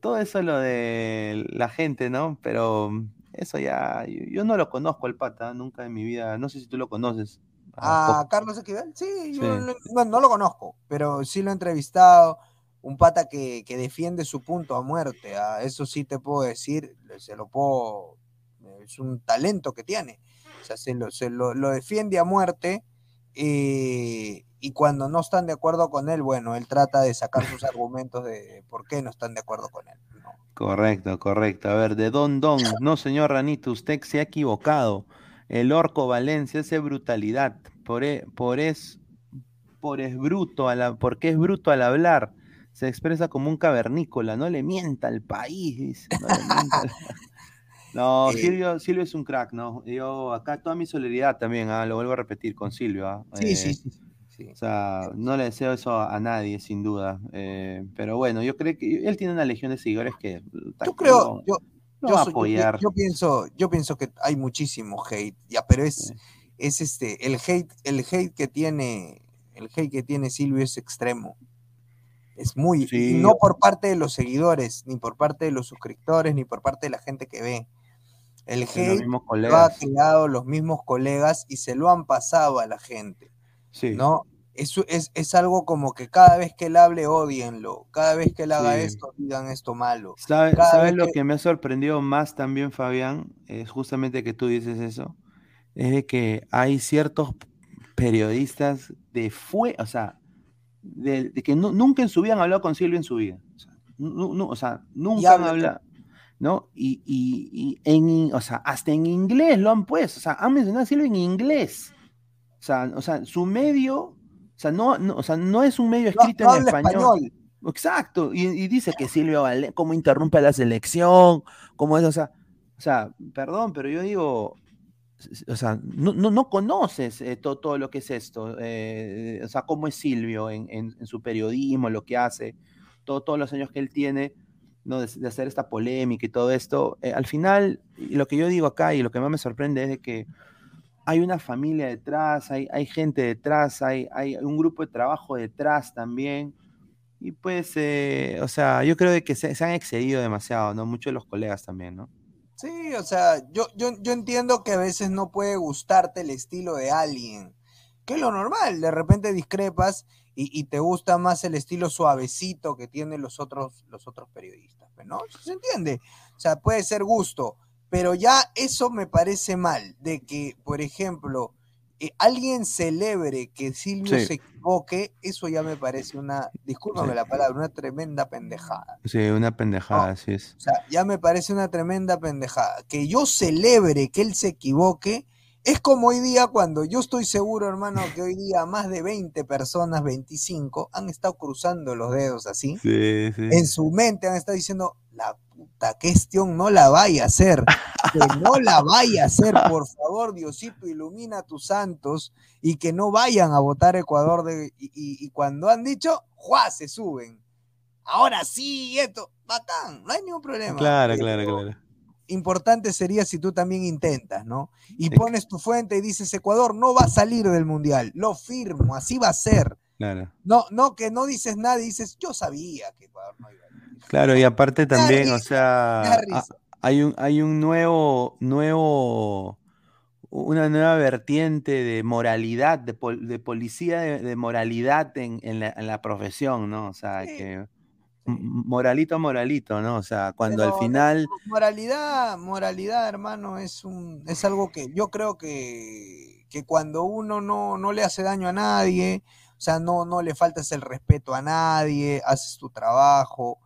Speaker 1: todo eso lo de la gente, ¿no? Pero eso ya, yo, no lo conozco al pata, nunca en mi vida, no sé si tú lo conoces.
Speaker 2: ¿A Carlos Esquivel? Sí, yo No, lo conozco, pero sí lo he entrevistado. Un pata que, defiende su punto a muerte, ¿ah? eso sí te puedo decir, se lo puedo, es un talento que tiene. O sea, se lo, se lo, lo defiende a muerte. Eh, y cuando no están de acuerdo con él, bueno, él trata de sacar sus <laughs> argumentos de por qué no están de acuerdo con él.
Speaker 1: Correcto, correcto. A ver, de Don Don, <laughs> no señor Ranito, usted se ha equivocado. El Orco Valencia hace brutalidad, por, e, por es por es bruto a la, porque es bruto al hablar. Se expresa como un cavernícola, no le mienta al país, <laughs> <laughs> No, eh. Silvio, Silvio es un crack, ¿no? Yo acá toda mi solidaridad también, ¿ah? lo vuelvo a repetir con Silvio. ¿ah?
Speaker 2: Sí, sí,
Speaker 1: eh,
Speaker 2: sí
Speaker 1: O sea, no le deseo eso a, nadie, sin duda. Eh, pero bueno, yo creo que él tiene una legión de seguidores que.
Speaker 2: Yo creo, yo, apoyar. Yo, pienso, yo pienso que hay muchísimo hate, ya, pero es, es este, el hate, el hate que tiene, el hate que tiene Silvio es extremo. Es muy, no por parte de los seguidores, ni por parte de los suscriptores, ni por parte de la gente que ve. El hate lo ha creado los mismos colegas y se lo han pasado a la gente. Sí. ¿No? Es, es, algo como que cada vez que él hable, odienlo. Cada vez que él haga esto, digan esto malo.
Speaker 1: ¿Sabes lo que... me ha sorprendido más también, Fabián? Es justamente que tú dices eso. Es de que hay ciertos periodistas de fue, o sea, de, que nunca en su vida han hablado con Silvio en su vida. O sea, nunca han hablado. ¿no? Y, en, o sea, hasta en inglés lo han puesto, o sea, han mencionado a Silvio en inglés. O sea, o sea su medio, o sea, no, no, o sea, no es un medio escrito en español. Exacto, y, dice que Silvio Vale, cómo interrumpe la selección, cómo es, o sea, o sea, perdón, pero yo digo, o sea, no, no, conoces eh, todo, lo que es esto, eh, o sea, cómo es Silvio en, su periodismo, lo que hace, todo, todos los años que él tiene, ¿no? De, hacer esta polémica y todo esto. Eh, al final, y lo que yo digo acá y lo que más me sorprende es de que hay una familia detrás, hay, hay gente detrás, hay, hay un grupo de trabajo detrás también. Y pues, o sea, yo creo de que se, han excedido demasiado, ¿no? Muchos de los colegas también, ¿no?
Speaker 2: Sí, o sea, yo, yo, yo entiendo que a veces no puede gustarte el estilo de alguien, que es lo normal, de repente discrepas y, te gusta más el estilo suavecito que tienen los otros, los otros periodistas, pues, ¿no? Se entiende, o sea, puede ser gusto, pero ya eso me parece mal, de que, por ejemplo, eh, alguien celebre que Silvio se equivoque, eso ya me parece una, discúlpame la palabra, una tremenda pendejada.
Speaker 1: Sí, una pendejada, así es.
Speaker 2: O sea, ya me parece una tremenda pendejada. Que yo celebre que él se equivoque, es como hoy día cuando yo estoy seguro, hermano, que hoy día más de 20 personas, 25, han estado cruzando los dedos así. Sí, sí. En su mente han estado diciendo, la puta cuestión no la vaya a hacer, que no la vaya a hacer, por favor, Diosito, ilumina a tus santos y que no vayan a votar Ecuador de, y, cuando han dicho, ¡juá! se suben. Ahora sí, esto, bacán, no hay ningún problema.
Speaker 1: Claro, claro, claro.
Speaker 2: Importante sería si tú también intentas, ¿no? Y pones tu fuente y dices, Ecuador no va a salir del Mundial, lo firmo, así va a ser.
Speaker 1: Claro.
Speaker 2: No, no, que no dices nada y dices, yo sabía que Ecuador no iba a
Speaker 1: Claro, y aparte también, o sea, hay un, hay un nuevo, nuevo, una nueva vertiente de moralidad, de, de policía de, moralidad en, en, la, en, la, profesión, ¿no? O sea, que moralito, moralito, ¿no? O sea, cuando al final...
Speaker 2: Moralidad, moralidad, hermano, es un, es algo que yo creo que, que cuando uno no, no le hace daño a nadie, sea, no, no le faltas el respeto a nadie, haces tu trabajo,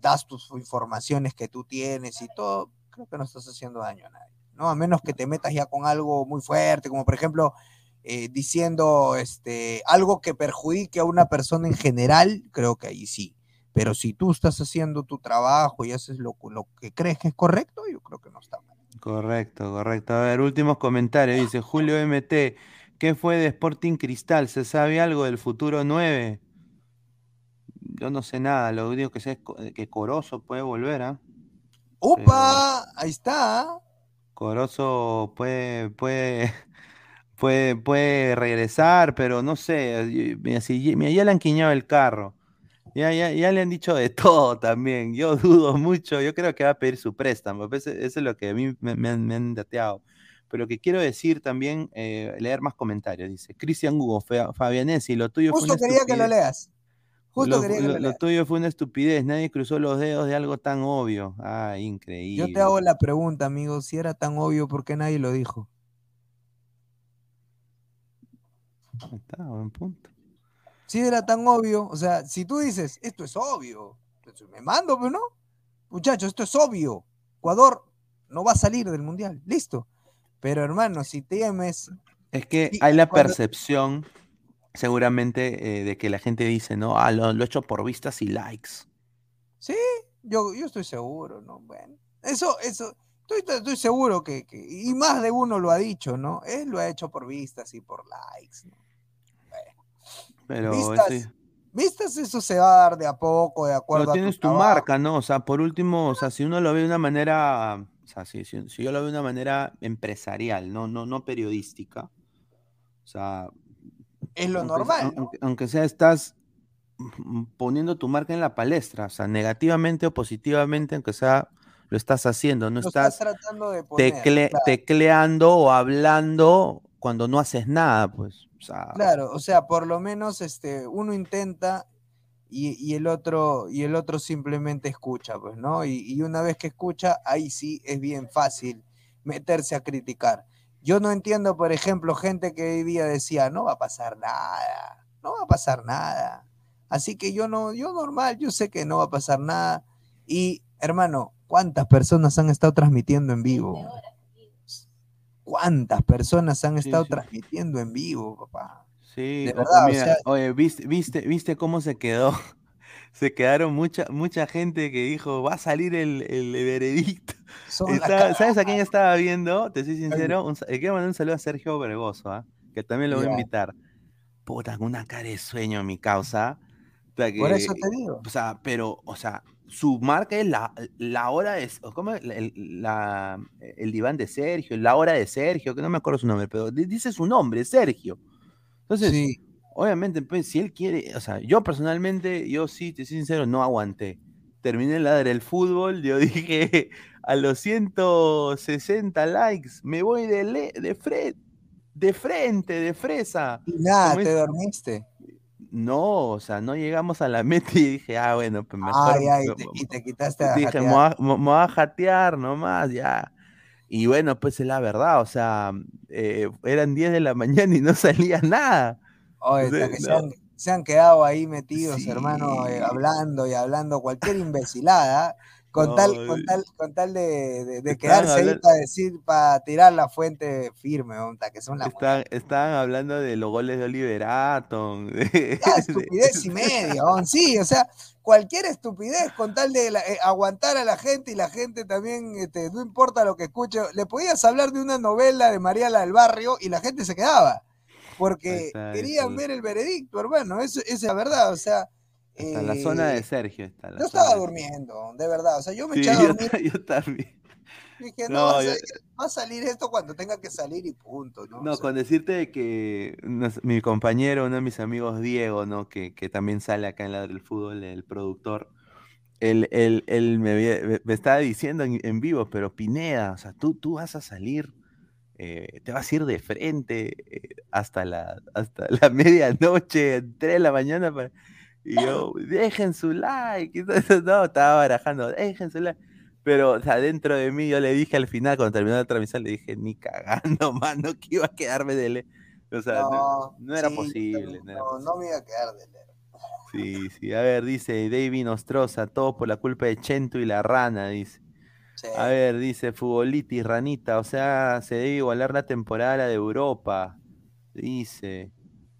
Speaker 2: das tus informaciones que tú tienes y todo, creo que no estás haciendo daño a nadie, ¿no? A menos que te metas ya con algo muy fuerte, como por ejemplo eh, diciendo este, algo que perjudique a una persona en general, creo que ahí sí. Pero si tú estás haciendo tu trabajo y haces lo, lo que crees que es correcto, yo creo que no está mal.
Speaker 1: Correcto, correcto. A ver, últimos comentarios. Dice Julio MT, ¿qué fue de Sporting Cristal? ¿Se sabe algo del futuro 9? yo no sé nada, lo único que sé es que Corozo puede volver, ¿ah?
Speaker 2: ¡Upa! Ahí está.
Speaker 1: Corozo puede, puede, <laughs> puede, puede regresar, pero no sé, mira, si, ya le han quiñado el carro. Ya, ya, ya, le han dicho de <laughs> todo también. Yo dudo mucho. Yo creo que va a pedir su préstamo. Eso, es lo que a mí me, han, dateado. Pero lo que quiero decir también, eh, leer más comentarios. Dice Cristian Hugo, Fabianesi, lo tuyo
Speaker 2: Justo fue quería que lo leas
Speaker 1: lo, tuyo fue una estupidez, nadie cruzó los dedos de algo tan obvio. Ah, increíble.
Speaker 2: Yo te hago la pregunta, amigo, si era tan obvio, ¿por qué nadie lo dijo?
Speaker 1: Está, buen punto.
Speaker 2: Si era tan obvio, o sea, si tú dices, esto es obvio, pues, me mando, pero no. Muchachos, esto es obvio. Ecuador no va a salir del mundial, listo. Pero hermano, si temes.
Speaker 1: Es que hay la percepción seguramente eh, de que la gente dice, no, ah, lo, he hecho por vistas y likes.
Speaker 2: Sí, yo, yo estoy seguro, ¿no? Bueno, eso, eso, estoy, estoy seguro que, y más de uno lo ha dicho, ¿no? Él lo ha hecho por vistas y por likes, ¿no?
Speaker 1: Pero
Speaker 2: vistas,
Speaker 1: sí.
Speaker 2: vistas, eso se va a dar de a poco, de acuerdo
Speaker 1: Pero
Speaker 2: a
Speaker 1: tienes tu
Speaker 2: trabajo.
Speaker 1: marca, ¿no? O sea, por último, o sea, si uno lo ve de una manera, sea, si, si- si yo lo veo de una manera empresarial, no, no, no periodística. O sea,
Speaker 2: Es lo
Speaker 1: aunque,
Speaker 2: normal,
Speaker 1: aunque- aunque sea, estás poniendo tu marca en la palestra, o sea, negativamente o positivamente, aunque sea, lo estás haciendo, no
Speaker 2: Lo estás
Speaker 1: estás
Speaker 2: tratando de poner.
Speaker 1: tecle-
Speaker 2: claro.
Speaker 1: tecleando o hablando cuando no haces nada, pues. O sea,
Speaker 2: Claro, o sea, por lo menos este, uno intenta y, y el otro, y el otro simplemente escucha, pues, ¿no? Y, y una vez que escucha, ahí sí es bien fácil meterse a criticar. Yo no entiendo, por ejemplo, gente que hoy día decía, no va a pasar nada, no va a pasar nada. Así que yo no, yo normal, yo sé que no va a pasar nada. Y, hermano, ¿cuántas personas han estado transmitiendo en vivo? ¿Cuántas personas han
Speaker 1: Sí,
Speaker 2: estado
Speaker 1: sí.
Speaker 2: transmitiendo en vivo, papá?
Speaker 1: Sí,
Speaker 2: De
Speaker 1: o
Speaker 2: sea-
Speaker 1: oye, ¿viste, viste, viste cómo se quedó? <laughs> Se quedaron mucha, mucha gente que dijo, va a salir el, el veredicto. <laughs> ¿sabes a quién estaba viendo? Te soy sincero, un quiero mandar un saludo a Sergio Vergoso, ¿ah? que también lo voy a invitar. Puta, con una cara de sueño mi causa. O sea,
Speaker 2: Por eso te digo.
Speaker 1: o sea, pero, o sea, su marca es la, la hora de, ¿cómo? El, la- el diván de Sergio, la hora de Sergio, que no me acuerdo su nombre, pero di- dice su nombre, Sergio. Entonces,
Speaker 2: Sí,
Speaker 1: obviamente, pues, si él quiere, o sea, yo personalmente, yo sí, te soy sincero, no aguanté. Terminé el ladre del fútbol, yo <laughs> dije, a los 160 likes, me voy de, le- de, fre- de frente, de fresa.
Speaker 2: y nada,
Speaker 1: ¿Cómo
Speaker 2: te
Speaker 1: es?
Speaker 2: dormiste.
Speaker 1: No, o sea, no llegamos a la meta y dije, ah, bueno, pues mejor.
Speaker 2: Ay, ay,
Speaker 1: me-
Speaker 2: te- y te quitaste a
Speaker 1: dije, me voy a jatear nomás, ya. Y bueno, pues es la verdad, o sea, eh, eran 10 de la <laughs> mañana y no salía nada.
Speaker 2: Oye, hasta que se, han, se han quedado ahí metidos,
Speaker 1: Sí.
Speaker 2: hermano, eh, hablando y hablando cualquier imbecilada, con tal,
Speaker 1: No,
Speaker 2: con
Speaker 1: eh,
Speaker 2: tal, con tal de, de- de quedarse ahí para decir, para tirar la fuente firme, onta, que son la
Speaker 1: Estaban, estaban hablando de los goles de Oliver Atom. <laughs> de-
Speaker 2: Ya,
Speaker 1: de-
Speaker 2: estupidez y media, on, sí, o sea, cualquier estupidez con tal de la- eh, aguantar a la gente y la gente también, este, no importa lo que escuche, le podías hablar de una novela de Mariala del Barrio y la gente se quedaba, porque
Speaker 1: está,
Speaker 2: querían
Speaker 1: eso.
Speaker 2: ver el veredicto, hermano, eso, esa es la verdad, o sea...
Speaker 1: Hasta la zona de
Speaker 2: eh,
Speaker 1: Sergio. Está la
Speaker 2: yo
Speaker 1: zona
Speaker 2: estaba durmiendo, de verdad, o sea, yo me
Speaker 1: Sí,
Speaker 2: eché a
Speaker 1: yo,
Speaker 2: dormir <laughs>
Speaker 1: yo también.
Speaker 2: dije, no,
Speaker 1: No,
Speaker 2: va, a salir, va a salir esto cuando tenga que salir y punto, ¿no?
Speaker 1: No,
Speaker 2: O sea,
Speaker 1: con decirte de que nos- mi compañero, uno de mis amigos, Diego, ¿no? Que, que también sale acá en la del fútbol, el productor, él, él- él me, había- me- me estaba diciendo en, en vivo, pero Pineda, o sea, tú, tú vas a salir, eh, te vas a ir de frente eh, hasta la, hasta la <laughs> medianoche, 3 de la mañana, para- y yo, dejen su like, no, estaba barajando, dejen su like. Pero, o sea, dentro de mí yo le dije al final, cuando terminó la transmisión, le dije, ni cagando, <laughs> mano, que iba a quedarme de le... O sea, no,
Speaker 2: no,
Speaker 1: no era
Speaker 2: sí,
Speaker 1: posible. no era
Speaker 2: no, no me iba a quedar de leer.
Speaker 1: Sí, sí. A ver, dice David Nostroza, todo por la culpa de Chento y la rana, dice.
Speaker 2: Sí.
Speaker 1: A ver, dice Futboliti, ranita, o sea, se debe igualar la temporada a la de Europa. Dice.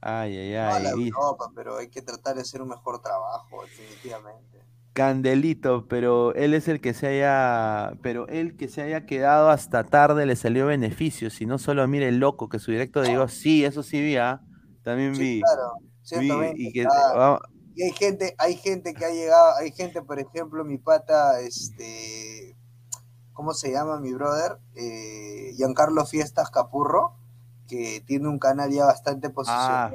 Speaker 1: Ay, ay,
Speaker 2: No a la
Speaker 1: ay.
Speaker 2: Europa, pero hay que tratar de hacer un mejor trabajo, definitivamente.
Speaker 1: Candelito, pero él es el que se haya, pero él que se haya quedado hasta tarde le salió beneficio, si no solo mire el loco que su directo digo, sí, eso sí vi, ah, También
Speaker 2: Sí,
Speaker 1: vi.
Speaker 2: claro,
Speaker 1: vi
Speaker 2: 120,
Speaker 1: y que,
Speaker 2: claro.
Speaker 1: vamos-
Speaker 2: Y hay gente, hay gente que ha llegado, hay gente, por ejemplo, mi pata, este, ¿cómo se llama mi brother? Eh, Giancarlo Fiestas Capurro, que tiene un canal ya bastante
Speaker 1: ah,
Speaker 2: posicionado.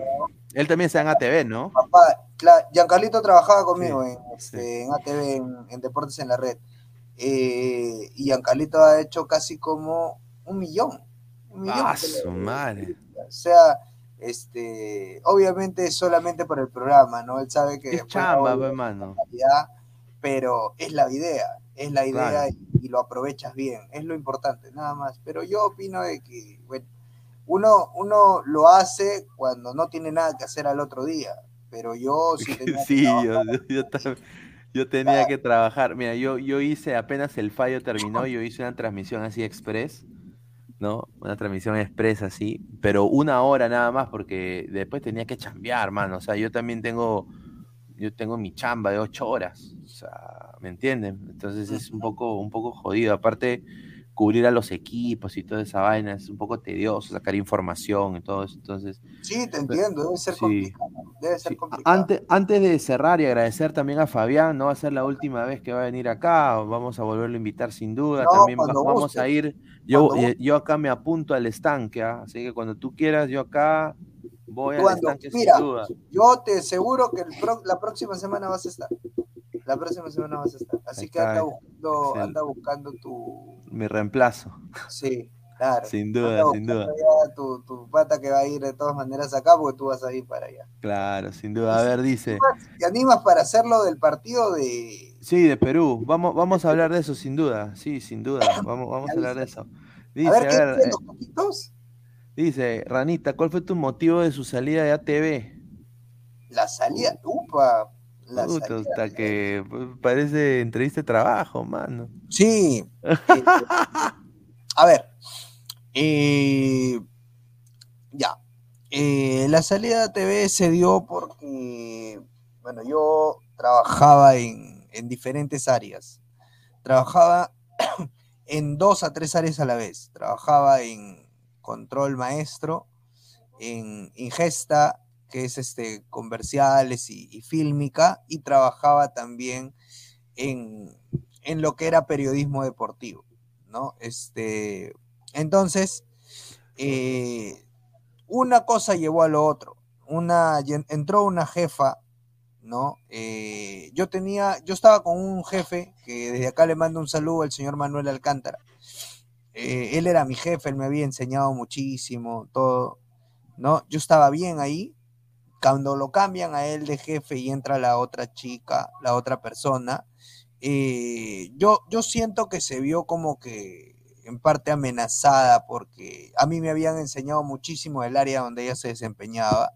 Speaker 1: él también está en ATV, ¿no?
Speaker 2: Papá, Giancarlito trabajaba conmigo
Speaker 1: Sí,
Speaker 2: en, este, en ATV, en, en Deportes en la Red. Eh, y Giancarlito ha hecho casi como un millón. Un millón
Speaker 1: Ah, su madre.
Speaker 2: o sea, este, obviamente solamente por el programa, ¿no? Él sabe que
Speaker 1: Es chamba,
Speaker 2: no
Speaker 1: pe,
Speaker 2: va a
Speaker 1: mano.
Speaker 2: calidad, pero es la idea, es la idea
Speaker 1: Claro.
Speaker 2: y, y lo aprovechas bien, es lo importante, nada más. Pero yo opino de que, bueno, uno, uno lo hace cuando no tiene nada que hacer al otro día, pero yo sí <laughs> tenía que
Speaker 1: Sí, yo,
Speaker 2: trabajar.
Speaker 1: yo, yo yo tenía que trabajar. Mira, yo, yo hice, apenas el fallo terminó, yo hice una transmisión así express, ¿no? Una transmisión express así, pero una hora nada más, porque después tenía que chambear, mano. O sea, yo también tengo, yo tengo mi chamba de ocho horas. O sea, ¿me entienden? Entonces es un poco, un poco jodido. Aparte, cubrir a los equipos y toda esa vaina es un poco tedioso, sacar información y todo eso. Entonces,
Speaker 2: Sí, te entiendo, debe ser
Speaker 1: Sí.
Speaker 2: complicado. debe ser complicado.
Speaker 1: Antes, antes de cerrar y agradecer también a Fabián, no va a ser la última vez que va a venir acá, vamos a volverlo a invitar sin duda.
Speaker 2: No,
Speaker 1: también va- vamos
Speaker 2: guste.
Speaker 1: a ir, yo,
Speaker 2: Cuando
Speaker 1: eh, yo acá me apunto al estanque, ¿ah? así que cuando tú quieras, yo acá voy al
Speaker 2: Cuando-
Speaker 1: estanque
Speaker 2: mira,
Speaker 1: sin duda.
Speaker 2: Yo te aseguro que el pro- la próxima semana vas a estar. La próxima semana vas a estar. Así
Speaker 1: Ahí
Speaker 2: que anda buscando, anda buscando tu.
Speaker 1: Mi reemplazo,
Speaker 2: Sí, claro.
Speaker 1: sin
Speaker 2: Anda
Speaker 1: duda, sin duda.
Speaker 2: Tu, tu pata que va a ir de todas maneras acá porque tú vas a ir para allá.
Speaker 1: Claro, sin duda. A ver, dice.
Speaker 2: ¿Te animas para hacerlo del partido de.
Speaker 1: Sí, de Perú. Vamos, vamos a hablar de eso, sin duda. Sí, sin duda. <laughs> Vamos, vamos a hablar de eso. Dice,
Speaker 2: a ver,
Speaker 1: a
Speaker 2: ¿qué
Speaker 1: ver,
Speaker 2: dicen
Speaker 1: eh,
Speaker 2: los poquitos?
Speaker 1: dice, Ranita, ¿cuál fue tu motivo de su salida de ATV?
Speaker 2: La salida. Upa. La
Speaker 1: hasta que pues, parece entrevista de trabajo, mano.
Speaker 2: Sí. eh, a ver. eh, ya. Eh, la salida de TV se dio porque, bueno, yo trabajaba en, en diferentes áreas. Trabajaba <coughs> en dos a tres áreas a la vez. Trabajaba en control maestro, en ingesta, que es este comerciales y, fílmica, y trabajaba también en, en lo que era periodismo deportivo, ¿no? Este, entonces, eh, una cosa llevó a lo otro. Una, entró una jefa, ¿no? Eh, yo tenía, yo estaba con un jefe que desde acá le mando un saludo al señor Manuel Alcántara. Eh, él era mi jefe, él me había enseñado muchísimo, todo, ¿no? Yo estaba bien ahí. Cuando lo cambian a él de jefe y entra la otra chica, la otra persona, eh, yo, yo siento que se vio como que en parte amenazada porque a mí me habían enseñado muchísimo del área donde ella se desempeñaba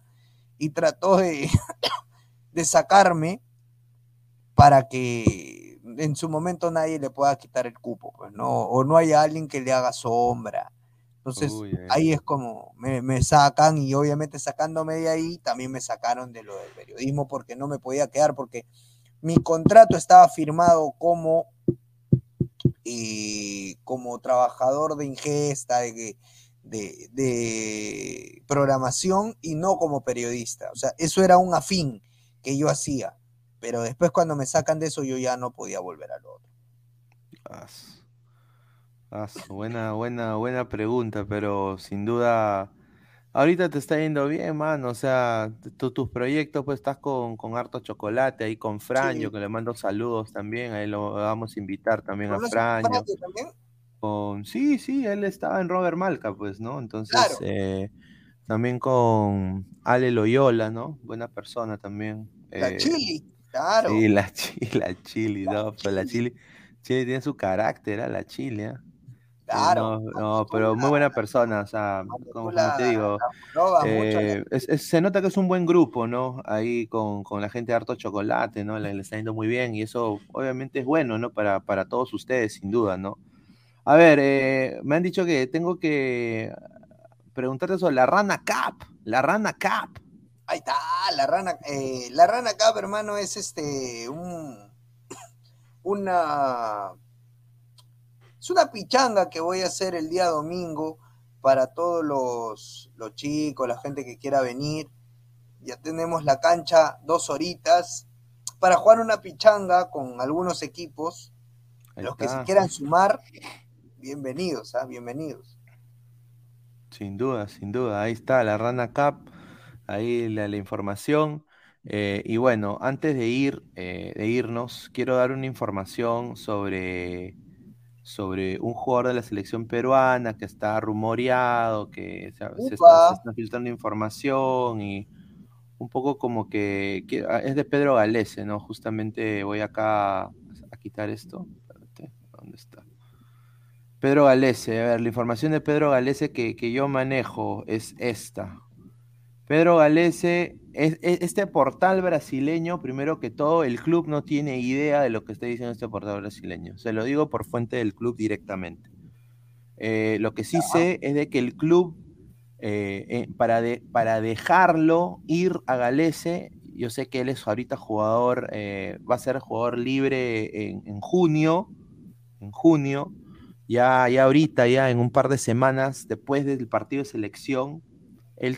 Speaker 2: y trató de, <coughs> de sacarme para que en su momento nadie le pueda quitar el cupo, pues, ¿no? O no haya alguien que le haga sombra. Entonces,
Speaker 1: Uy, ay,
Speaker 2: ahí es como me, me sacan y obviamente sacándome de ahí también me sacaron de lo del periodismo porque no me podía quedar porque mi contrato estaba firmado como eh, como trabajador de ingesta de, de, de programación y no como periodista. O sea eso era un afín que yo hacía pero después cuando me sacan de eso yo ya no podía volver al otro.
Speaker 1: As- as, buena, buena, buena pregunta, pero sin duda, ahorita te está yendo bien, mano. O sea, tú- tus proyectos, pues estás con, con harto chocolate ahí con Franjo,
Speaker 2: Sí.
Speaker 1: que le mando saludos también. Ahí lo vamos a invitar también a
Speaker 2: ¿Conoces a
Speaker 1: Franjo.
Speaker 2: También?
Speaker 1: Con, sí, sí, él estaba en Robert Malca, pues, ¿no? Entonces,
Speaker 2: Claro.
Speaker 1: eh, también con Ale Loyola, ¿no? Buena persona también.
Speaker 2: la
Speaker 1: eh,
Speaker 2: chili claro
Speaker 1: Sí, la chili, <laughs> la chili, no, pero la chili, chili tiene su carácter, ¿ah? la chili, ¿ah?
Speaker 2: Claro
Speaker 1: no, no, pero muy buena persona, o sea, como, te digo, eh, es- es- se nota que es un buen grupo, ¿no? Ahí con, con la gente de harto chocolate, ¿no? Le, le está yendo muy bien y eso obviamente es bueno, ¿no? Para, para todos ustedes, sin duda, ¿no? A ver, eh, me han dicho que tengo que preguntarte sobre la Rana Cup, la Rana Cup.
Speaker 2: Ahí está, la rana, eh, la rana Cup, hermano, es este un <coughs> una es una pichanga que voy a hacer el día domingo para todos los, los chicos, la gente que quiera venir. Ya tenemos la cancha dos horitas para jugar una pichanga con algunos equipos.
Speaker 1: Ahí
Speaker 2: los que se quieran sumar, bienvenidos, ¿ah? bienvenidos.
Speaker 1: Sin duda, sin duda. Ahí está la Rana Cup, ahí la, la información. Eh, y bueno, antes de ir, eh, de irnos, quiero dar una información sobre, sobre un jugador de la selección peruana que está rumoreado, que se, se está,
Speaker 2: Upa.
Speaker 1: se está filtrando información y un poco como que, que- ah, es de Pedro Galese, ¿no? Justamente voy acá a, a quitar esto. Espérate, ¿dónde está? Pedro Galese, a ver, la información de Pedro Galese que, que yo manejo es esta. Pedro Galese, es, es- este portal brasileño, primero que todo, el club no tiene idea de lo que está diciendo este portal brasileño. Se lo digo por fuente del club directamente. Eh, lo que sí sé es de que el club, eh, eh, para, de- para dejarlo ir a Galese, yo sé que él es ahorita jugador, va a ser jugador libre en, en junio, en junio, ya, ya ahorita, ya en un par de semanas después del partido de selección, él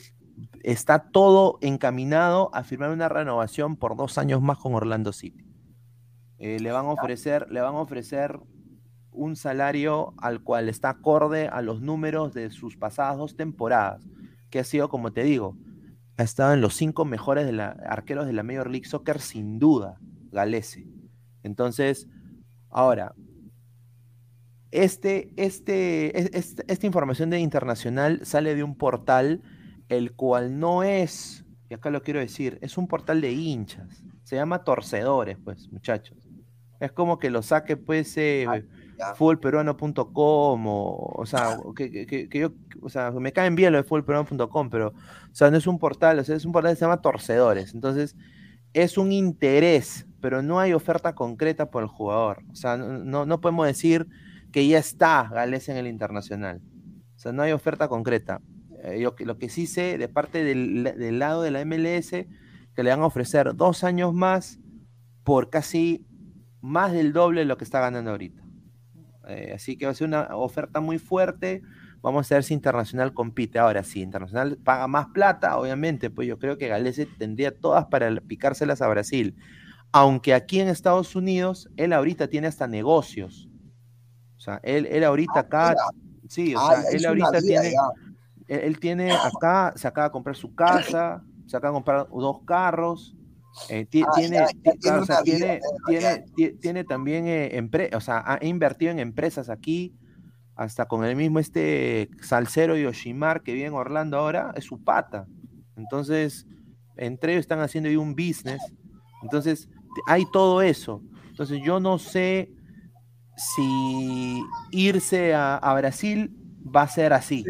Speaker 1: está todo encaminado a firmar una renovación por dos años más con Orlando City. Eh, le van a ofrecer, le van a ofrecer un salario al cual está acorde a los números de sus pasadas dos temporadas, que ha sido, como te digo, ha estado en los cinco mejores de la, arqueros de la Major League Soccer, sin duda, Galese. Entonces, ahora, este, este, esta información de internacional sale de un portal el cual no es, y acá lo quiero decir, es un portal de hinchas. Se llama Torcedores, pues, muchachos. Es como que lo saque, pues, eh, fullperuano.com o, o sea, <laughs> que, yo, o sea, me caen bien lo de fullperuano.com, pero, o sea, no es un portal, o sea, es un portal que se llama Torcedores. Entonces, es un interés, pero no hay oferta concreta por el jugador. O sea, no, no podemos decir que ya está Gales en el internacional. O sea, no hay oferta concreta. Eh, yo, lo que sí sé de parte del, del, lado de la MLS, que le van a ofrecer dos años más por casi más del doble de lo que está ganando ahorita. Eh, así que va a ser una oferta muy fuerte. Vamos a ver si Internacional compite. Ahora, si Internacional paga más plata, obviamente, pues yo creo que Galese tendría todas para picárselas a Brasil. Aunque aquí en Estados Unidos, él ahorita tiene hasta negocios. O sea, él, él ahorita ah, acá, sí, o sea, él ahorita tiene, él, tiene acá, se acaba de comprar su casa, se acaba de comprar dos carros, tiene, tiene, también eh, o sea, ha invertido en empresas aquí, hasta con el mismo este Salcero Yoshimar que vive en Orlando ahora, es su pata. Entonces, entre ellos están haciendo ahí un business. Entonces, hay todo eso. Entonces, yo no sé si irse a, Brasil va a ser así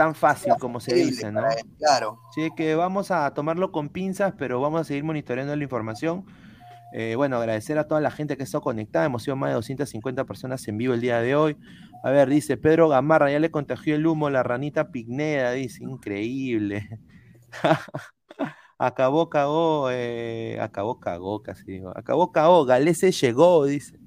Speaker 1: tan fácil como se dice, ¿no?
Speaker 2: Claro.
Speaker 1: Sí, que vamos a tomarlo con pinzas, pero vamos a seguir monitoreando la información. Eh, bueno, agradecer a toda la gente que está conectada. Hemos sido más de 250 personas en vivo el día de hoy. A ver, dice Pedro Gamarra, ya le contagió el humo la ranita Pigneda, dice, increíble. <laughs> acabó, cagó, eh, acabó, cagó, casi digo. Acabó, cagó, Galese llegó, dice.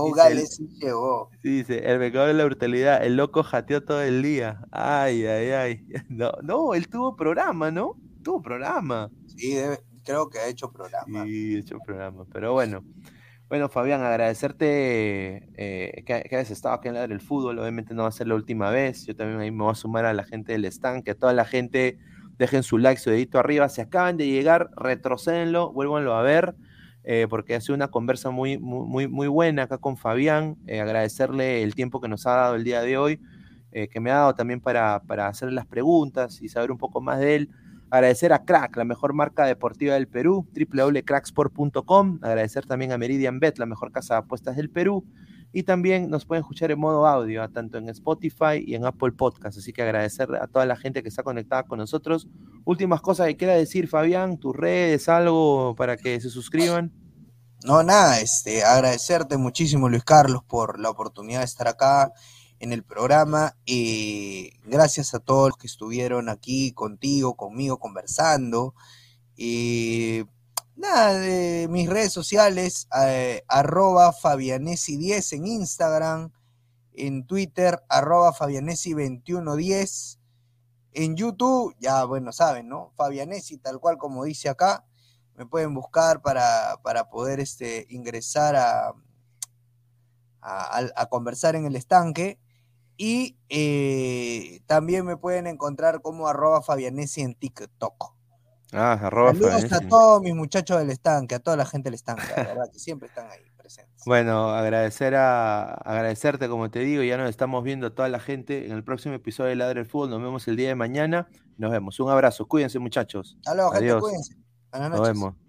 Speaker 2: Oh, Gales llegó.
Speaker 1: Dice, el mejor de la brutalidad, el loco jateó todo el día. Ay, ay, ay. <laughs> No, no, él tuvo programa, ¿no? Tuvo programa.
Speaker 2: Sí, creo que ha hecho programa.
Speaker 1: Sí, ha hecho programa, pero bueno. Bueno, Fabián, agradecerte eh, que, hayas estado aquí en la del fútbol. Obviamente no va a ser la última vez. Yo también ahí me voy a sumar a la gente del stand, que a toda la gente dejen su like, su dedito arriba. Si acaban de llegar, retrocédenlo, vuélvanlo a ver. Eh, porque ha sido una conversa muy, muy, muy buena acá con Fabián. Eh, agradecerle el tiempo que nos ha dado el día de hoy, eh, que me ha dado también para, para hacerle las preguntas y saber un poco más de él. Agradecer a Crack, la mejor marca deportiva del Perú, www.cracksport.com. Agradecer también a Meridian Bet, la mejor casa de apuestas del Perú. Y también nos pueden escuchar en modo audio, tanto en Spotify y en Apple Podcast. Así que agradecer a toda la gente que está conectada con nosotros. Últimas cosas que quiera decir, Fabián, tus redes, algo para que se suscriban.
Speaker 2: No, nada, este, agradecerte muchísimo, Luis Carlos, por la oportunidad de estar acá en el programa. Y gracias a todos los que estuvieron aquí contigo, conmigo, conversando. Y nada, de mis redes sociales, eh, arroba Fabianesi10 en Instagram, en Twitter, arroba Fabianesi2110, en YouTube, ya bueno, saben, ¿no? Fabianesi, tal cual como dice acá, me pueden buscar para, poder este, ingresar a, a, conversar en el estanque. Y eh, también me pueden encontrar como arroba Fabianesi en TikTok.
Speaker 1: Ah, arroba
Speaker 2: Saludos a todos mis muchachos del estanque, a toda la gente del estanque, la verdad, que siempre están ahí presentes.
Speaker 1: Bueno, agradecer a, agradecerte, como te digo, ya nos estamos viendo a toda la gente en el próximo episodio de Ladre el Fútbol. Nos vemos el día de mañana. Nos vemos. Un abrazo. Cuídense, muchachos.
Speaker 2: Hasta gente, cuídense. Buenas noches. Nos vemos.